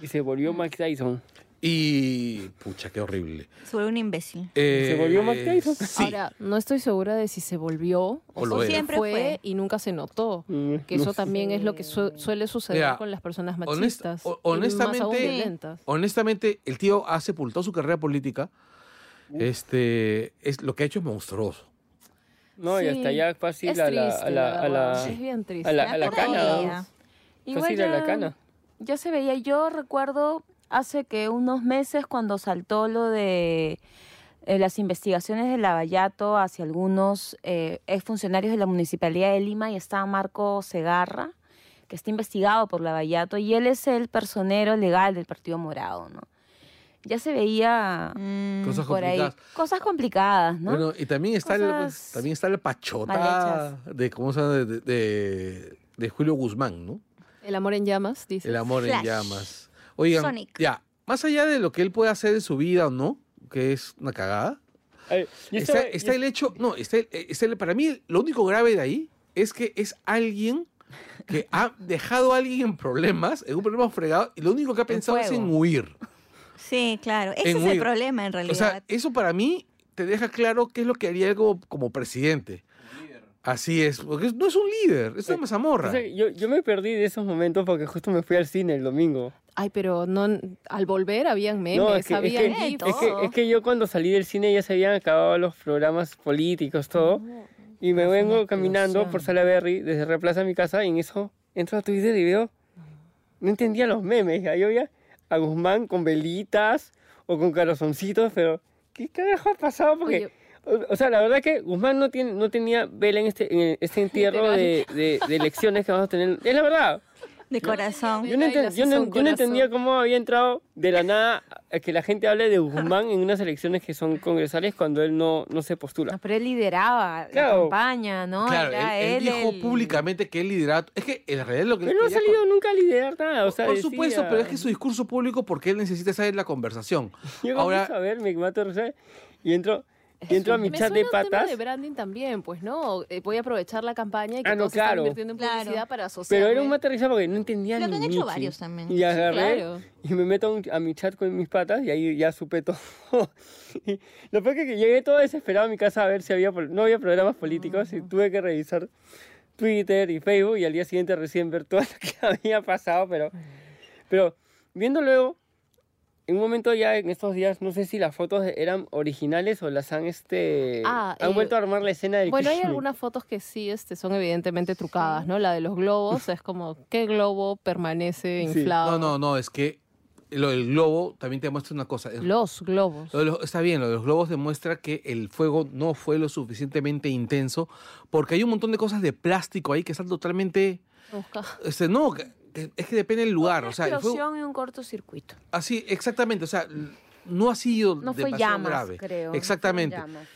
Y se volvió Mike Tyson. Y. Pucha, qué horrible. Se un imbécil. Eh, volvió Mike Tyson? Sí. Ahora, no estoy segura de si se volvió O o, lo era. Siempre fue, fue. y nunca se notó. Mm, Que no eso sé. también es lo que su- suele suceder Mira, con las personas honest- machistas. y más aún honestamente- violentas. Honestamente, el tío ha sepultado su carrera política. Este, es, lo que ha hecho es monstruoso. No, y Sí, hasta ya fácil es a la, triste, a la, la a la- verdad, es bien triste. a la, a la Por cana. Igual Fácil a la cana. Ya se veía, yo recuerdo hace que unos meses cuando saltó lo de eh, las investigaciones de Lavallato hacia algunos eh, exfuncionarios de la Municipalidad de Lima y estaba Marco Segarra, que está investigado por Lavallato y él es el personero legal del Partido Morado, ¿no? Ya se veía Mm, Cosas por ahí complicadas. cosas complicadas, ¿no? Bueno, y también está, el, Cosas también está la pachota de, ¿cómo se llama? De, de- Julio Guzmán, ¿no? El amor en llamas, dice. El amor en llamas. Oigan, Sonic. ya, más allá de lo que él puede hacer en su vida o no, que es una cagada, yo está, el hecho, no, está, el- está el- para mí lo único grave de ahí es que es alguien que ha dejado a alguien en problemas, en un problema fregado, y lo único que ha pensado es en huir. Sí, claro. Ese En es el problema en realidad. O sea, eso para mí te deja claro qué es lo que haría él como, como presidente. Así es, porque no es un líder, es una mazamorra. O sea, yo, yo me perdí de esos momentos porque justo me fui al cine el domingo. Ay, pero no, al volver habían memes, No, es que, es, habían que, gifs. es, que, es que yo cuando salí del cine ya se habían acabado los programas políticos, todo. Y me vengo caminando por. Salaberry desde Replaza a mi casa y en eso entro a Twitter y veo... No entendía los memes. ya. Yo veía a Guzmán con velitas o con corazoncitos, pero ¿qué carajo ha pasado? Porque... Oye. O, o sea, la verdad que Guzmán no, tiene, no tenía vela en este, en este entierro de, de- de elecciones que vamos a tener. Es la verdad. De corazón. Yo no, enten- yo no- yo no entendía cómo había entrado de la nada a que la gente hable de Guzmán en unas elecciones que son congresales cuando él no, no se No, postula. pero él lideraba Claro. la campaña, ¿no? claro, Era él, él dijo el- públicamente que él lideraba. Es que en realidad lo que. Pero no ha salido nunca a liderar nada. O sea, Por supuesto, pero es que su discurso público porque él necesita en la conversación. Yo Ahora, a ver, me mato y entro, y entro a mi Me chat de suena un tema patas. de branding también, pues no, Eh, voy a aprovechar la campaña y que Ah, no, todos están claro. invirtiendo en Claro. publicidad para asociar. Pero era un mate de risa porque no entendía Lo ni que han hecho Michi. varios también. Y agarré claro. y me meto a un- a mi chat con mis patas y ahí ya supe todo. Lo peor que que llegué todo desesperado a mi casa a ver si había no había programas políticos y tuve que revisar Twitter y Facebook y al día siguiente recién ver todo lo que había pasado, pero pero viendo luego en un momento ya en estos días no sé si las fotos eran originales o las han este Ah, han eh, vuelto a armar la escena del Bueno, hay algunas fotos que sí este, son evidentemente trucadas, ¿no? La de los globos es como, ¿qué globo permanece Sí. inflado? no, no, no, es que lo del globo también te muestra una cosa. Los globos. Lo de los- está bien, lo de los globos demuestra que el fuego no fue lo suficientemente intenso porque hay un montón de cosas de plástico ahí que están totalmente... Busca. Este, no, es que depende del lugar. Una O sea, explosión y un cortocircuito. así, exactamente. O sea, no ha sido No fue demasiado llamas, grave. creo. Exactamente. llamas.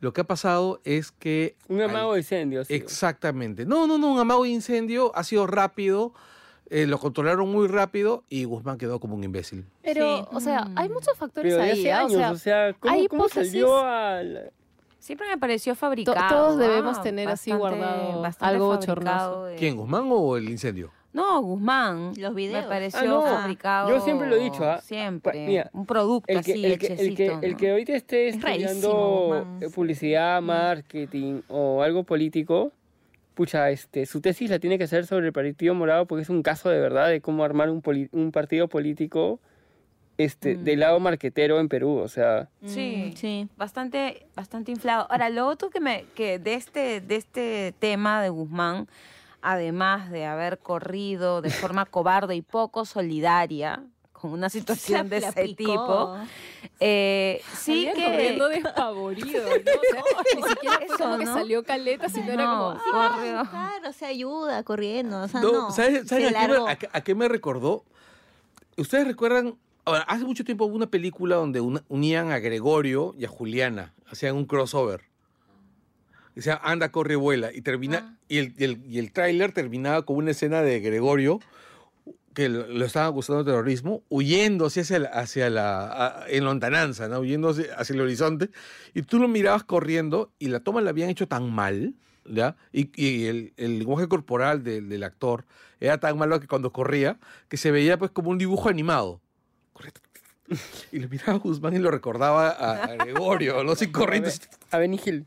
Lo que ha pasado es que... un amago de incendios. sí. Exactamente. No, no, no, un amago de incendio ha sido rápido, eh, lo controlaron muy rápido y Guzmán quedó como un imbécil. Pero, Sí. o sea, hay muchos factores Pero de ahí. hace ¿ah? años, o sea, o sea, ¿cómo, hay cómo salió al Siempre me pareció fabricado. todos ¿ah? debemos tener así guardado algo bochornoso. de- ¿Quién, Guzmán o el incendio? No, Guzmán. Los videos. Me pareció Ah, no. fabricado. Yo siempre lo he dicho, ¿ah? Siempre. Mira, un producto el que, así, el, que, el, que, el ¿no? que ahorita esté Es rarísimo, estudiando eh, publicidad, marketing o algo político, pucha, este, su tesis la tiene que hacer sobre el Partido Morado porque es un caso de verdad de cómo armar un, poli- un partido político este, Mm. del lado marquetero en Perú, o sea... Sí. Mm, sí. bastante bastante inflado. Ahora, lo otro que me que de este de este tema de Guzmán, además de haber corrido de forma cobarde y poco solidaria con una situación de ese picó. tipo, eh, sí Salía que corriendo despavorido, ¿no? O sea, ni siquiera fue Eso, como que ¿no? salió caleta, sino era No, como... corrió. Claro, se ayuda corriendo. O sea, No, no. ¿Sabes, a, qué me, largó. a qué- a qué me recordó? ¿Ustedes recuerdan? Ahora, hace mucho tiempo hubo una película donde una- unían a Gregorio y a Juliana, hacían un crossover. O sea, anda, corre, vuela. Y termina, y el, el, y el tráiler terminaba con una escena de Gregorio que lo, estaban acusando de terrorismo, huyendo hacia la, hacia la a- en lontananza, ¿no? Huyendo hacia, hacia el horizonte, y tú lo mirabas corriendo, y la toma la habían hecho tan mal, ¿ya? Y, y el, el lenguaje corporal del, del actor era tan malo que cuando corría, que se veía pues como un dibujo animado. Corría, Y lo miraba a Guzmán y lo recordaba a, Gregorio, ¿no? Sin corriendo. A Benny Hill.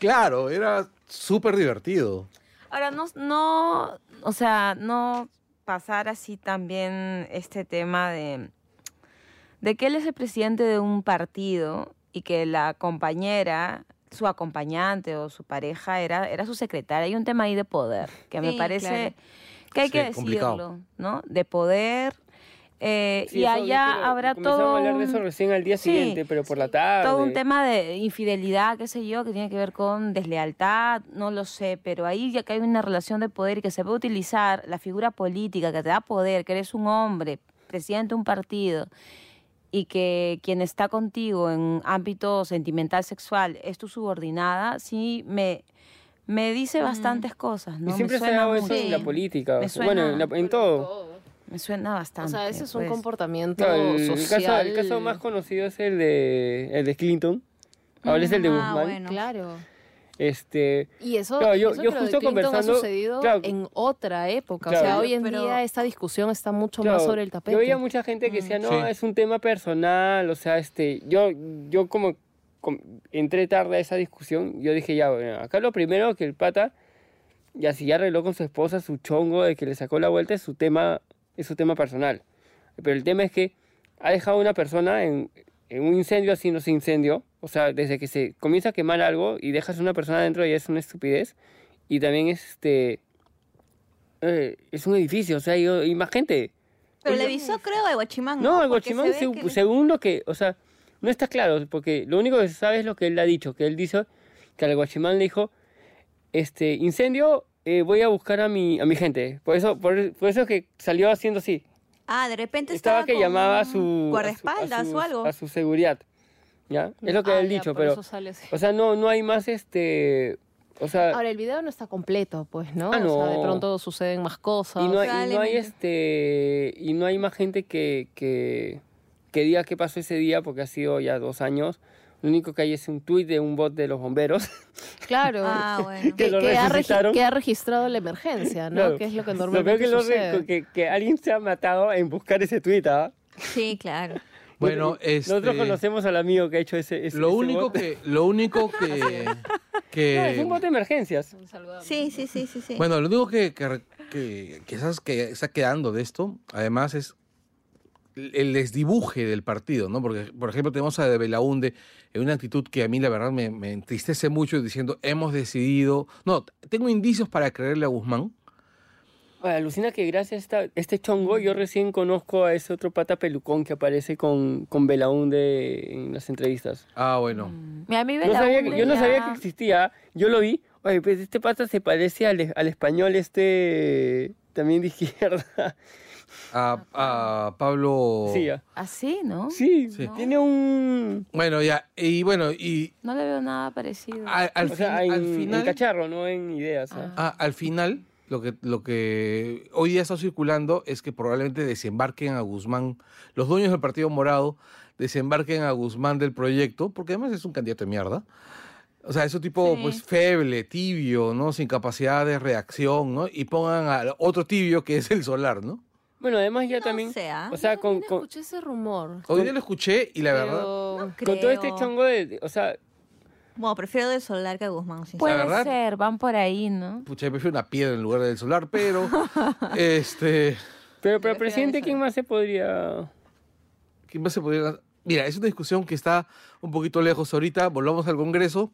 Claro, era súper divertido. Ahora, no, no, o sea, no pasar así también este tema de, de que él es el presidente de un partido y que la compañera, su acompañante o su pareja era, era su secretaria. Hay un tema ahí de poder que me parece claro. que hay Sí, que complicado. decirlo, ¿no? De poder. Eh, Sí, y eso, allá habrá todo a hablar de eso un- recién al día Sí, siguiente, pero por la tarde. todo un tema de infidelidad, qué sé yo, que tiene que ver con deslealtad, no lo sé, pero ahí ya que hay una relación de poder y que se puede utilizar la figura política que te da poder, que eres un hombre, presidente de un partido, y que quien está contigo en ámbito sentimental sexual es tu subordinada, sí me, me dice bastantes cosas, ¿no? y siempre me se ha suena dado eso mucho. en la política. Me bueno, en, la- en todo. Me suena O bastante. sea, ese es un pues. comportamiento el, social. caso, el caso más conocido es el de, el de Clinton. Ahora es el de Ah, Guzmán. bueno. Claro. Este, Y eso, Claro, yo- eso yo de justo conversando- ha sucedido claro. en otra época. Claro. O sea, hoy en Pero- día esta discusión está mucho claro, más sobre el tapete. Yo veía mucha gente que decía, no, Sí. es un tema personal, o sea, este, yo, yo como com- entré tarde a esa discusión, yo dije, ya, bueno, acá lo primero que el pata, ya si ya arregló con su esposa su chongo de que le sacó la vuelta, es su tema, es su tema personal. Pero el tema es que ha dejado a una persona en, en un incendio así no se incendio, o sea, desde que se comienza a quemar algo y dejas a una persona dentro ya es una estupidez. Y también este eh, es un edificio, o sea, hay, hay más gente. Pero Oye, le avisó, creo, al Guachimán. No, se Guachimán, seg- que según lo que, o sea, no está claro, porque lo único que se sabe es lo que él ha dicho, que él dice que al Guachimán le dijo, este, incendio, eh, voy a buscar a mi, a mi gente. Por eso, por, por eso que salió haciendo así. Ah, de repente Estaba estaba que llamaba a su... a su- a Guardaespaldas sus- o algo. A su seguridad, ¿ya? Es lo que Ah, él ha ya, dicho, por pero... eso sale así. O sea, no, no hay más, este... O sea, Ahora, el video no está completo, pues, ¿no? Ah, O sea, de no. pronto suceden más cosas. y no hay, y no hay este y no hay más gente que, que, que diga qué pasó ese día porque ha sido ya dos años lo único que hay es un tuit de un bot de los bomberos Claro. Ah, bueno. que que, lo que ha que registrado la emergencia, ¿no? Claro. Que es lo que normalmente que, lo sucede. que, que alguien se ha matado en buscar ese tuit ¿ah? Sí, claro. Bueno, nosotros este, conocemos al amigo que ha hecho ese, ese lo ese único bot. que, lo único que, que No, es un bot de emergencias Un saludo a- Sí, sí, sí, sí, sí. Bueno, lo único que, que, re- que, que esas- que está quedando de esto, además, es el desdibuje del partido, ¿no? Porque, por ejemplo, tenemos a De Belaunde en una actitud que a mí, la verdad, me, me entristece mucho, diciendo, hemos decidido... No, tengo indicios para creerle a Guzmán. Alucina que gracias a esta- este chongo yo recién conozco a ese otro pata pelucón que aparece con, con Belaunde en las entrevistas. Ah, bueno. Mira, a mí No sabía yo no sabía que existía, yo lo vi. Oye, pues este pata se parece al, al español este también de izquierda. A, a Pablo... Sí, ya. Así, ¿no? sí, Sí. tiene un... Bueno, ya, y bueno, y No le veo nada parecido. al, al o sea, en, al en final... cacharro, no en ideas. ¿ah? Ah, al final, lo que, lo que hoy día está circulando es que probablemente desembarquen a Guzmán, los dueños del Partido Morado desembarquen a Guzmán del proyecto, porque además es un candidato de mierda. O sea, es un tipo Sí. pues feble, tibio, ¿no? Sin capacidad de reacción, ¿no? Y pongan a otro tibio que es el solar, ¿no? Bueno, además ya No también... ¿ah? O sea, Yo con, con, escuché ese rumor. Hoy día lo escuché y la verdad, pero... con todo este Creo. chongo de... O sea, Bueno, prefiero de Solar que a Guzmán, sí. Puede verdad- ser, van por ahí, ¿no? pucha, yo prefiero una piedra en lugar del solar, pero este... pero, pero Prefiero presidente. ¿quién más se podría...? ¿Quién más se podría...? Mira, es una discusión que está un poquito lejos ahorita. Volvamos al Congreso.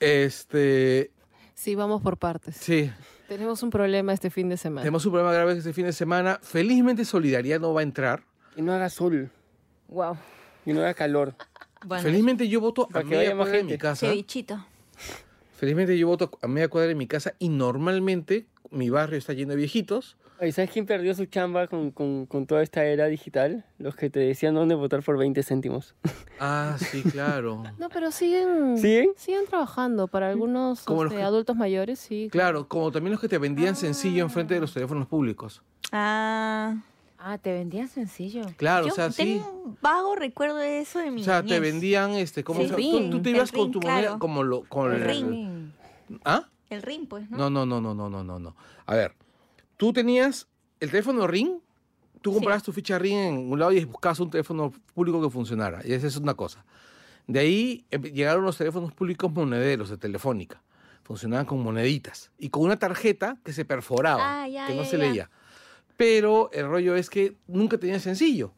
Este, Sí, vamos por partes. sí, Tenemos un problema este fin de semana. tenemos un problema grave este fin de semana. Felizmente Solidaridad no va a entrar. Que no haga sol, Wow. que no haga calor. Bueno, Felizmente yo voto a que media vaya más cuadra de mi casa. cevichito. Felizmente yo voto a media cuadra de mi casa y normalmente mi barrio está lleno de viejitos. Oye, ¿sabes quién perdió su chamba con, con, con toda esta era digital? Los que te decían dónde votar por 20 céntimos. Ah, sí, claro. No, pero siguen, ¿Siguen? siguen trabajando. Para algunos Como los este, que- adultos mayores, sí. Claro, como también los que te vendían sencillo enfrente de los teléfonos públicos. Ah, Ah, te vendían sencillo. Claro, yo o sea, sí. tengo un vago recuerdo de eso de mi O sea, te vendían, este, como Sí. o sea, tú, te el ibas con ring, tu moneda, como lo, con El el- ring. ¿Ah? El ring, pues, ¿no? No, no, no, no, no, no, no, no. A ver, tú tenías el teléfono Ring, tú comprabas tu ficha Ring en un lado y buscabas un teléfono público que funcionara. Y esa es una cosa. De ahí eh, llegaron los teléfonos públicos monederos de Telefónica. Funcionaban con moneditas y con una tarjeta que se perforaba, Ah, ya, que no ya, se leía. Pero el rollo es que nunca tenías sencillo.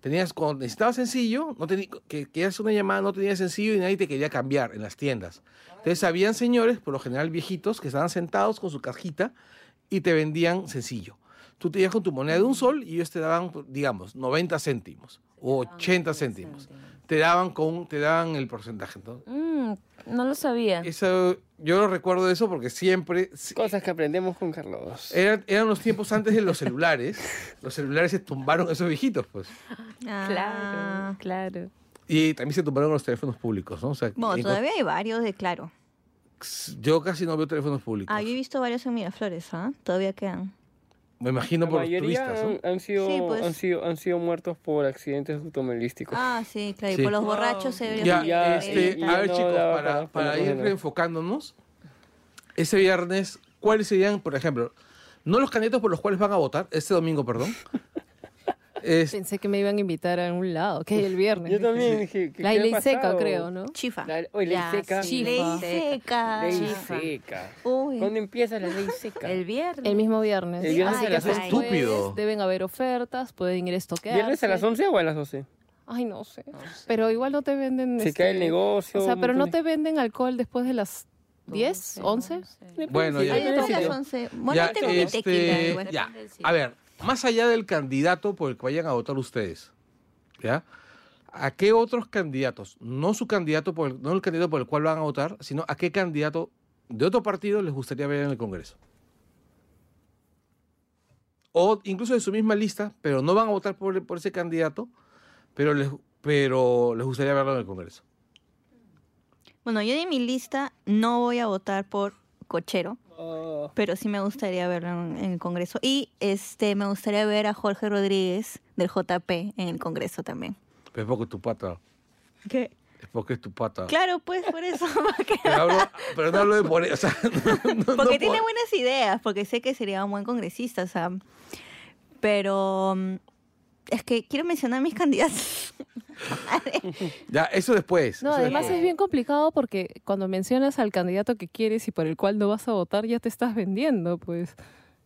Tenías, cuando necesitabas sencillo, no teni- que querías una llamada, no tenías sencillo y nadie te quería cambiar en las tiendas. Entonces habían señores, por lo general viejitos, que estaban sentados con su cajita y te vendían sencillo. Tú te ibas con tu moneda de un sol y ellos te daban, digamos, 90 céntimos o 80 céntimos. Te daban con, te daban el porcentaje. ¿no? Mm, no lo sabía. Eso, yo lo recuerdo de eso porque siempre, si- Cosas que aprendemos con Carlos. eran, eran los tiempos antes de los celulares. Los celulares se tumbaron esos viejitos, pues. Ah. Claro, claro. Y también se tumbaron los teléfonos públicos, ¿no? O sea, Bueno, en- todavía hay varios de Claro. Yo casi no veo teléfonos públicos. Ah, yo he visto varios en Miraflores, ¿ah? Todavía quedan. Me imagino La por turistas, han, han sido, Sí, pues. han, sido, han sido muertos por accidentes automovilísticos. Ah, sí, claro. Sí. Y por los borrachos se debería Ya, Ya, este, y- y a ver no chicos, para, para- para ir reenfocándonos, ese viernes, ¿cuáles serían, por ejemplo, no los candidatos por los cuales van a votar, este domingo, perdón, Es- Pensé que me iban a invitar a algún lado, que hay el viernes. Yo también dije, ¿qué- La ley seca, creo, ¿no? Chifa. La, oye, ley Ya, seca. sí, Ley Chifa. seca. Ley Chifa. seca. Uy. ¿Cuándo empieza la ley seca? El viernes. El mismo viernes. El viernes Así a las después Estúpido. Deben haber ofertas, pueden ir a estoquear. ¿Viernes a las 11 o a las 12? Ay, no sé. Pero igual no te venden. Se este, cae el negocio. O sea, un pero no te venden alcohol después de las 10, 11. Bueno, ya. Ay, las sitio. 11. Bueno, Ya, tengo mi este, tequila. igual. ya. A ver, más allá del candidato por el que vayan a votar ustedes, ¿ya? ¿A qué otros candidatos, no su candidato, por el- no el candidato por el cual van a votar, sino a qué candidato de otro partido les gustaría ver en el Congreso? O incluso de su misma lista, pero no van a votar por, por ese candidato, pero les, pero les gustaría verlo en el Congreso. Bueno, yo de mi lista no voy a votar por Cochero, Oh, pero sí me gustaría verlo en, en el Congreso. Y este me gustaría ver a Jorge Rodríguez del JP en el Congreso también. Pero es porque es tu pata. ¿Qué? Es porque es tu pata. Claro, pues por eso. Pero, hablo- pero no hablo de por o sea, no- no- Porque no tiene por- buenas ideas, porque sé que sería un buen congresista, o sea. Pero mm, es que quiero mencionar mis candidatos. Ya, eso después. No, eso además después. es bien complicado porque cuando mencionas al candidato que quieres y por el cual no vas a votar, ya te estás vendiendo, pues.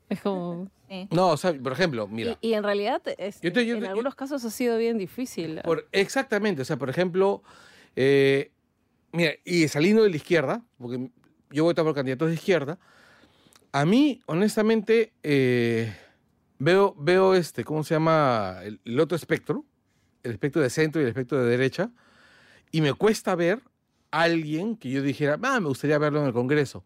Es como... Sí. No, o sea, por ejemplo, mira. Y, y en realidad, es- Yo te- yo en yo- algunos casos ha sido bien difícil. por- exactamente, o sea, por ejemplo, eh, mira, y saliendo de la izquierda, porque yo voy a votar por candidatos de izquierda, a mí, honestamente, eh, veo, veo este, ¿cómo se llama? El, el otro espectro, el espectro de centro y el espectro de derecha, y me cuesta ver a alguien que yo dijera, ah, me gustaría verlo en el Congreso.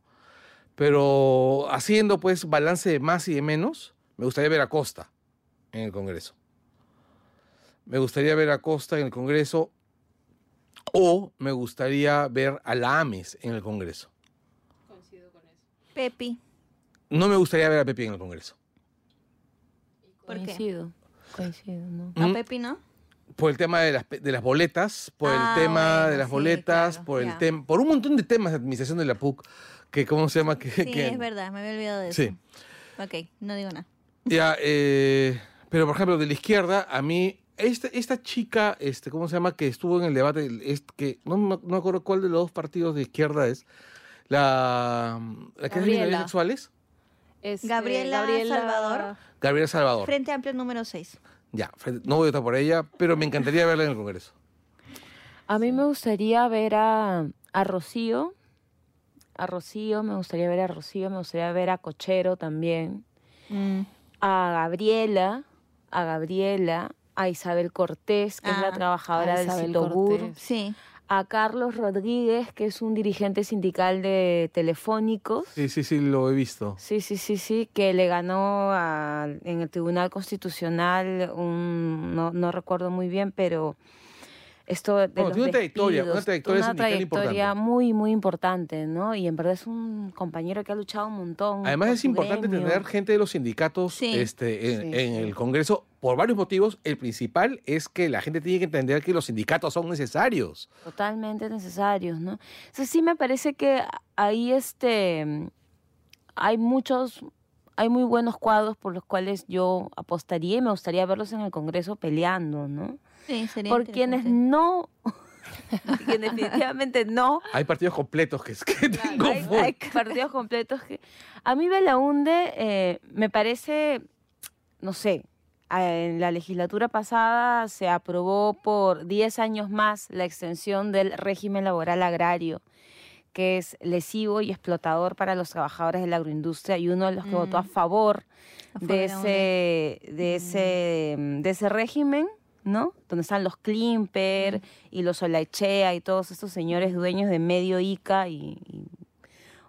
Pero haciendo pues balance de más y de menos, me gustaría ver a Costa en el Congreso. Me gustaría ver a Costa en el Congreso o me gustaría ver a la AMES en el Congreso. Pepi. No me gustaría ver a Pepi en el Congreso. ¿Por qué? Coincido. Coincido, ¿no? ¿A Mm, Pepi no? Por el tema de las, de las boletas, por Ah, el tema bueno, de las sí, boletas, claro, por el ya. tema, por un montón de temas de administración de la PUC, que cómo se llama que, Sí, que- es verdad, me había olvidado de eso. Sí. Ok, no digo nada. Ya, eh, pero por ejemplo, de la izquierda, a mí, esta, esta chica, este, ¿cómo se llama? Que estuvo en el debate, que no, me- no me acuerdo cuál de los dos partidos de izquierda es, la, la que es de Gabriela. Sexuales, Este, Gabriela Salvador. Gabriela Salvador. Frente Amplio número 6. Ya, frente- no voy a votar por ella, pero me encantaría verla en el Congreso. A mí me gustaría ver a, a Rocío. A Rocío, me gustaría ver a Rocío, me gustaría ver a Cochero también. Mm. A Gabriela, a Gabriela, a Isabel Cortés, que es Ah, la trabajadora a del. Cortés. Sí. A Carlos Rodríguez, que es un dirigente sindical de telefónicos. Sí, sí, sí, lo he visto. Sí, sí, sí, sí, que le ganó a- en el Tribunal Constitucional, un, no, no recuerdo muy bien, pero esto de los tiene una trayectoria, una trayectoria una muy, muy importante, ¿no? Y en verdad es un compañero que ha luchado un montón. Además es importante gremio. tener gente de los sindicatos Sí. este, en, Sí, en sí. el Congreso por varios motivos. El principal es que la gente tiene que entender que los sindicatos son necesarios. totalmente necesarios, ¿no? Entonces sí me parece que ahí este hay muchos, hay muy buenos cuadros por los cuales yo apostaría y me gustaría verlos en el Congreso peleando, ¿no? Sí, sería Por quienes no, quienes definitivamente no, Hay partidos completos que, que tengo hay, hay partidos completos que... A mí Belaunde eh, me parece, no sé, en la legislatura pasada se aprobó por 10 años más la extensión del régimen laboral agrario, que es lesivo y explotador para los trabajadores de la agroindustria y uno de los que votó a Mm. favor A favor de ese, de ese, de ese régimen, ¿no? Donde están los Klimper y los Olachea y todos estos señores dueños de medio Ica y, y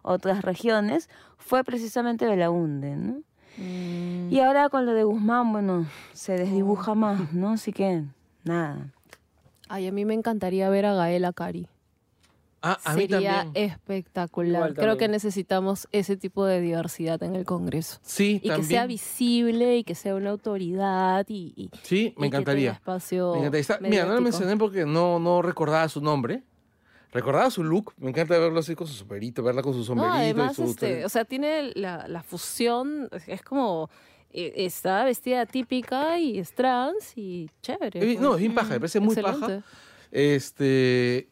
otras regiones, fue precisamente Belaunde, ¿no? Mm. Y ahora con lo de Guzmán, bueno, se desdibuja más, ¿no? Así que, nada. Ay, a mí me encantaría ver a Gaela Cari. Ah, a mí Sería también. espectacular. Igual Creo que necesitamos ese tipo de diversidad en el Congreso. Sí, Y también. que sea visible y que sea una autoridad y, y- Sí, y me que tenga encantaría. espacio Me encantaría. Está- Mira, no lo mencioné porque no, no recordaba su nombre. Recordaba su look. Me encanta verlo así con su sombrerito, verla con su No, sombrerito. y además, su- este, o sea, tiene la, la fusión, es- es como eh, está vestida típica y es trans y chévere. Es pues. no, es bien paja, me parece muy paja. Este.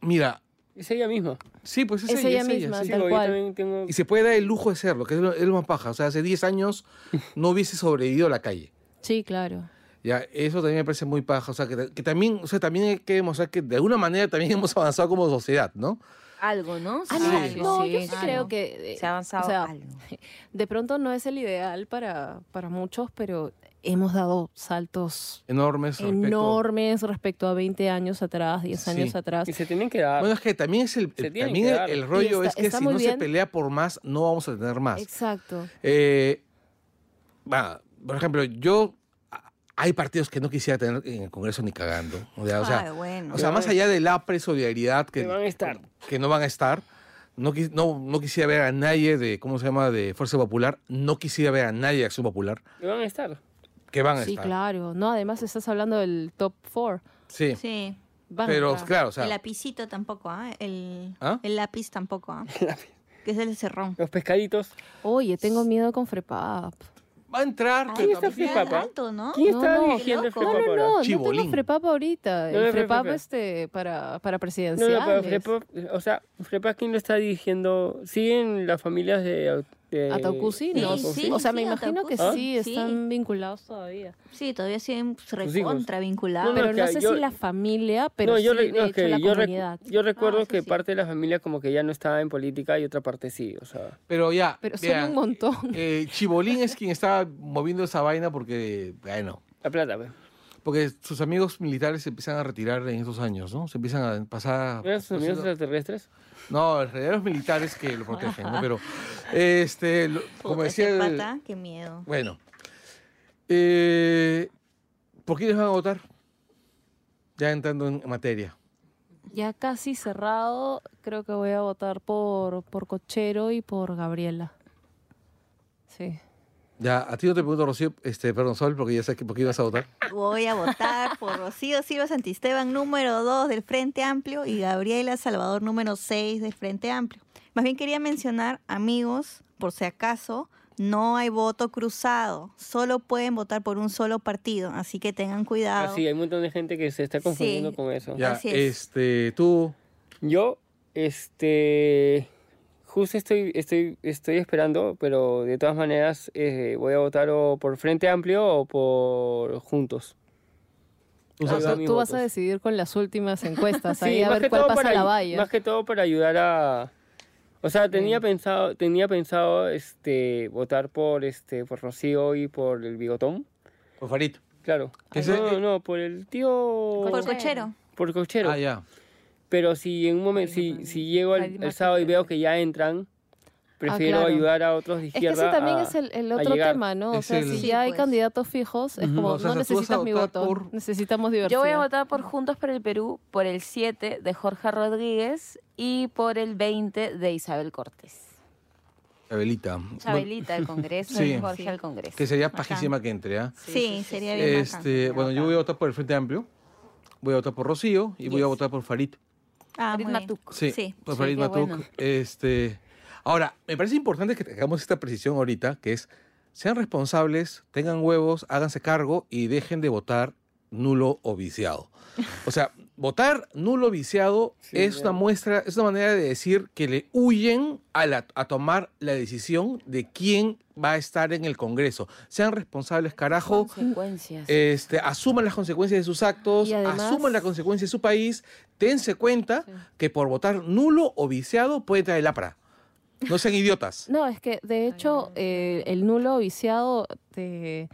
Mira, Es ella misma. sí, pues es, Es ella misma, sí. Sí, Tal cual. tengo... Y se puede dar el lujo de serlo, que es lo, es lo más paja. O sea, hace 10 años no hubiese sobrevivido a la calle. Sí, claro. Ya, eso también me parece muy paja. O sea, que, que también, o sea, también hay que demostrar que de alguna manera también hemos avanzado como sociedad, ¿no? Algo, ¿no? Ah, Sí. no, Sí, no, yo sí, claro. creo que... eh, Se ha avanzado o sea, algo. De pronto no es el ideal para, para muchos, pero hemos dado saltos Enormes. respecto- enormes respecto a 20 años atrás, 10 Sí. años atrás. Y se tienen que dar. Bueno, es que también es el, también el, rollo está- es que si no se pelea por más, no vamos a tener más. Exacto. Eh, va, por ejemplo, yo hay partidos que no quisiera tener en el Congreso ni cagando. O sea, o sea, Ay, bueno. o sea, más allá de la pre-solidaridad que, Que van a estar. que no van a estar, no, no, no quisiera ver a nadie de, ¿cómo se llama?, de Fuerza Popular, no quisiera ver a nadie de Acción Popular, Y van a estar. que van a Sí, estar. claro. No, además estás hablando del top 4. Sí, Sí. pero claro, o sea, el lapicito tampoco, ¿ah? El, ¿Ah? el lápiz tampoco, ¿ah? que es el cerrón. Los pescaditos. Oye, tengo miedo con Frepap. Va a entrar, Ay, pero está también- Free Papa? alto, ¿no? ¿Quién No, está no, dirigiendo el loco. No, Frepap no, ahora? no, no Chibolín. tengo Frepap ahorita. No, El no, Frepap Frepap. este, para, para No, presidenciales. no, pero Frepa, o sea, Frepa, ¿quién lo está dirigiendo? ¿Siguen las familias de... de Ataucusi, no. Sí, sí, o sea, me sí, imagino que Ataucusi. sí, Sí. están vinculados todavía. Sí, todavía siguen hijos. recontra vinculados. No, no, Pero no que sé yo- si la familia, pero no, yo, sí, de no, hecho, la yo, recu- comunidad. yo recuerdo Ah, que sí. parte de la familia como que ya no estaba en política y otra parte sí, o sea... Pero ya, Pero son vean, un montón. eh, Chibolín es quien está moviendo esa vaina porque, bueno, La plata, pues. porque sus amigos militares se empiezan a retirar en esos años, ¿no? Se empiezan a pasar... ¿Eran sus amigos pues, extraterrestres? No, en realidad los militares que lo protegen, ¿no? Pero, este, lo- como decía... pata, qué miedo. Bueno, eh, ¿por quiénes van a votar? Ya entrando en materia. Ya casi cerrado, creo que voy a votar por, por Cochero y por Gabriela. Sí. Ya, a ti no te pregunto, Rocío, este, perdón, Sol, porque ya sé que por qué ibas a votar. Voy a votar por Rocío Silva Santisteban, número 2 del Frente Amplio, y Gabriela Salvador, número 6 del Frente Amplio. Más bien quería mencionar, amigos, por si acaso, no hay voto cruzado. Solo pueden votar por un solo partido, así que tengan cuidado. Así, hay un montón de gente que se está confundiendo Sí. con eso. Ya, Así es. este, tú, Yo, este, justo estoy, estoy, estoy esperando, pero de todas maneras eh, voy a votar o por Frente Amplio o por Juntos. va Tú, vas a decidir con las últimas encuestas, Sí, ahí a más ver que cuál todo pasa para la valla. Más que todo para ayudar a... O sea, tenía pensado, tenía pensado este, votar por, este, por Rocío y por el Bigotón. por Farid. Claro. Ese- no, no, por el tío... Por Cochero. Por Cochero. Ah, ya. Pero si en un momento, si, si llego el, el sábado y veo que ya entran, prefiero claro. ayudar a otros de Es que izquierda. ese también a- es el, el otro tema, ¿no? O Es sea, el- si Sí, ya hay pues. candidatos fijos, es como, O sea, no necesitas mi voto, por- necesitamos diversidad. Yo voy a votar por Juntos por el Perú, por el 7 de Jorge Rodríguez y por el 20 de Isabel Cortés. Chabelita. Chabelita al Congreso Sí. y Jorge Sí. al Congreso. Que sería pajísima que entre, ¿ah? Sí, sería bien bacán. Este, bueno, yo voy a votar por el Frente Amplio, voy a votar por Rocío y voy a Yes. votar por Farid. Ah, Farid. Matuk. Sí, Sí. Sí, Farid qué Matuk. bueno. Este, ahora, me parece importante que hagamos esta precisión ahorita, que es, sean responsables, tengan huevos, háganse cargo y dejen de votar nulo o viciado. O sea, votar nulo o viciado Sí, es una muestra, es una manera de decir que le huyen a, la- a tomar la decisión de quién va a estar en el Congreso. Sean responsables, carajo. Consecuencias. Este, asuman las consecuencias de sus actos, Y además- asuman las consecuencias de su país, dense cuenta que por votar nulo o viciado puede traer lapra. No sean idiotas. No, es que de hecho eh, el nulo viciado te,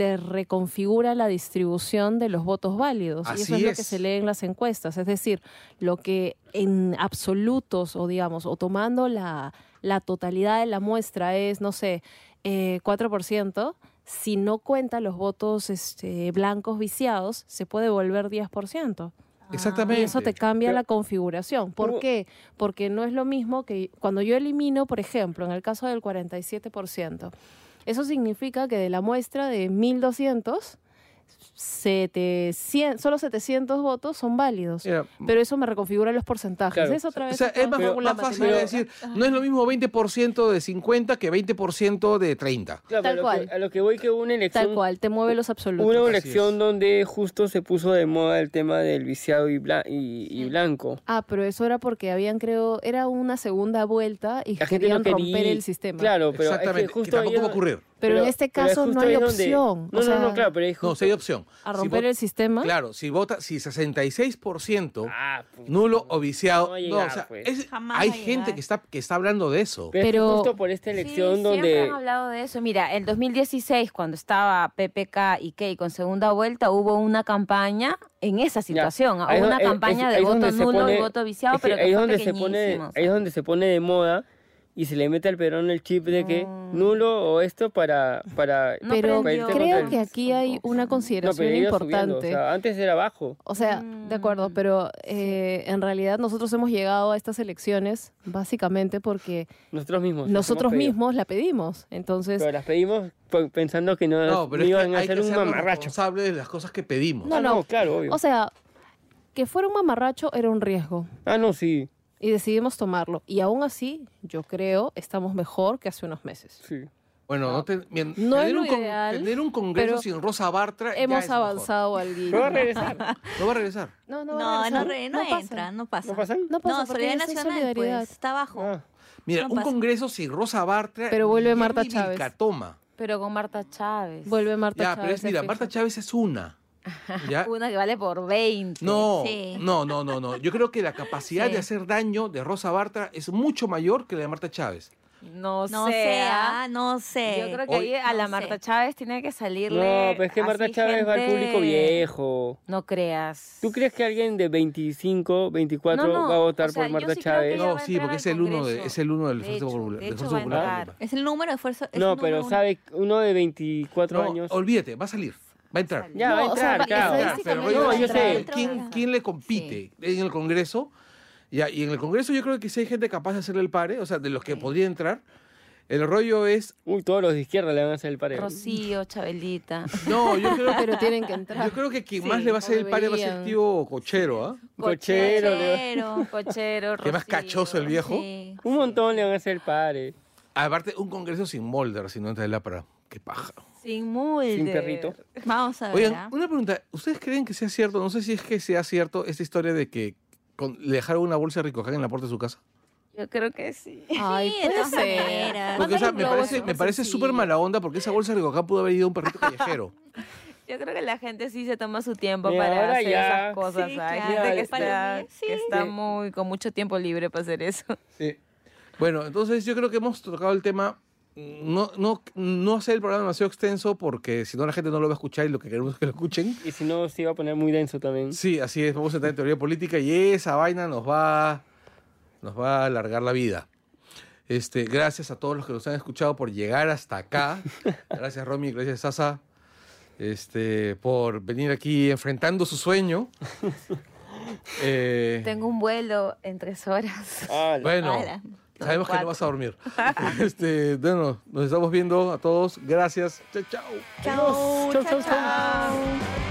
te reconfigura la distribución de los votos válidos. y eso Así es, lo que se lee en las encuestas. Es decir, lo que en absolutos, o digamos, o tomando la, la totalidad de la muestra es, no sé, eh, 4%, si no cuenta los votos este, blancos viciados, se puede volver 10%. Exactamente. Y eso te cambia Pero- la configuración. ¿Por qué? Porque no es lo mismo que cuando yo elimino, por ejemplo, en el caso del 47%, eso significa que de la muestra de 1200, 700, solo 700 votos son válidos. Mira, Pero eso me reconfigura los porcentajes. Claro. Es otra O vez. sea, otra es más, más fácil de decir, no es lo mismo 20% de 50 que 20% de 30. Claro, Tal a cual. que- a lo que voy que una elección Tal cual, te mueve los absolutos. Una elección donde justo se puso de moda el tema del viciado y, bla- y, y blanco. Ah, pero eso era porque habían, creo, era una segunda vuelta y La gente querían no quería. romper el sistema. Claro, pero es que Exactamente, que, justo tampoco va a ocurrir. Pero, en este es caso no hay ahí donde- opción. No, o no, sea, no, claro, pero es No, sí hay opción. A Si romper vota- el sistema. Claro, si vota, si 66% Ah, pues, nulo o viciado, No a no, llegar, o sea, pues. es- Jamás hay gente llegar. que está, que está hablando de eso. pero, es Pero- justo por esta elección sí, donde... siempre han hablado de eso. Mira, en 2016, cuando estaba PPK y Keiko en segunda vuelta, hubo una campaña en esa situación. ahí es una donde- es- campaña ahí de es voto nulo pone- y voto viciado, es que pero que ahí es fue donde se pone, pequeñísimo, o sea. ahí es donde se pone de moda y se le mete al Perón el chip de que No. nulo o esto para para No pero para creo que el- aquí hay una No, pero consideración importante. subiendo, o sea, antes era bajo. O sea, de acuerdo, Mm. pero eh, en realidad nosotros hemos llegado a estas elecciones básicamente porque Nosotros mismos. nosotros mismos la pedimos. Entonces, Pero las pedimos pensando que no, No, pero no es que iban a hacer un ser mamarracho. responsable de las cosas que pedimos. No, Ah, no. claro, obvio. o sea, que fuera un mamarracho era un riesgo ah, no, sí, y decidimos tomarlo. Y aún así, yo creo, estamos mejor que hace unos meses. sí. Bueno, no, te- bien, No es tener, lo un con- ideal, tener un congreso sin Rosa Bartra ya Hemos es mejor. avanzado al guía. ¿No va a regresar? No va a regresar. No, no, No, va a no, regresar. re- no, pasa. entra, no pasa. ¿No pasan? No pasa No, porque Solidaridad Nacional, solidaridad. pues, está abajo. Ah, Mira, No un pasa. congreso sin Rosa Bartra. Pero vuelve Marta Chávez. Vilcatoma. Pero con Marta Chávez. Vuelve Marta Ya, Chávez. pero es, mira, Marta. Chávez es una. ¿Ya? Una que vale por 20. No, Sí. no, no, no, no. Yo creo que la capacidad Sí. de hacer daño de Rosa Bartra es mucho mayor que la de Marta Chávez. No, No sé. ¿ah? ah, no sé. Yo creo que Hoy- ahí a la No Marta sé. Chávez tiene que salirle. No, pero es que Marta Chávez va al público viejo. No creas. ¿Tú crees que alguien de 25, 24 No, no, va a votar o sea, por Marta sí Chávez? No, sí, porque es el uno de, es el uno del De hecho, Popular. de hecho. Es el número de fuerza. es No, pero uno. sabe, uno de 24 No, años. olvídate, va a salir, va a entrar. Ya, No, va a o sea, entrar, claro. Pero No, yo entrar. sé. ¿quién, quién le compite en el Congreso? Ya, y en el Congreso yo creo que si hay gente capaz de hacerle el pare, o sea, de los que podría entrar. El rollo es, Uy, todos los de izquierda le van a hacer el pareo. Rocío, Chabelita. no, yo creo que Pero tienen que entrar. Yo creo que quien Sí, más le va a hacer el pare va a ser el tío Cochero, ¿ah? Cochero, le va- Cochero. Cochero, Qué más Rocío. cachoso el viejo. Sí. Un montón le van a hacer el pare. Aparte, un congreso sin Molder, si no entra el para. Qué paja. Sin mulder. Sin perrito. Vamos a ver. Oigan, ¿ah? una pregunta. ¿Ustedes creen que sea cierto? No sé si es que sea cierto esta historia de que con- le dejaron una bolsa de ricoján en la puerta de su casa. Yo creo que sí. Ay, Sí, de puede ser. Porque, o sea, me parece, me parece súper mala onda porque esa bolsa de ricoján pudo haber ido a un perrito callejero. Yo creo que la gente sí se toma su tiempo Mira, para hacer ya. esas cosas. Sí, Hay claro. gente que está, sí. que está muy con mucho tiempo libre para hacer eso. Sí. Bueno, entonces yo creo que hemos tocado el tema. No, no, no hacer el programa demasiado extenso porque si no la gente no lo va a escuchar y lo que queremos es que lo escuchen. Y si no, se iba a poner muy denso también. Sí, así es. Vamos a entrar en teoría política y esa vaina nos va, nos va a alargar la vida. Este, gracias a todos los que nos han escuchado por llegar hasta acá. Gracias, Romy. Gracias, Sasa. Este, por venir aquí enfrentando su sueño. Eh, Tengo un vuelo en tres horas. Ah, la- bueno, Ala. Sabemos que no vas a dormir. Este, bueno, nos estamos viendo a todos. Gracias. Chao, chao. Chao, Chau, chao, chau, chau. chao.